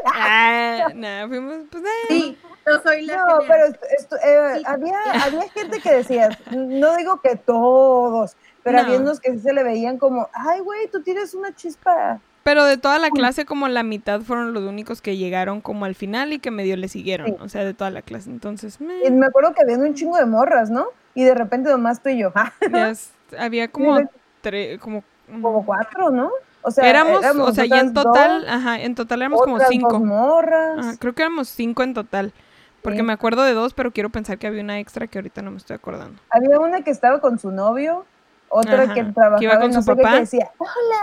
Speaker 1: Ah, nada, fuimos, pues, eh.
Speaker 2: Sí, yo soy la
Speaker 3: No, pero esto- eh,
Speaker 2: Sí.
Speaker 3: había, había gente que decías, no digo que todos, pero
Speaker 1: No.
Speaker 3: había unos que sí se le veían como, ay, güey, tú tienes una chispa.
Speaker 1: Pero de toda la clase, como la mitad fueron los únicos que llegaron como al final y que medio le siguieron.
Speaker 3: Sí.
Speaker 1: O sea, de toda la clase. Entonces, meh,
Speaker 3: Y me acuerdo que había un chingo de morras, ¿no? Y de repente nomás tú y yo, <laughs> ah,
Speaker 1: había como tres, como...
Speaker 3: como cuatro, ¿no? O sea,
Speaker 1: éramos, o sea, ya en total,
Speaker 3: dos,
Speaker 1: ajá, en total éramos como cinco.
Speaker 3: dos morras.
Speaker 1: Ajá, creo que éramos cinco en total. Porque
Speaker 3: Sí.
Speaker 1: me acuerdo de dos, pero quiero pensar que había una extra que ahorita no me estoy acordando.
Speaker 3: Había una que estaba con su novio, otra
Speaker 1: Ajá,
Speaker 3: que
Speaker 1: que
Speaker 3: trabajaba
Speaker 1: iba con
Speaker 3: no
Speaker 1: su
Speaker 3: sé qué,
Speaker 1: papá.
Speaker 3: que decía, hola,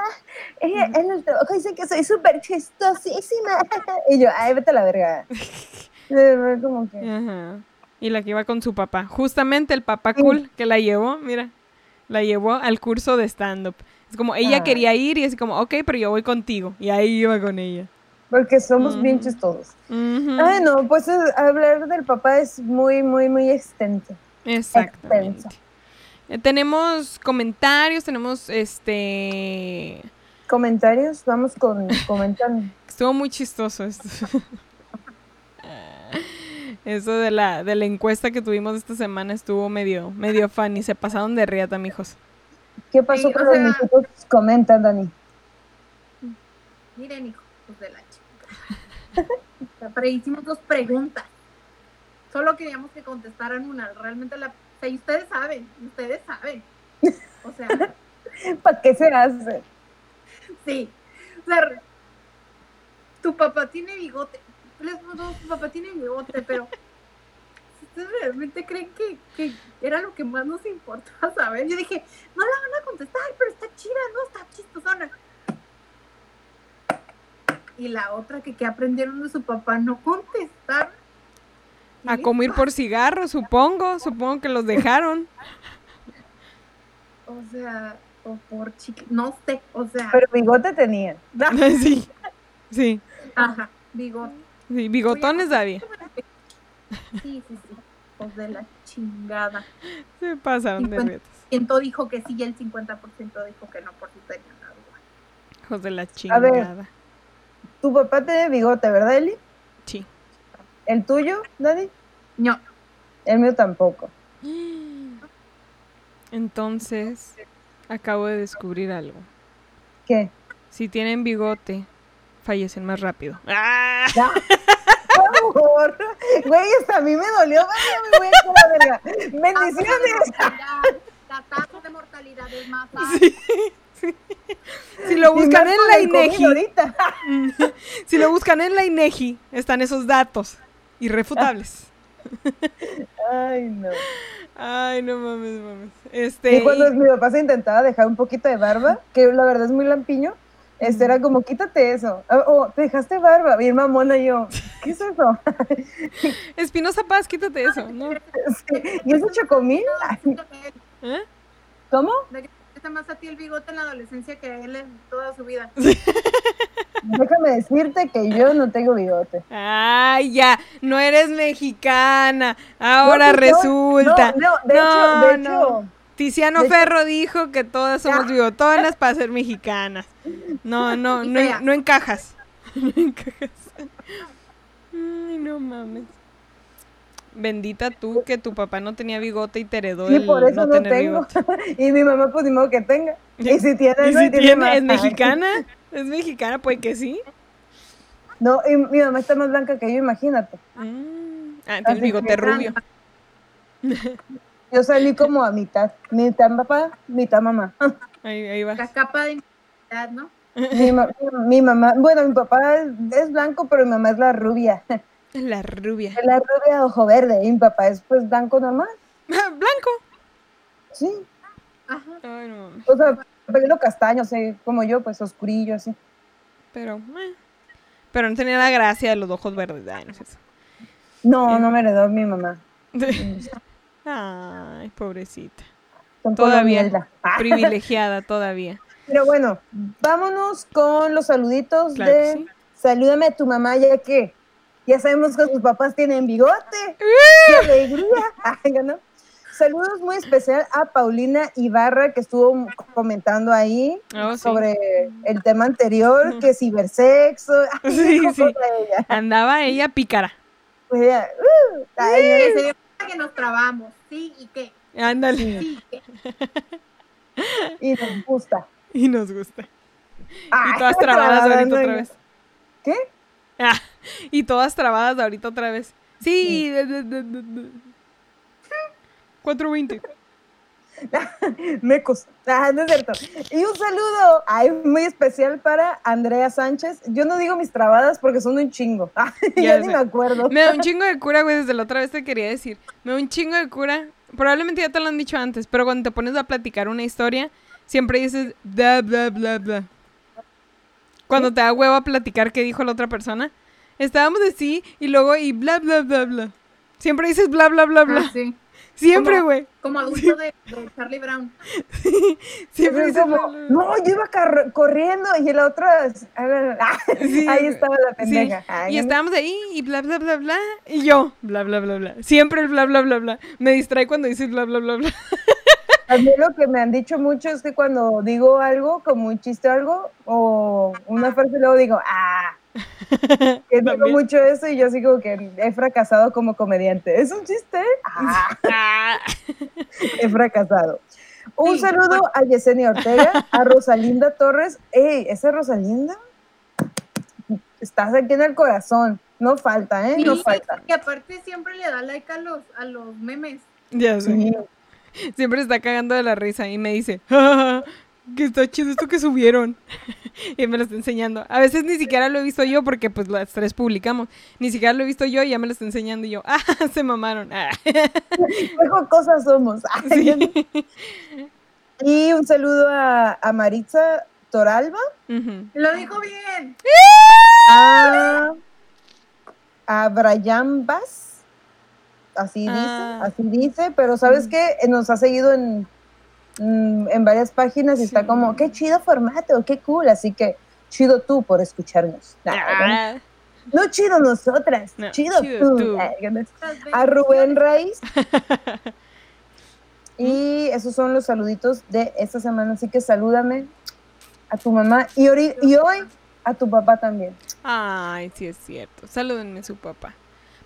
Speaker 3: ella en el trabajo dice que soy súper chistosísima. <laughs> y yo, ay, vete a la verga. <laughs> Como que,
Speaker 1: Ajá. Y la que iba con su papá. Justamente el papá
Speaker 3: Sí.
Speaker 1: cool que la llevó, mira, la llevó al curso de stand-up. Es como, ella
Speaker 3: Ah.
Speaker 1: quería ir y así como, ok, pero yo voy contigo. Y ahí iba con ella.
Speaker 3: Porque somos bien
Speaker 1: Ujú.
Speaker 3: chistosos.
Speaker 1: Ujú.
Speaker 3: Ay, no, pues eh, hablar del papá es muy, muy, muy extenso.
Speaker 1: Exactamente.
Speaker 3: extenso.
Speaker 1: Eh, tenemos comentarios, tenemos este...
Speaker 3: Comentarios, vamos con <laughs> comentando.
Speaker 1: Estuvo muy chistoso esto. <laughs> Eso de la, de la encuesta que tuvimos esta semana estuvo medio, medio funny. Se pasaron de riata, mijos.
Speaker 3: ¿Qué pasó
Speaker 2: Sí,
Speaker 3: con los
Speaker 2: sea-
Speaker 3: mijitos? Comenta, Dani.
Speaker 2: Miren, hijos de la hicimos dos preguntas. Solo queríamos que contestaran una. Realmente la. O sea, y ustedes saben, ustedes saben. O sea, <laughs>
Speaker 3: ¿Para qué se hace?
Speaker 2: sí. O sea, tu papá tiene bigote. Les no, tu papá tiene bigote, pero. ¿Ustedes realmente creen que, que era lo que más nos importaba saber? Yo dije, no la van a contestar, pero está chida, no está chistosona. Y la otra que, que aprendieron de su papá, no contestar.
Speaker 1: A como ir por cigarros, supongo. Supongo que los dejaron.
Speaker 2: O sea, o por chiqui, no sé, o sea,
Speaker 3: Pero bigote tenía. <laughs>
Speaker 1: sí. Sí.
Speaker 2: ajá, digo,
Speaker 1: Sí, bigotones David.
Speaker 2: sí, sí, sí, pues de la chingada.
Speaker 1: Se pasaron de
Speaker 2: Cincuenta.
Speaker 1: riatas.
Speaker 2: Ciento dijo que sí y el 50% dijo que no, por si tenían duda.
Speaker 1: Hijos de la
Speaker 3: A ver. Tu papá tiene bigote, ¿verdad, Eli?
Speaker 1: Sí.
Speaker 3: ¿El tuyo, Dani?
Speaker 2: No,
Speaker 3: El mío tampoco.
Speaker 1: Entonces, acabo de descubrir algo.
Speaker 3: ¿Qué?
Speaker 1: Si tienen bigote, fallecen más rápido. ¡Ah!
Speaker 3: Ya. <laughs> Por favor. Güey, hasta a mí me dolió. Me voy a echar la verga. Bendiciones.
Speaker 2: La tasa de mortalidad es más alta. <laughs>
Speaker 1: Sí, sí. Si lo buscan en la INEGI,
Speaker 3: ahorita. <laughs>
Speaker 1: si lo buscan en la INEGI, están esos datos irrefutables.
Speaker 3: Ay, no.
Speaker 1: Ay, no mames, mames. Este,
Speaker 3: Y cuando
Speaker 1: y-
Speaker 3: mi papá se intentaba dejar un poquito de barba, que la verdad es muy lampiño, este era como, quítate eso. O oh, te dejaste barba. Bien mamona y yo, ¿qué es eso? <laughs>
Speaker 1: Espinosa Paz, quítate eso, ¿no? <laughs>
Speaker 3: Sí, ¿Y eso chocomil?
Speaker 1: ¿Eh?
Speaker 3: ¿Cómo?
Speaker 2: Más a ti el bigote en la adolescencia que a él en toda su vida. <laughs>
Speaker 3: Déjame decirte que yo no tengo bigote.
Speaker 1: Ay, ya, no eres mexicana. Ahora
Speaker 3: No,
Speaker 1: resulta.
Speaker 3: No, no, de
Speaker 1: No,
Speaker 3: hecho, de
Speaker 1: no.
Speaker 3: hecho,
Speaker 1: Tiziano
Speaker 3: De hecho-
Speaker 1: Ferro dijo que todas somos bigotonas para ser mexicanas. No, no, <laughs> no, no encajas. <laughs> No encajas. Ay, no mames. Bendita tú que tu papá no tenía bigote y te heredó
Speaker 3: sí,
Speaker 1: el
Speaker 3: por eso
Speaker 1: no,
Speaker 3: no,
Speaker 1: tener
Speaker 3: tengo.
Speaker 1: bigote. <laughs>
Speaker 3: y mi mamá, pues ni modo que tenga. Y si tiene,
Speaker 1: ¿Y
Speaker 3: no,
Speaker 1: si
Speaker 3: tiene
Speaker 1: tiene,
Speaker 3: más.
Speaker 1: es mexicana? <laughs> ¿Es mexicana? Pues que sí.
Speaker 3: No, y mi mamá está más blanca que yo, imagínate.
Speaker 1: Mm. Ah, tiene bigote rubio.
Speaker 3: Yo salí como a mitad. Mitad papá, mitad mamá. <laughs>
Speaker 1: Ahí, ahí va.
Speaker 2: La capa de identidad, ¿no?
Speaker 3: Mi, ma- mi mamá, bueno, mi papá es, es blanco, pero mi mamá es la rubia.
Speaker 1: La rubia.
Speaker 3: La rubia de ojo verde. Y mi papá es pues blanco normal. <laughs>
Speaker 1: Blanco.
Speaker 3: Sí.
Speaker 2: Ajá.
Speaker 1: Ay, no.
Speaker 3: O sea, pelo castaño, o sea, como yo, pues oscurillo, así.
Speaker 1: Pero, eh. Pero no tenía la gracia de los ojos verdes. Ay, no es eso.
Speaker 3: No, no me heredó mi mamá. <laughs>
Speaker 1: Ay, pobrecita.
Speaker 3: Son
Speaker 1: Todavía. <laughs> Privilegiada todavía.
Speaker 3: Pero bueno, vámonos con los saluditos
Speaker 1: Claro que
Speaker 3: de
Speaker 1: sí.
Speaker 3: Salúdame a tu mamá, ya que ya sabemos que sus papás tienen bigote. ¡Qué alegría! <laughs> Ay, ¿no? Saludos muy especial a Paulina Ibarra, que estuvo comentando ahí
Speaker 1: Oh, sí.
Speaker 3: sobre el tema anterior, que cibersexo. <laughs> Ay,
Speaker 1: Sí, sí.
Speaker 3: ella.
Speaker 1: Andaba ella pícara.
Speaker 3: Pues ella, uh, ay,
Speaker 2: Que se dio cuenta que nos trabamos. Sí, ¿y qué?
Speaker 1: Ándale.
Speaker 2: Sí, ¿y qué?
Speaker 3: y nos gusta.
Speaker 1: Y nos gusta.
Speaker 3: Ay,
Speaker 1: Y todas trabadas ahorita otra vez.
Speaker 3: ¿Qué?
Speaker 1: Ah, <laughs> y todas trabadas ahorita otra vez. Sí. de- de- de- de- de. 420. <laughs>
Speaker 3: Mecos. Ah, no es cierto. Y un saludo ay, muy especial para Andrea Sánchez. Yo no digo mis trabadas porque son un chingo. <laughs> Ah,
Speaker 1: Ya
Speaker 3: ya ni me acuerdo.
Speaker 1: Me da un chingo de cura, güey, desde la otra vez te quería decir. Me da un chingo de cura. Probablemente ya te lo han dicho antes, pero cuando te pones a platicar una historia, siempre dices bla, bla, bla, bla. Cuando te da huevo a platicar qué dijo la otra persona, estábamos así y luego y bla, bla, bla, bla. Siempre dices bla, bla, bla, bla.
Speaker 2: Ah, sí.
Speaker 1: Siempre,
Speaker 2: Como-
Speaker 1: güey.
Speaker 2: Como adulto de, de Charlie Brown.
Speaker 1: Siempre
Speaker 3: Es
Speaker 1: dices
Speaker 3: como,
Speaker 1: bla, bla, bla.
Speaker 3: no, yo iba corriendo y la otra. ah,
Speaker 1: Sí,
Speaker 3: ahí estaba la
Speaker 1: Sí,
Speaker 3: pendeja. Ay,
Speaker 1: y estábamos ahí y bla, bla, bla, bla. Y yo, bla, bla, bla, bla. Siempre el bla, bla, bla, bla. Me distrae cuando dices bla, bla, bla, bla.
Speaker 3: A mí lo que me han dicho mucho es que cuando digo algo, como un chiste o algo, o una frase, luego digo, ah. Que digo mucho eso y yo sigo que he fracasado como comediante. ¿Es un chiste? Ah, he fracasado. Un
Speaker 2: Sí,
Speaker 3: saludo a Yesenia Ortega, a Rosalinda Torres. ¡Ey, esa Rosalinda! Estás aquí en el corazón. No falta, ¿eh? No falta.
Speaker 2: y aparte siempre le da like a los, a los memes.
Speaker 1: Ya sé.
Speaker 3: Sí.
Speaker 1: Siempre está cagando de la risa y me dice, "Ah, que está chido esto que subieron. <laughs> y me lo está enseñando. A veces ni siquiera lo he visto yo porque pues las tres publicamos. Ni siquiera lo he visto yo y ya me lo está enseñando y yo, ah, <laughs> se mamaron. Ah. <laughs>
Speaker 3: Cosas somos.
Speaker 1: Sí.
Speaker 3: Y un saludo a, a Maritza Toralba.
Speaker 2: Lo dijo bien.
Speaker 3: a, a Brian Bass, así
Speaker 1: Ah.
Speaker 3: dice, así dice, pero ¿sabes qué? Eh, Nos ha seguido en, mm, en varias páginas y está como, qué chido formato, qué cool, así que chido tú por escucharnos. Nah,
Speaker 1: Ah,
Speaker 3: No chido nosotras,
Speaker 1: No,
Speaker 3: chido,
Speaker 1: chido
Speaker 3: tú. A Rubén. Raiz. <laughs> Y esos son los saluditos de esta semana, así que salúdame a tu mamá y, y hoy a tu papá también.
Speaker 1: Ay, sí es cierto. Salúdenme a su papá.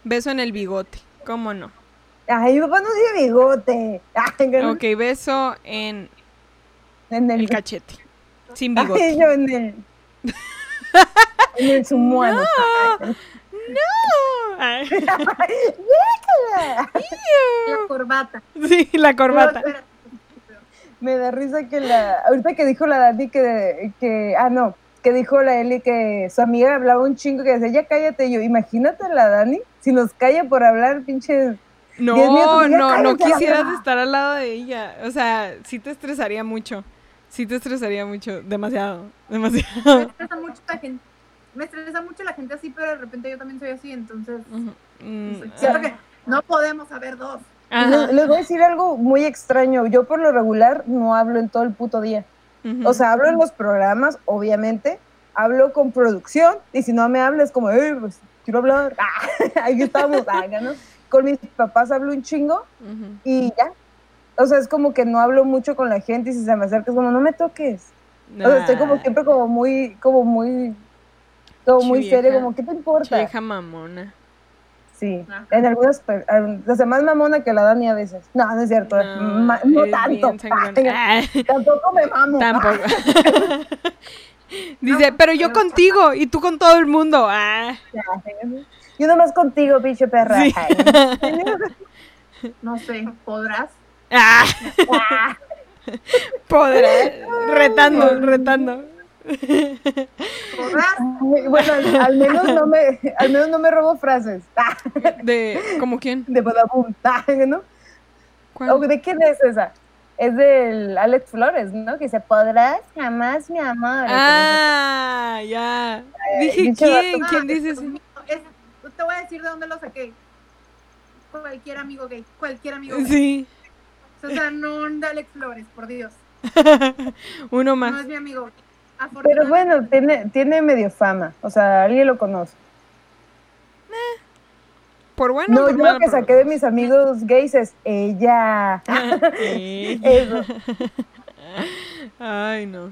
Speaker 1: Beso en el bigote. ¿Cómo no?
Speaker 3: Ay, mi papá no tiene bigote. Ay, que no-
Speaker 1: Ok, beso en
Speaker 3: en el,
Speaker 1: el cachete. Sin
Speaker 3: Ay,
Speaker 1: bigote.
Speaker 3: yo en el. <laughs> en el sumuano.
Speaker 1: No. Ay, <laughs>
Speaker 2: La corbata.
Speaker 1: Sí, la corbata.
Speaker 2: Pero,
Speaker 3: Me da risa que la. Ahorita que dijo la Dani que. que ah, no. Que dijo la Eli que su amiga hablaba un chingo que decía, ya cállate. Y yo, imagínate la Dani, si nos calla por hablar, pinches.
Speaker 1: No,
Speaker 3: Dios mío, pues
Speaker 1: no, no
Speaker 3: la
Speaker 1: quisieras estar al lado de ella. O sea, sí te estresaría mucho. Sí te estresaría mucho. Demasiado. <laughs>
Speaker 2: Me
Speaker 1: Demasiado.
Speaker 2: estresa mucho la gente. Me estresa mucho la gente así, pero de repente yo también soy así, entonces.
Speaker 1: Mm,
Speaker 2: siento que no podemos haber dos.
Speaker 3: Les, les voy a decir algo muy extraño. Yo, por lo regular, no hablo en todo el puto día. O sea, hablo en los programas, obviamente. Hablo con producción. Y si no me habla, es como, eh, pues quiero hablar. Ah, <laughs> ahí estamos. <laughs> ah, ¿no? Con mis papás hablo un chingo. Y ya. O sea, es como que no hablo mucho con la gente y si se me acerca es como, no me toques. O sea, estoy como siempre como muy, como muy, como muy seria, como, ¿qué te importa?
Speaker 1: Vieja mamona.
Speaker 3: Sí,
Speaker 2: Ajá.
Speaker 3: en algunas, o sea, más mamona que la Dani a veces. No, no es cierto, ma- no,
Speaker 1: es
Speaker 3: tanto.
Speaker 1: Ah,
Speaker 3: Tampoco me mamo.
Speaker 1: Tampoco. Dice, pero yo contigo y tú con todo el mundo. Ah.
Speaker 3: Yo nomás contigo, pinche perra.
Speaker 1: Sí. <laughs>
Speaker 2: No sé, ¿podrás?
Speaker 1: Ah.
Speaker 3: Ah,
Speaker 1: Podrá. Retando, retando.
Speaker 2: ¿Podrás?
Speaker 3: bueno, al, al menos no me, al menos no me robo frases. Ah,
Speaker 1: De, ¿como quién?
Speaker 3: De badabum. Ah, ¿no?
Speaker 1: ¿Cuál?
Speaker 3: ¿O ¿De quién es esa? Es del Alex Flores, ¿no? Que dice, podrás jamás, mi amor.
Speaker 1: Ah, ya. Dije,
Speaker 3: pinche
Speaker 1: ¿quién? ¿Quién dice eso?
Speaker 2: Te voy a decir de dónde lo saqué. Cualquier amigo gay, cualquier amigo gay.
Speaker 1: Sí.
Speaker 2: O sea, no Alex Flores, por Dios. <laughs>
Speaker 1: Uno
Speaker 2: No es
Speaker 1: más.
Speaker 2: mi amigo.
Speaker 3: Pero bueno, tiene, tiene medio fama. O sea, alguien lo conoce.
Speaker 1: Por bueno.
Speaker 3: No,
Speaker 1: por
Speaker 3: yo lo que saqué de mis amigos gays es ella.
Speaker 1: Eh. <laughs> <laughs>
Speaker 3: Eso.
Speaker 1: Ay, no.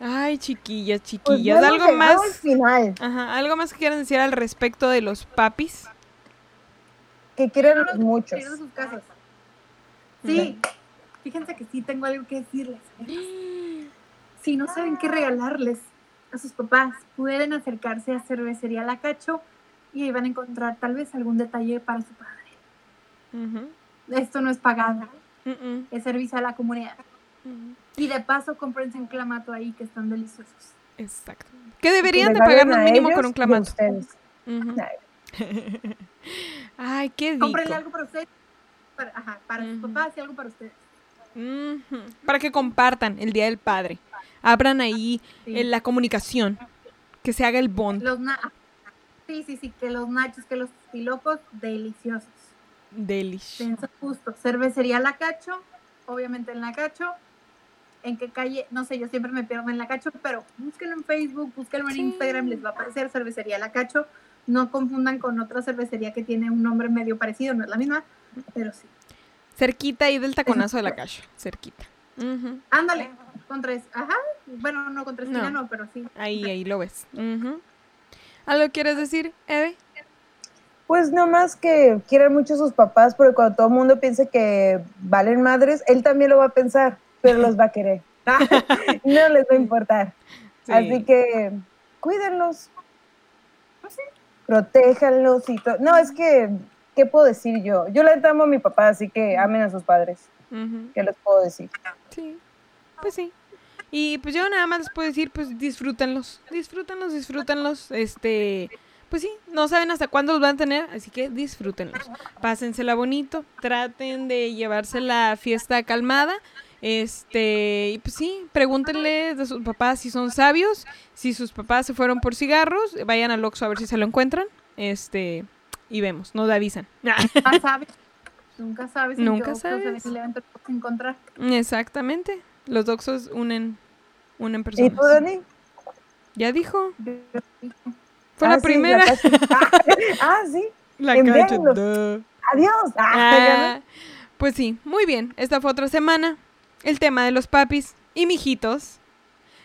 Speaker 1: Ay, chiquillas,
Speaker 3: Pues
Speaker 1: chiquillas. algo más.
Speaker 3: al final.
Speaker 1: Ajá, algo más que quieran decir al respecto de los papis.
Speaker 3: Que quieren
Speaker 2: los
Speaker 3: muchos.
Speaker 2: sus casas. Sí, fíjense que sí tengo algo que decirles. <gasps> Si no saben qué regalarles a sus papás, pueden acercarse a Cervecería La Cacho y ahí van a encontrar tal vez algún detalle para su padre. Esto no es pagado, es servicio a la comunidad. Y de paso, cómprense un clamato ahí que están deliciosos.
Speaker 1: Exacto. Que deberían de pagarnos mínimo con un clamato. <laughs>
Speaker 3: Ay,
Speaker 1: qué rico.
Speaker 2: Cómprenle algo para ustedes, para, ajá, para sus
Speaker 1: Ujú.
Speaker 2: papás y algo para ustedes.
Speaker 1: Para que compartan el Día del Padre. Abran ahí
Speaker 2: Sí.
Speaker 1: eh, la comunicación. Que se haga el bond.
Speaker 2: Los sí, sí, sí, que los nachos, que los tilocos, deliciosos.
Speaker 1: Delish.
Speaker 2: Dense justo. Cervecería La Cacho, obviamente en La Cacho. ¿En qué calle? No sé, yo siempre me pierdo en La Cacho, pero búsquenlo en Facebook, búsquenlo en
Speaker 1: Sí.
Speaker 2: Instagram, les va a aparecer Cervecería La Cacho. No confundan con otra cervecería que tiene un nombre medio parecido, no es la misma, pero sí.
Speaker 1: Cerquita ahí del taconazo de la calle. Cerquita. Ujú. ¿Algo quieres decir, Eve?
Speaker 3: Pues no más que quieran mucho a sus papás, porque cuando todo el mundo piense que valen madres, él también lo va a pensar, pero los va a querer. <laughs> no les va a importar.
Speaker 1: Sí.
Speaker 3: Así que cuídenlos. Protéjanlos y todo. No, es que, ¿qué puedo decir yo? Yo le amo a mi papá, así que amen a sus padres. ¿Qué les puedo decir?
Speaker 1: Sí, pues sí. Y pues yo nada más les puedo decir, pues disfrútenlos, disfrútenlos, disfrútenlos, este, pues sí, no saben hasta cuándo los van a tener, así que disfrútenlos. Pásensela bonito, traten de llevarse la fiesta calmada, este, y pues sí, pregúntenle de sus papás si son sabios, si sus papás se fueron por cigarros, vayan al Oxxo a ver si se lo encuentran, este, y vemos, nos avisan.
Speaker 2: Nunca sabes. Nunca sabes.
Speaker 1: Nunca sabes.
Speaker 2: encontrar.
Speaker 1: Exactamente, los Oxxos unen, unen
Speaker 3: ¿Y
Speaker 1: personas.
Speaker 3: tú, Dani?
Speaker 1: Ya dijo. Fue
Speaker 3: Ah,
Speaker 1: la
Speaker 3: sí,
Speaker 1: primera.
Speaker 3: ah, sí.
Speaker 1: La. <laughs>
Speaker 3: Adiós. Ah, ya no.
Speaker 1: Ah, pues sí, muy bien. Esta fue otra semana. El tema de los papis y mijitos.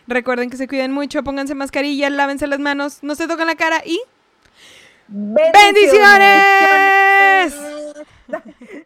Speaker 1: Recuerden que se cuiden mucho, pónganse mascarilla, lávense las manos, no se toquen la cara y
Speaker 3: Bendiciones.
Speaker 1: ¡bendiciones! <laughs>